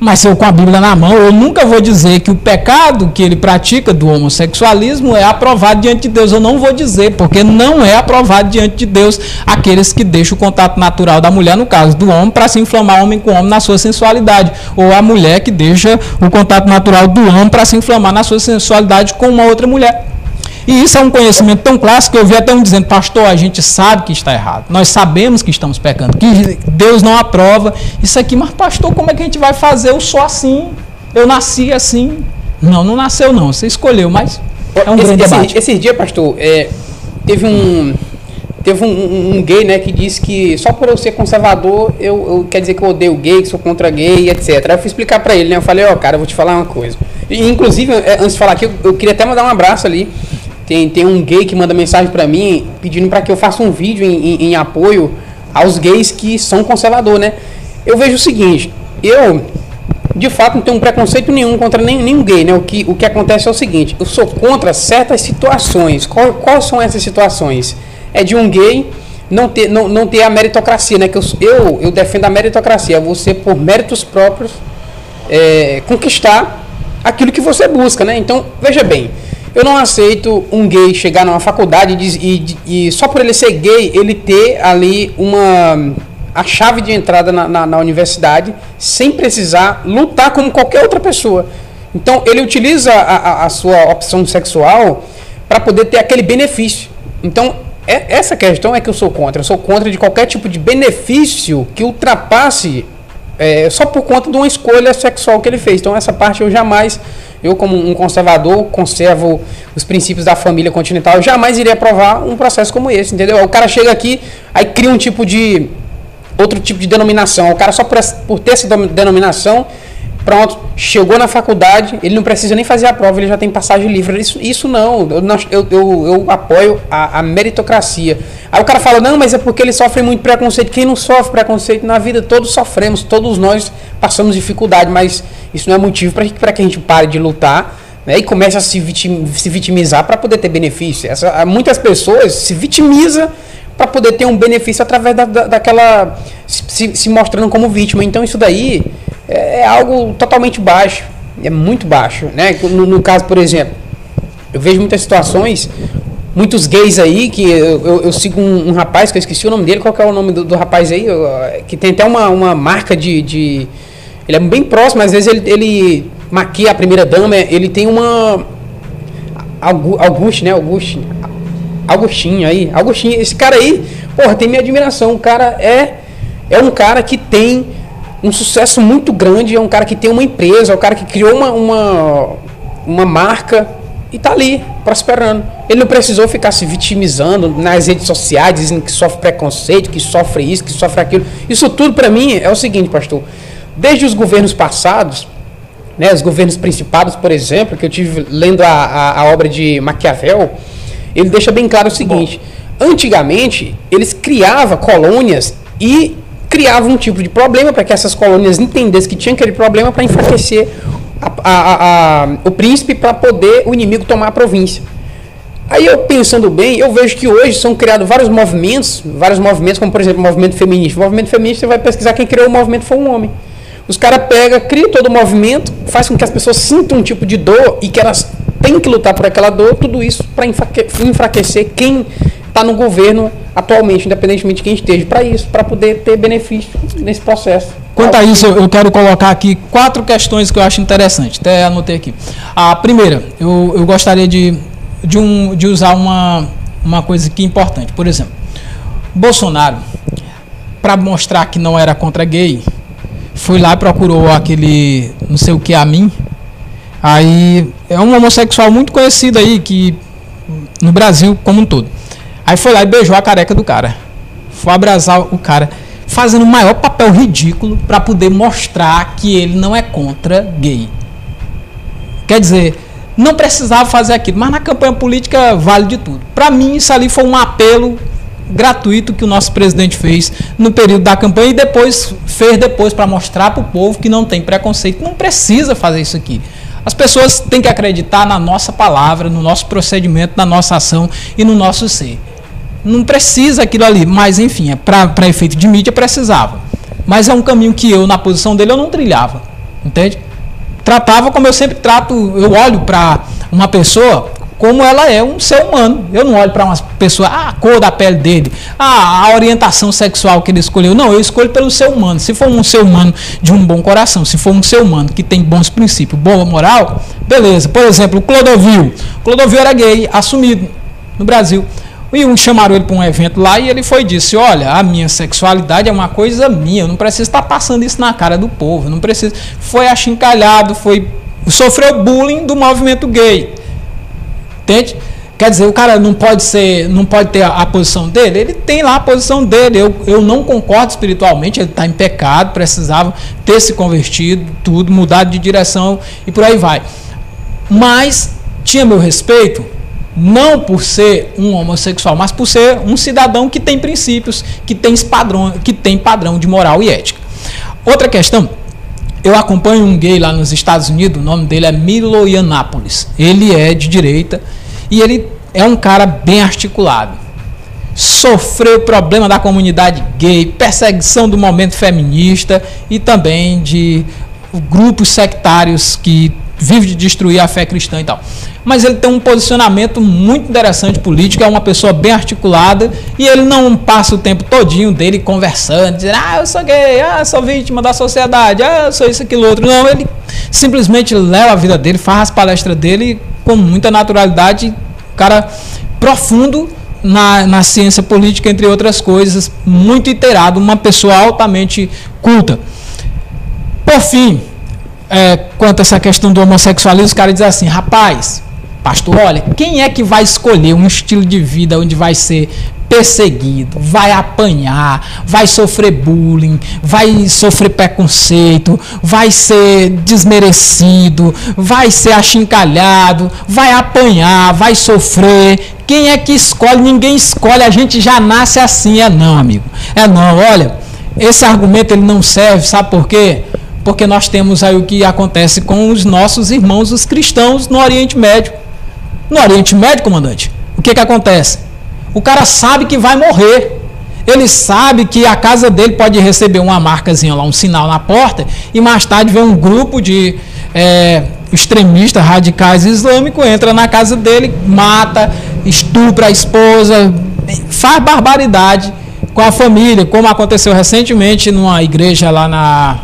Mas eu com a Bíblia na mão, eu nunca vou dizer que o pecado que ele pratica do homossexualismo é aprovado diante de Deus. Eu não vou dizer, porque não é aprovado diante de Deus aqueles que deixam o contato natural da mulher, no caso do homem, para se inflamar homem com homem na sua sensualidade. Ou a mulher que deixa o contato natural do homem para se inflamar na sua sensualidade com uma outra mulher. E isso é um conhecimento tão clássico que eu vi até um dizendo, pastor, a gente sabe que está errado. Nós sabemos que estamos pecando, que Deus não aprova isso aqui. Mas, pastor, como é que a gente vai fazer? Eu sou assim, eu nasci assim. Não, não nasceu não, você escolheu, mas é um esse, grande debate. Esse, esse dia, pastor, é, teve um teve um, um, um, gay, né, que disse que só por eu ser conservador, eu, eu quer dizer que eu odeio gay, que sou contra gay, etc. Aí eu fui explicar para ele, né, eu falei, ó, oh, cara, eu vou te falar uma coisa. E, inclusive, é, antes de falar aqui, eu, eu, queria até mandar um abraço ali tem, tem um gay que manda mensagem para mim pedindo para que eu faça um vídeo em, em, em, apoio aos gays que são conservador, né? Eu vejo o seguinte, eu de fato não tenho um preconceito nenhum contra nenhum, nenhum gay, né? O que, o que acontece é o seguinte, eu sou contra certas situações. Qual, quais são essas situações? É de um gay não ter, não, não ter a meritocracia, né? Que eu, eu, eu defendo a meritocracia, você por méritos próprios é, conquistar aquilo que você busca, né? Então, veja bem, eu não aceito um gay chegar numa faculdade e, e, e só por ele ser gay, ele ter ali uma a chave de entrada na, na, na, universidade sem precisar lutar como qualquer outra pessoa. Então ele utiliza a, a, a sua opção sexual para poder ter aquele benefício. Então é, essa questão é que eu sou contra. Eu sou contra de qualquer tipo de benefício que ultrapasse é, só por conta de uma escolha sexual que ele fez. Então essa parte eu jamais eu, como um conservador, conservo os princípios da família continental. Eu jamais iria aprovar um processo como esse, entendeu? O cara chega aqui, aí cria um tipo de. outro tipo de denominação. O cara, só por, por ter essa denominação, pronto, chegou na faculdade, ele não precisa nem fazer a prova, ele já tem passagem livre. Isso, isso não, eu, eu, eu apoio a, a, meritocracia. Aí o cara fala, não, mas é porque ele sofre muito preconceito. Quem não sofre preconceito na vida, todos sofremos, todos nós passamos dificuldade, mas isso não é motivo para que a gente pare de lutar né, e comece a se, vitim, se vitimizar para poder ter benefício. Essa, muitas pessoas se vitimizam para poder ter um benefício através da, da daquela. Se, se mostrando como vítima. Então isso daí é, é algo totalmente baixo, é muito baixo, né? No, no, caso, por exemplo, eu vejo muitas situações, muitos gays aí, que eu, eu, eu sigo um, um, rapaz, que eu esqueci o nome dele, qual é o nome do, do rapaz aí, eu, que tem até uma, uma marca de, de, Ele é bem próximo, às vezes ele, ele maquia a primeira dama, ele tem uma. Augusto, né? Augusto. Augustinho aí. Augustinho, esse cara aí, porra, tem minha admiração. O cara é, é um cara que tem um sucesso muito grande, é um cara que tem uma empresa, é um cara que criou uma, uma, uma marca e tá ali, prosperando. Ele não precisou ficar se vitimizando nas redes sociais, dizendo que sofre preconceito, que sofre isso, que sofre aquilo. Isso tudo para mim é o seguinte, pastor. Desde os governos passados, né, os governos principados, por exemplo, que eu tive lendo a, a, a obra de Maquiavel, ele deixa bem claro o seguinte: Bom. antigamente eles criavam colônias e criava um tipo de problema para que essas colônias entendessem que tinha aquele problema para enfraquecer a, a, a, o príncipe para poder o inimigo tomar a província. Aí eu pensando bem, eu vejo que hoje são criados vários movimentos, vários movimentos, como por exemplo o movimento feminista. O movimento feminista você vai pesquisar quem criou o movimento foi um homem. Os caras pegam, criam todo o movimento, faz com que as pessoas sintam um tipo de dor e que elas têm que lutar por aquela dor, tudo isso para enfraquecer quem está no governo atualmente, independentemente de quem esteja, para isso, para poder ter benefício nesse processo. Quanto a isso, eu quero colocar aqui quatro questões que eu acho interessantes, até anotei aqui. A primeira, eu, eu gostaria de, de, um, de usar uma, uma coisa que é importante. Por exemplo, Bolsonaro, para mostrar que não era contra gay, foi lá e procurou aquele não sei o que a mim. Aí é um homossexual muito conhecido aí que no Brasil como um todo. Aí foi lá e beijou a careca do cara. Foi abraçar o cara, fazendo o maior papel ridículo para poder mostrar que ele não é contra gay. Quer dizer, não precisava fazer aquilo, mas na campanha política vale de tudo. Para mim, isso ali foi um apelo gratuito que o nosso presidente fez no período da campanha e depois fez depois para mostrar para o povo que não tem preconceito. Não precisa fazer isso aqui. As pessoas têm que acreditar na nossa palavra, no nosso procedimento, na nossa ação e no nosso ser. Não precisa aquilo ali, mas enfim, é para efeito de mídia precisava. Mas é um caminho que eu, na posição dele, eu não trilhava. Entende? Tratava como eu sempre trato, eu olho para uma pessoa como ela é um ser humano. Eu não olho para uma pessoa, ah, a cor da pele dele, ah, a orientação sexual que ele escolheu. Não, eu escolho pelo ser humano. Se for um ser humano de um bom coração, se for um ser humano que tem bons princípios, boa moral, beleza. Por exemplo, Clodovil. Clodovil era gay, assumido no Brasil. E um chamaram ele para um evento lá e ele foi e disse: Olha, a minha sexualidade é uma coisa minha, eu não preciso estar passando isso na cara do povo, não preciso. Foi achincalhado, foi sofreu bullying do movimento gay. Entende? Quer dizer, o cara não pode ser, não pode ter a, a, posição dele, ele tem lá a posição dele. Eu, eu não concordo espiritualmente, ele está em pecado, precisava ter se convertido, tudo, mudado de direção e por aí vai. Mas tinha meu respeito, não por ser um homossexual, mas por ser um cidadão que tem princípios, que tem padrão, que tem padrão de moral e ética. Outra questão eu acompanho um gay lá nos Estados Unidos, o nome dele é Milo Yiannopoulos. Ele é de direita e ele é um cara bem articulado. Sofreu problema da comunidade gay, perseguição do momento feminista e também de grupos sectários que vivem de destruir a fé cristã e tal mas ele tem um posicionamento muito interessante político, é uma pessoa bem articulada e ele não passa o tempo todinho dele conversando, dizendo, ah, eu sou gay, ah, sou vítima da sociedade, ah, eu sou isso, aquilo, outro. Não, ele simplesmente leva a vida dele, faz as palestras dele com muita naturalidade, cara profundo na, na ciência política, entre outras coisas, muito iterado, uma pessoa altamente culta. Por fim, é, quanto a essa questão do homossexualismo, os caras dizem assim, rapaz, Pastor, olha, quem é que vai escolher um estilo de vida onde vai ser perseguido, vai apanhar, vai sofrer bullying, vai sofrer preconceito, vai ser desmerecido, vai ser achincalhado, vai apanhar, vai sofrer. Quem é que escolhe? Ninguém escolhe, a gente já nasce assim. É não, amigo. É não. Olha, esse argumento ele não serve, sabe por quê? Porque nós temos aí o que acontece com os nossos irmãos, os cristãos no Oriente Médio. No Oriente Médio, comandante, o que, que acontece? O cara sabe que vai morrer. Ele sabe que a casa dele pode receber uma marcazinha lá, um sinal na porta, e mais tarde vem um grupo de é, extremistas radicais islâmicos, entra na casa dele, mata, estupra a esposa, faz barbaridade com a família, como aconteceu recentemente numa igreja lá na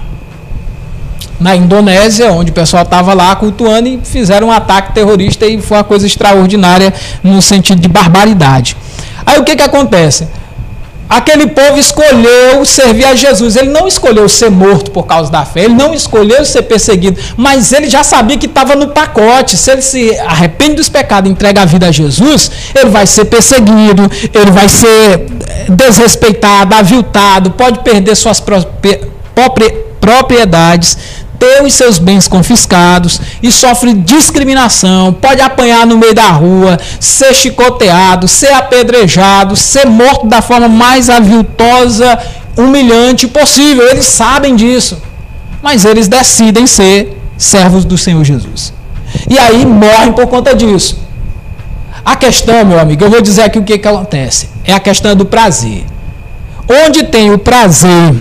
na Indonésia, onde o pessoal estava lá cultuando e fizeram um ataque terrorista e foi uma coisa extraordinária no sentido de barbaridade. Aí o que, que acontece? Aquele povo escolheu servir a Jesus. Ele não escolheu ser morto por causa da fé, ele não escolheu ser perseguido, mas ele já sabia que estava no pacote. Se ele se arrepende dos pecados e entrega a vida a Jesus, ele vai ser perseguido, ele vai ser eh, desrespeitado, aviltado, pode perder suas propriedades, ter os seus bens confiscados e sofre discriminação, pode apanhar no meio da rua, ser chicoteado, ser apedrejado, ser morto da forma mais aviltosa, humilhante possível. Eles sabem disso, mas eles decidem ser servos do Senhor Jesus. E aí morrem por conta disso. A questão, meu amigo, eu vou dizer aqui o que, que acontece. É a questão do prazer. Onde tem o prazer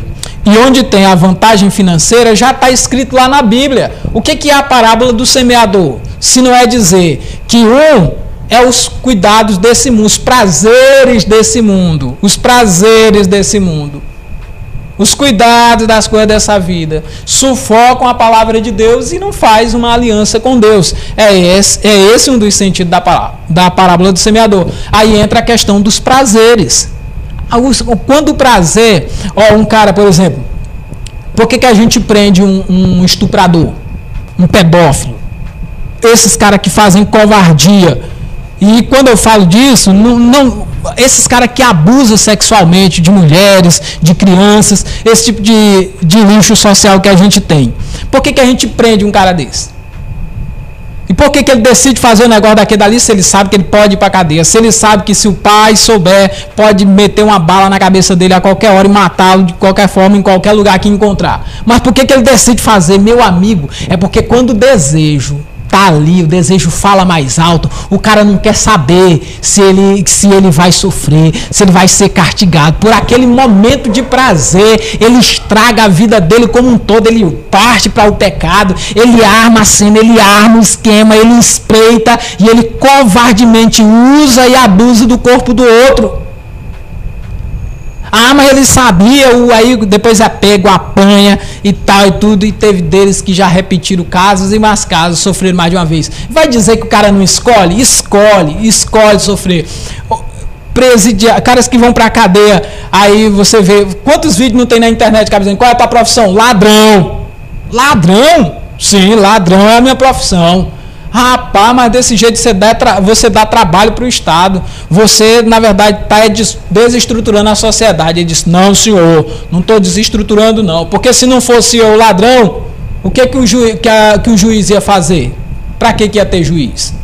e onde tem a vantagem financeira, já está escrito lá na Bíblia. O que, que é a parábola do semeador? Se não é dizer que um é os cuidados desse mundo, os prazeres desse mundo, os prazeres desse mundo, os cuidados das coisas dessa vida, sufocam a palavra de Deus e não faz uma aliança com Deus. É esse, é esse um dos sentidos da, da parábola do semeador. Aí entra a questão dos prazeres Quando o prazer, ó, um cara, por exemplo, por que, que a gente prende um, um estuprador, um pedófilo? Esses caras que fazem covardia. E quando eu falo disso, não, não esses caras que abusam sexualmente de mulheres, de crianças, esse tipo de, de lixo social que a gente tem. Por que, que a gente prende um cara desse? E por que, que ele decide fazer o negócio daquele dali se ele sabe que ele pode ir para cadeia? Se ele sabe que se o pai souber, pode meter uma bala na cabeça dele a qualquer hora e matá-lo de qualquer forma, em qualquer lugar que encontrar. Mas por que, que ele decide fazer? Meu amigo, é porque quando o desejo tá ali, o desejo fala mais alto, o cara não quer saber se ele, se ele vai sofrer, se ele vai ser castigado. Por aquele momento de prazer, ele estraga a vida dele como um todo, ele parte para o pecado, ele arma a cena, ele arma o esquema, ele espreita e ele covardemente usa e abusa do corpo do outro. Ah, mas ele sabia, o, aí depois é pego, apanha e tal e tudo, e teve deles que já repetiram casos e mais casos, sofreram mais de uma vez. Vai dizer que o cara não escolhe? Escolhe, escolhe sofrer. Presidia, caras que vão pra cadeia, aí você vê, quantos vídeos não tem na internet, cara, qual é a tua profissão? Ladrão. Ladrão? Sim, ladrão é a minha profissão. Rapaz, mas desse jeito você dá, você dá trabalho para o Estado. Você, na verdade, está desestruturando a sociedade. Ele disse: Não, senhor, não estou desestruturando, não. Porque se não fosse eu ladrão, o que, que, o, ju, que, a, que o juiz ia fazer? Para que, que ia ter juiz?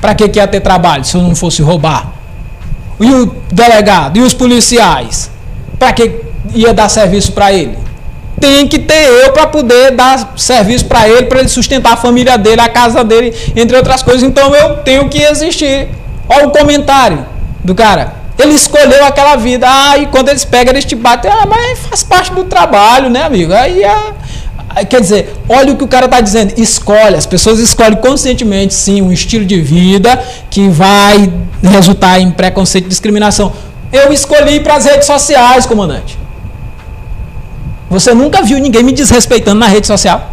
Para que, que ia ter trabalho se eu não fosse roubar? E o delegado? E os policiais? Para que ia dar serviço para ele? Tem que ter eu para poder dar serviço para ele, para ele sustentar a família dele, a casa dele, entre outras coisas. Então eu tenho que existir. Olha o comentário do cara. Ele escolheu aquela vida. Ah, e quando eles pegam, eles te batem. Ah, mas faz parte do trabalho, né, amigo? Aí é. Quer dizer, olha o que o cara está dizendo. Escolhe, as pessoas escolhem conscientemente, sim, um estilo de vida que vai resultar em preconceito e discriminação. Eu escolhi para as redes sociais, comandante. Você nunca viu ninguém me desrespeitando na rede social?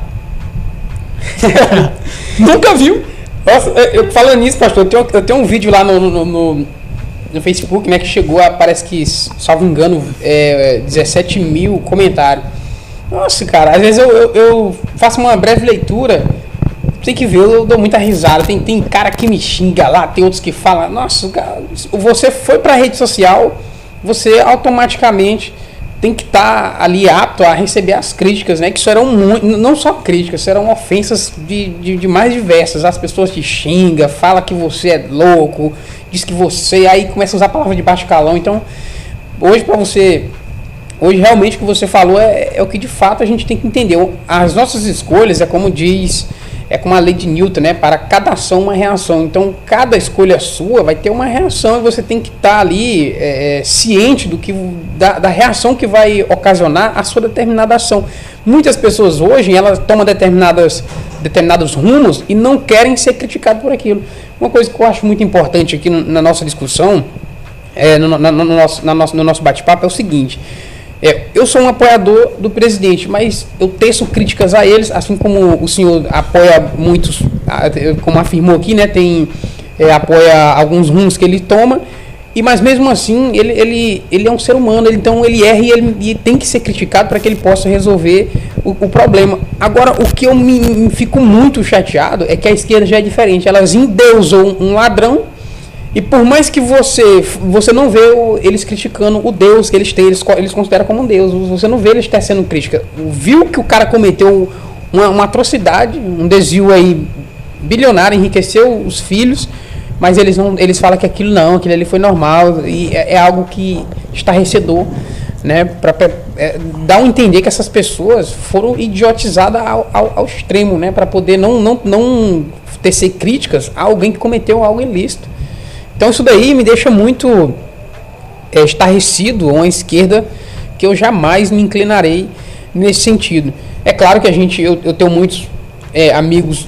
nunca viu? Nossa, eu, falando nisso, pastor, eu tenho, eu tenho um vídeo lá no, no, no, no, Facebook, né, que chegou a, parece que, salvo engano, é, 17 mil comentários. Nossa, cara, às vezes eu, eu, eu faço uma breve leitura, tem que ver, eu dou muita risada. Tem, tem cara que me xinga lá, tem outros que falam, nossa, cara, você foi pra rede social, você automaticamente tem que estar tá ali apto a receber as críticas, né? Que eram muito, não só críticas, serão ofensas de, de, de, mais diversas. As pessoas te xingam, fala que você é louco, diz que você. Aí começa a usar a palavra de baixo calão. Então, hoje para você. Hoje realmente o que você falou é, é o que de fato a gente tem que entender. As nossas escolhas, é como diz é como a lei de Newton, né? Para cada ação, uma reação. Então, cada escolha sua vai ter uma reação e você tem que estar tá ali é, é, ciente do que da, da, reação que vai ocasionar a sua determinada ação. Muitas pessoas hoje elas tomam determinadas, determinados rumos e não querem ser criticadas por aquilo. Uma coisa que eu acho muito importante aqui na nossa discussão, é, no, no, no, nosso, na nosso, no nosso bate-papo, é o seguinte. É, eu sou um apoiador do presidente, mas eu teço críticas a eles, assim como o senhor apoia muitos, como afirmou aqui, né, tem, é, apoia alguns rumos que ele toma, e mas mesmo assim ele, ele, ele é um ser humano, ele, então ele erra e ele e tem que ser criticado para que ele possa resolver o, o, problema. Agora, o que eu me, me, fico muito chateado é que a esquerda já é diferente, elas endeusam um ladrão e por mais que você você não vê eles criticando o Deus que eles têm, eles, eles consideram como um Deus, você não vê eles tecendo crítica. Viu que o cara cometeu uma, uma atrocidade, um desvio aí bilionário, enriqueceu os filhos, mas eles não eles falam que aquilo não, aquilo ali foi normal e é, é algo que estarrecedor, né, para é, dar um entender que essas pessoas foram idiotizadas ao, ao, ao extremo, né, para poder não não não tecer críticas a alguém que cometeu algo ilícito. Então isso daí me deixa muito é, estarrecido a uma esquerda que eu jamais me inclinarei nesse sentido. É claro que a gente, eu, eu tenho muitos é, amigos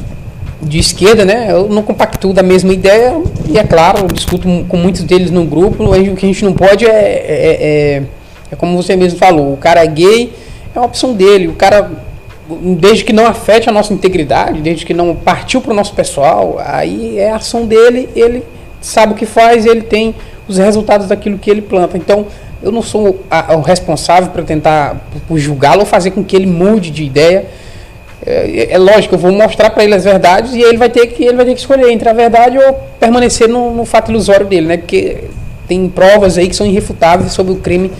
de esquerda, né? Eu não compactuo da mesma ideia e é claro, eu discuto com muitos deles no grupo. O que a gente não pode é, é, é, é como você mesmo falou, o cara é gay, é uma opção dele. O cara, desde que não afete a nossa integridade, desde que não partiu para o nosso pessoal, aí é a ação dele, ele sabe o que faz, ele tem os resultados daquilo que ele planta. Então, eu não sou o responsável para tentar julgá-lo ou fazer com que ele mude de ideia. É, é lógico, eu vou mostrar para ele as verdades e ele vai ter que ele vai ter que escolher entre a verdade ou permanecer no, no fato ilusório dele, né? Porque tem provas aí que são irrefutáveis sobre o crime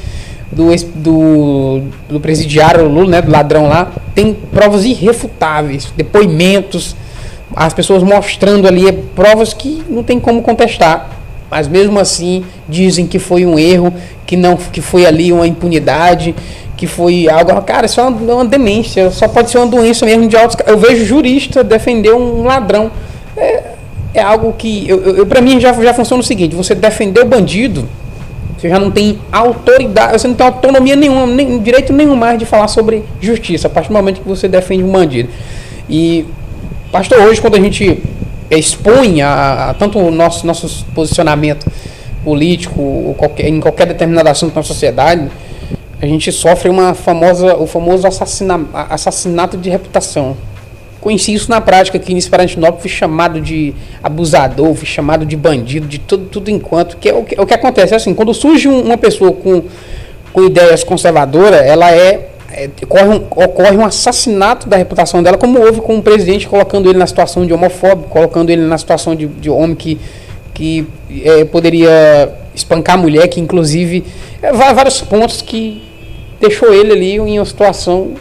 do, do, do presidiário Lula, né, do ladrão lá, tem provas irrefutáveis, depoimentos, as pessoas mostrando ali provas que não tem como contestar. Mas mesmo assim dizem que foi um erro, que não que foi ali uma impunidade, que foi algo. Cara, isso é uma, uma demência, só pode ser uma doença mesmo de altos. Eu vejo jurista defender um ladrão. É, é algo que. Eu, eu, para mim já, já funciona o seguinte: você defender o bandido você já não tem autoridade, você não tem autonomia nenhuma, nem, direito nenhum mais de falar sobre justiça, a partir do momento que você defende um bandido. E, pastor, hoje quando a gente expõe a, a tanto o nosso, nosso posicionamento político qualquer, em qualquer determinado assunto sociedade, a gente sofre uma famosa, o famoso assassina, assassinato de reputação conheci isso na prática aqui em Esperantinópolis, fui chamado de abusador, fui chamado de bandido, de tudo, tudo enquanto. Que é o, que, o que acontece é assim, quando surge um, uma pessoa com, com ideias conservadoras, ela é, é ocorre, um, ocorre um assassinato da reputação dela, como houve com o presidente colocando ele na situação de homofóbico, colocando ele na situação de, de homem que, que é, poderia espancar a mulher, que inclusive é, vários pontos que deixou ele ali em uma situação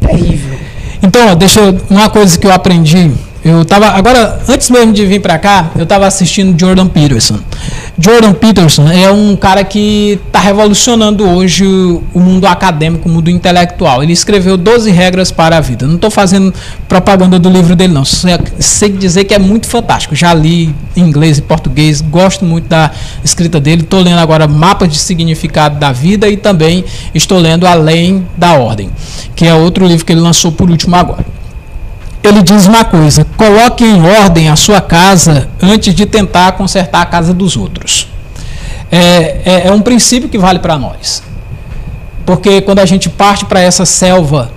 terrível. Então, deixa eu, uma coisa que eu aprendi eu tava agora antes mesmo de vir para cá, eu estava assistindo Jordan Peterson. Jordan Peterson é um cara que está revolucionando hoje o mundo acadêmico, o mundo intelectual. Ele escreveu 12 regras para a vida. Não estou fazendo propaganda do livro dele não. Sei dizer que é muito fantástico. Já li em inglês e português, gosto muito da escrita dele. Estou lendo agora Mapas de Significado da Vida e também estou lendo Além da Ordem, que é outro livro que ele lançou por último agora ele diz uma coisa: coloque em ordem a sua casa antes de tentar consertar a casa dos outros. É, é, é um princípio que vale para nós. Porque quando a gente parte para essa selva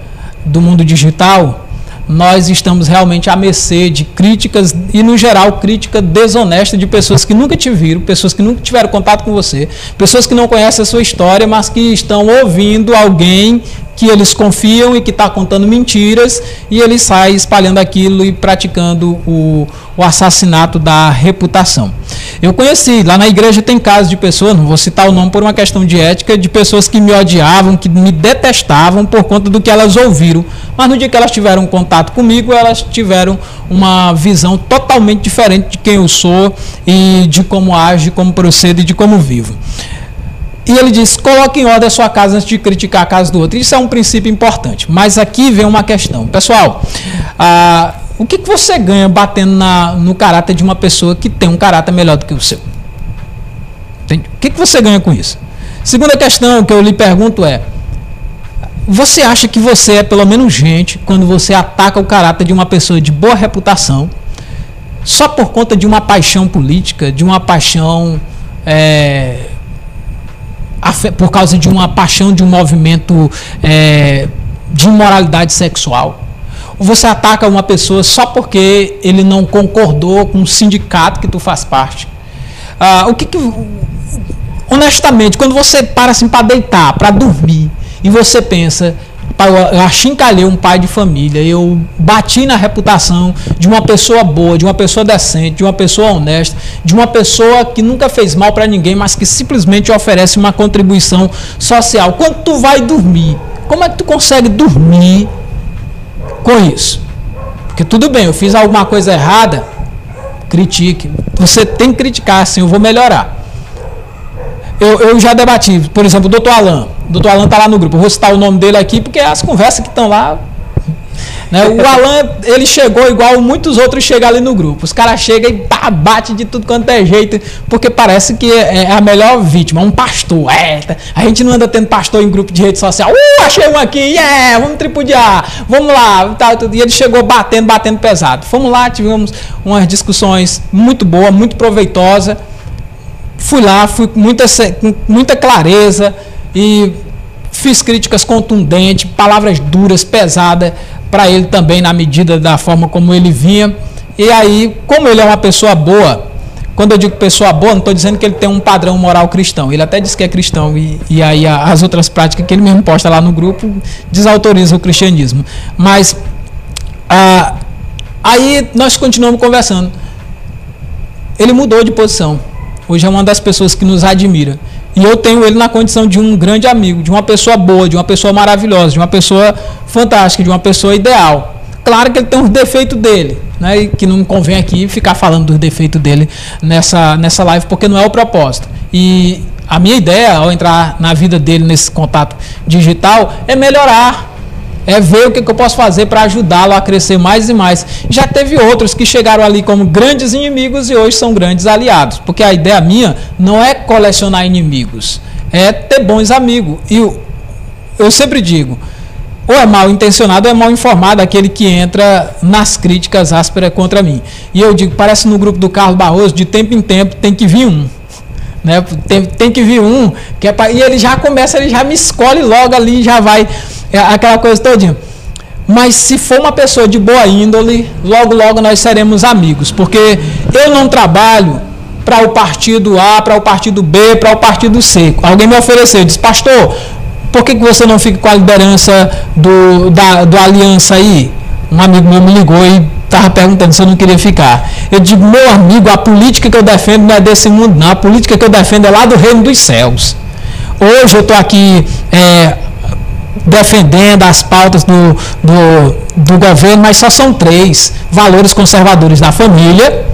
do mundo digital, nós estamos realmente à mercê de críticas e, no geral, crítica desonesta de pessoas que nunca te viram, pessoas que nunca tiveram contato com você, pessoas que não conhecem a sua história, mas que estão ouvindo alguém que eles confiam e que está contando mentiras e ele sai espalhando aquilo e praticando o, o, assassinato da reputação. Eu conheci, lá na igreja tem casos de pessoas, não vou citar o nome por uma questão de ética, de pessoas que me odiavam, que me detestavam por conta do que elas ouviram, mas no dia que elas tiveram contato comigo, elas tiveram uma visão totalmente diferente de quem eu sou e de como age, de como procedo e de como vivo. E ele diz: coloque em ordem a sua casa antes de criticar a casa do outro. Isso é um princípio importante. Mas aqui vem uma questão. Pessoal, ah, o que, que você ganha batendo na, no caráter de uma pessoa que tem um caráter melhor do que o seu? Entende? O que, que você ganha com isso? Segunda questão que eu lhe pergunto é: você acha que você é pelo menos gente quando você ataca o caráter de uma pessoa de boa reputação só por conta de uma paixão política, de uma paixão. É, por causa de uma paixão de um movimento é, de imoralidade sexual. Você ataca uma pessoa só porque ele não concordou com o sindicato que tu faz parte. Ah, o que, que honestamente, quando você para assim para deitar, para dormir, e você pensa, eu achincalhei um pai de família, eu bati na reputação de uma pessoa boa, de uma pessoa decente, de uma pessoa honesta, de uma pessoa que nunca fez mal para ninguém, mas que simplesmente oferece uma contribuição social. Quando tu vai dormir, como é que tu consegue dormir com isso? Porque tudo bem, eu fiz alguma coisa errada, critique. Você tem que criticar, assim, eu vou melhorar. Eu, eu já debati, por exemplo, o doutor Alain. O doutor Alan tá lá no grupo. Eu vou citar o nome dele aqui, porque as conversas que estão lá. Né? O Alan, ele chegou igual muitos outros chegam ali no grupo. Os caras chegam e pá, bate de tudo quanto é jeito, porque parece que é, é a melhor vítima, um pastor. É, tá. a gente não anda tendo pastor em grupo de rede social. Uh, achei um aqui, yeah, vamos tripudiar, vamos lá. E ele chegou batendo, batendo pesado. Fomos lá, tivemos umas discussões muito boas, muito proveitosas. Fui lá, fui com muita, com muita clareza e fiz críticas contundentes, palavras duras, pesadas para ele também na medida da forma como ele vinha. E aí, como ele é uma pessoa boa, quando eu digo pessoa boa, não estou dizendo que ele tem um padrão moral cristão. Ele até diz que é cristão e, e aí as outras práticas que ele mesmo posta lá no grupo desautorizam o cristianismo. Mas ah, aí nós continuamos conversando. Ele mudou de posição. Hoje é uma das pessoas que nos admira. E eu tenho ele na condição de um grande amigo, de uma pessoa boa, de uma pessoa maravilhosa, de uma pessoa fantástica, de uma pessoa ideal. Claro que ele tem os defeitos dele, né? E que não convém aqui ficar falando dos defeitos dele nessa, nessa live, porque não é o propósito. E a minha ideia, ao entrar na vida dele nesse contato digital, é melhorar. É ver o que, que eu posso fazer para ajudá-lo a crescer mais e mais. Já teve outros que chegaram ali como grandes inimigos e hoje são grandes aliados. Porque a ideia minha não é colecionar inimigos, é ter bons amigos. E eu, eu sempre digo, ou é mal intencionado ou é mal informado aquele que entra nas críticas ásperas contra mim. E eu digo, parece no grupo do Carlos Barroso, de tempo em tempo tem que vir um. Né? Tem, tem que vir um, que é pra, e ele já começa, ele já me escolhe logo ali, já vai, é, aquela coisa todinha. Mas se for uma pessoa de boa índole, logo, logo nós seremos amigos, porque eu não trabalho para o partido A, para o partido B, para o partido C. Alguém me ofereceu, disse, pastor, por que, que você não fica com a liderança do, da, do Aliança aí? Um amigo meu me ligou e estava perguntando se eu não queria ficar. Eu digo, meu amigo, a política que eu defendo não é desse mundo, não. A política que eu defendo é lá do reino dos céus. Hoje eu estou aqui é, defendendo as pautas do, do, do governo, mas só são três: valores conservadores da família,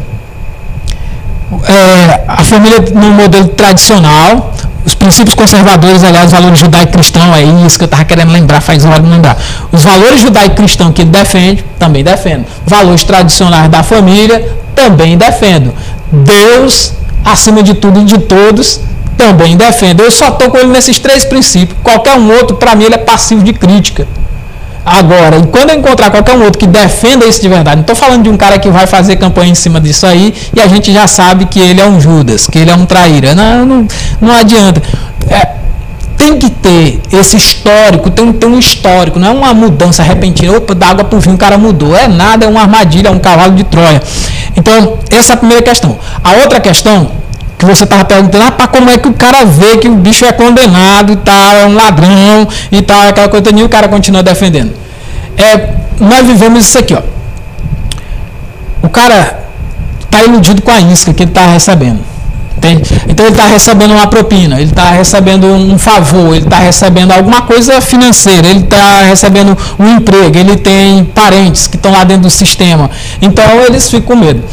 é, a família no modelo tradicional, os princípios conservadores, aliás, os valores judaico-cristão, é isso que eu estava querendo lembrar, faz hora de lembrar. Os valores judaico-cristão que ele defende, também defendo. Valores tradicionais da família, também defendo. Deus, acima de tudo e de todos, também defendo. Eu só estou com ele nesses três princípios. Qualquer um outro, para mim, ele é passivo de crítica. Agora, quando eu encontrar qualquer um outro que defenda isso de verdade, não estou falando de um cara que vai fazer campanha em cima disso aí e a gente já sabe que ele é um Judas, que ele é um traíra. Não, não, não adianta. É, tem que ter esse histórico, tem que ter um histórico, não é uma mudança repentina. Opa, da água para o vinho o cara mudou. É nada, é uma armadilha, é um cavalo de Troia. Então, essa é a primeira questão. A outra questão que você estava perguntando, ah, como é que o cara vê que o bicho é condenado e tal, é um ladrão e tal, aquela coisa e o cara continua defendendo. É, nós vivemos isso aqui, ó. O cara está iludido com a isca que ele está recebendo. Entende? Então ele está recebendo uma propina, ele está recebendo um favor, ele está recebendo alguma coisa financeira, ele está recebendo um emprego, ele tem parentes que estão lá dentro do sistema. Então eles ficam com medo.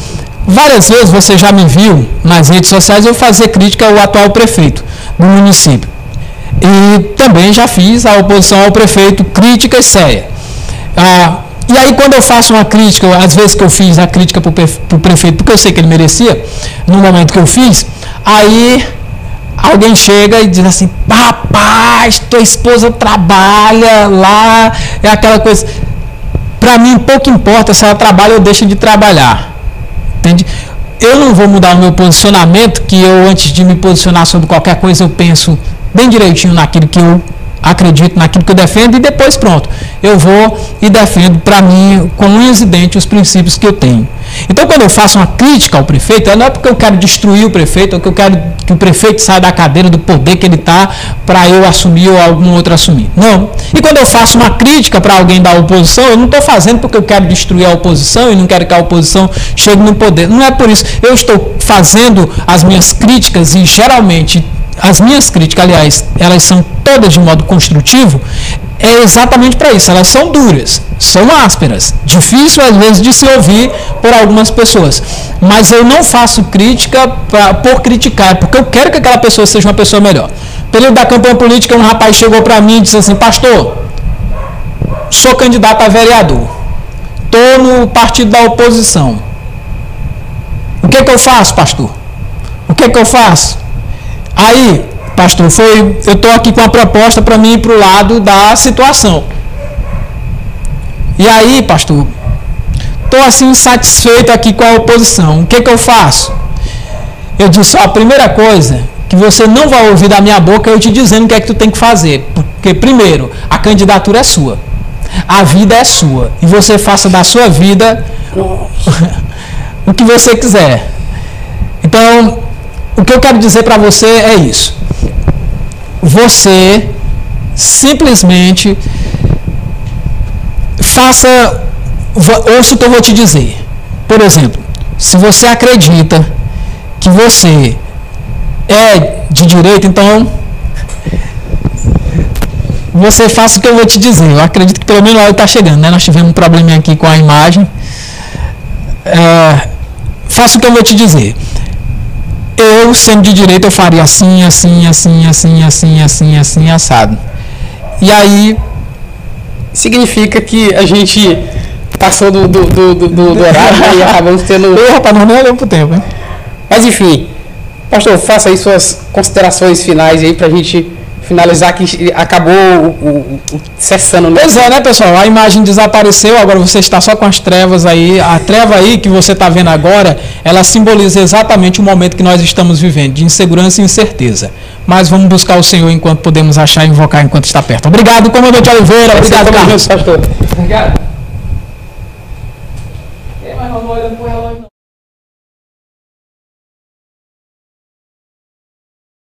Várias vezes você já me viu nas redes sociais eu fazer crítica ao atual prefeito do município. E também já fiz a oposição ao prefeito críticas sérias. Ah, e aí quando eu faço uma crítica, às vezes que eu fiz a crítica para o prefeito, porque eu sei que ele merecia, no momento que eu fiz, aí alguém chega e diz assim, rapaz, tua esposa trabalha lá, é aquela coisa. Para mim pouco importa se ela trabalha ou deixa de trabalhar. Entende? Eu não vou mudar o meu posicionamento, que eu, antes de me posicionar sobre qualquer coisa, eu penso bem direitinho naquilo que eu acredito, naquilo que eu defendo, e depois pronto. Eu vou e defendo para mim, com unhas e dentes, os princípios que eu tenho. Então, quando eu faço uma crítica ao prefeito, não é porque eu quero destruir o prefeito, ou que eu quero que o prefeito saia da cadeira do poder que ele está para eu assumir ou algum outro assumir. Não. E quando eu faço uma crítica para alguém da oposição, eu não estou fazendo porque eu quero destruir a oposição e não quero que a oposição chegue no poder. Não é por isso. Eu estou fazendo as minhas críticas e geralmente as minhas críticas, aliás, elas são todas de modo construtivo, é exatamente para isso. Elas são duras, são ásperas, difícil às vezes de se ouvir por algumas pessoas. Mas eu não faço crítica pra, por criticar, porque eu quero que aquela pessoa seja uma pessoa melhor. Período da campanha política, um rapaz chegou para mim e disse assim: Pastor, sou candidato a vereador, estou no partido da oposição. O que, é que eu faço, pastor? O que, é que eu faço? Aí, pastor, foi, eu estou aqui com uma proposta para mim ir para o lado da situação. E aí, pastor, estou assim insatisfeito aqui com a oposição. O que, que eu faço? Eu disse, ó, a primeira coisa que você não vai ouvir da minha boca é eu te dizendo o que é que tu tem que fazer. Porque, primeiro, a candidatura é sua. A vida é sua. E você faça da sua vida o que você quiser. Então, o que eu quero dizer para você é isso. Você simplesmente faça, ouça o que eu vou te dizer. Por exemplo, se você acredita que você é de direita, então você faça o que eu vou te dizer. Eu acredito que pelo menos lá está chegando, né? Nós tivemos um probleminha aqui com a imagem. É, faça o que eu vou te dizer. Eu, sendo de direita, eu faria assim, assim, assim, assim, assim, assim, assim, assado. E aí. Significa que a gente passou do, do, do, do, do horário né, e acabamos tendo. Eu, rapaz, não nem olhei pro tempo, hein? Mas enfim, pastor, faça aí suas considerações finais aí pra gente finalizar que acabou o, o, o, cessando. Né? Pois é, né, pessoal? A imagem desapareceu, agora você está só com as trevas aí. A treva aí que você está vendo agora, ela simboliza exatamente o momento que nós estamos vivendo, de insegurança e incerteza. Mas vamos buscar o Senhor enquanto podemos achar e invocar enquanto está perto. Obrigado, comandante Oliveira. Obrigado, Carlos. Pastor. Obrigado.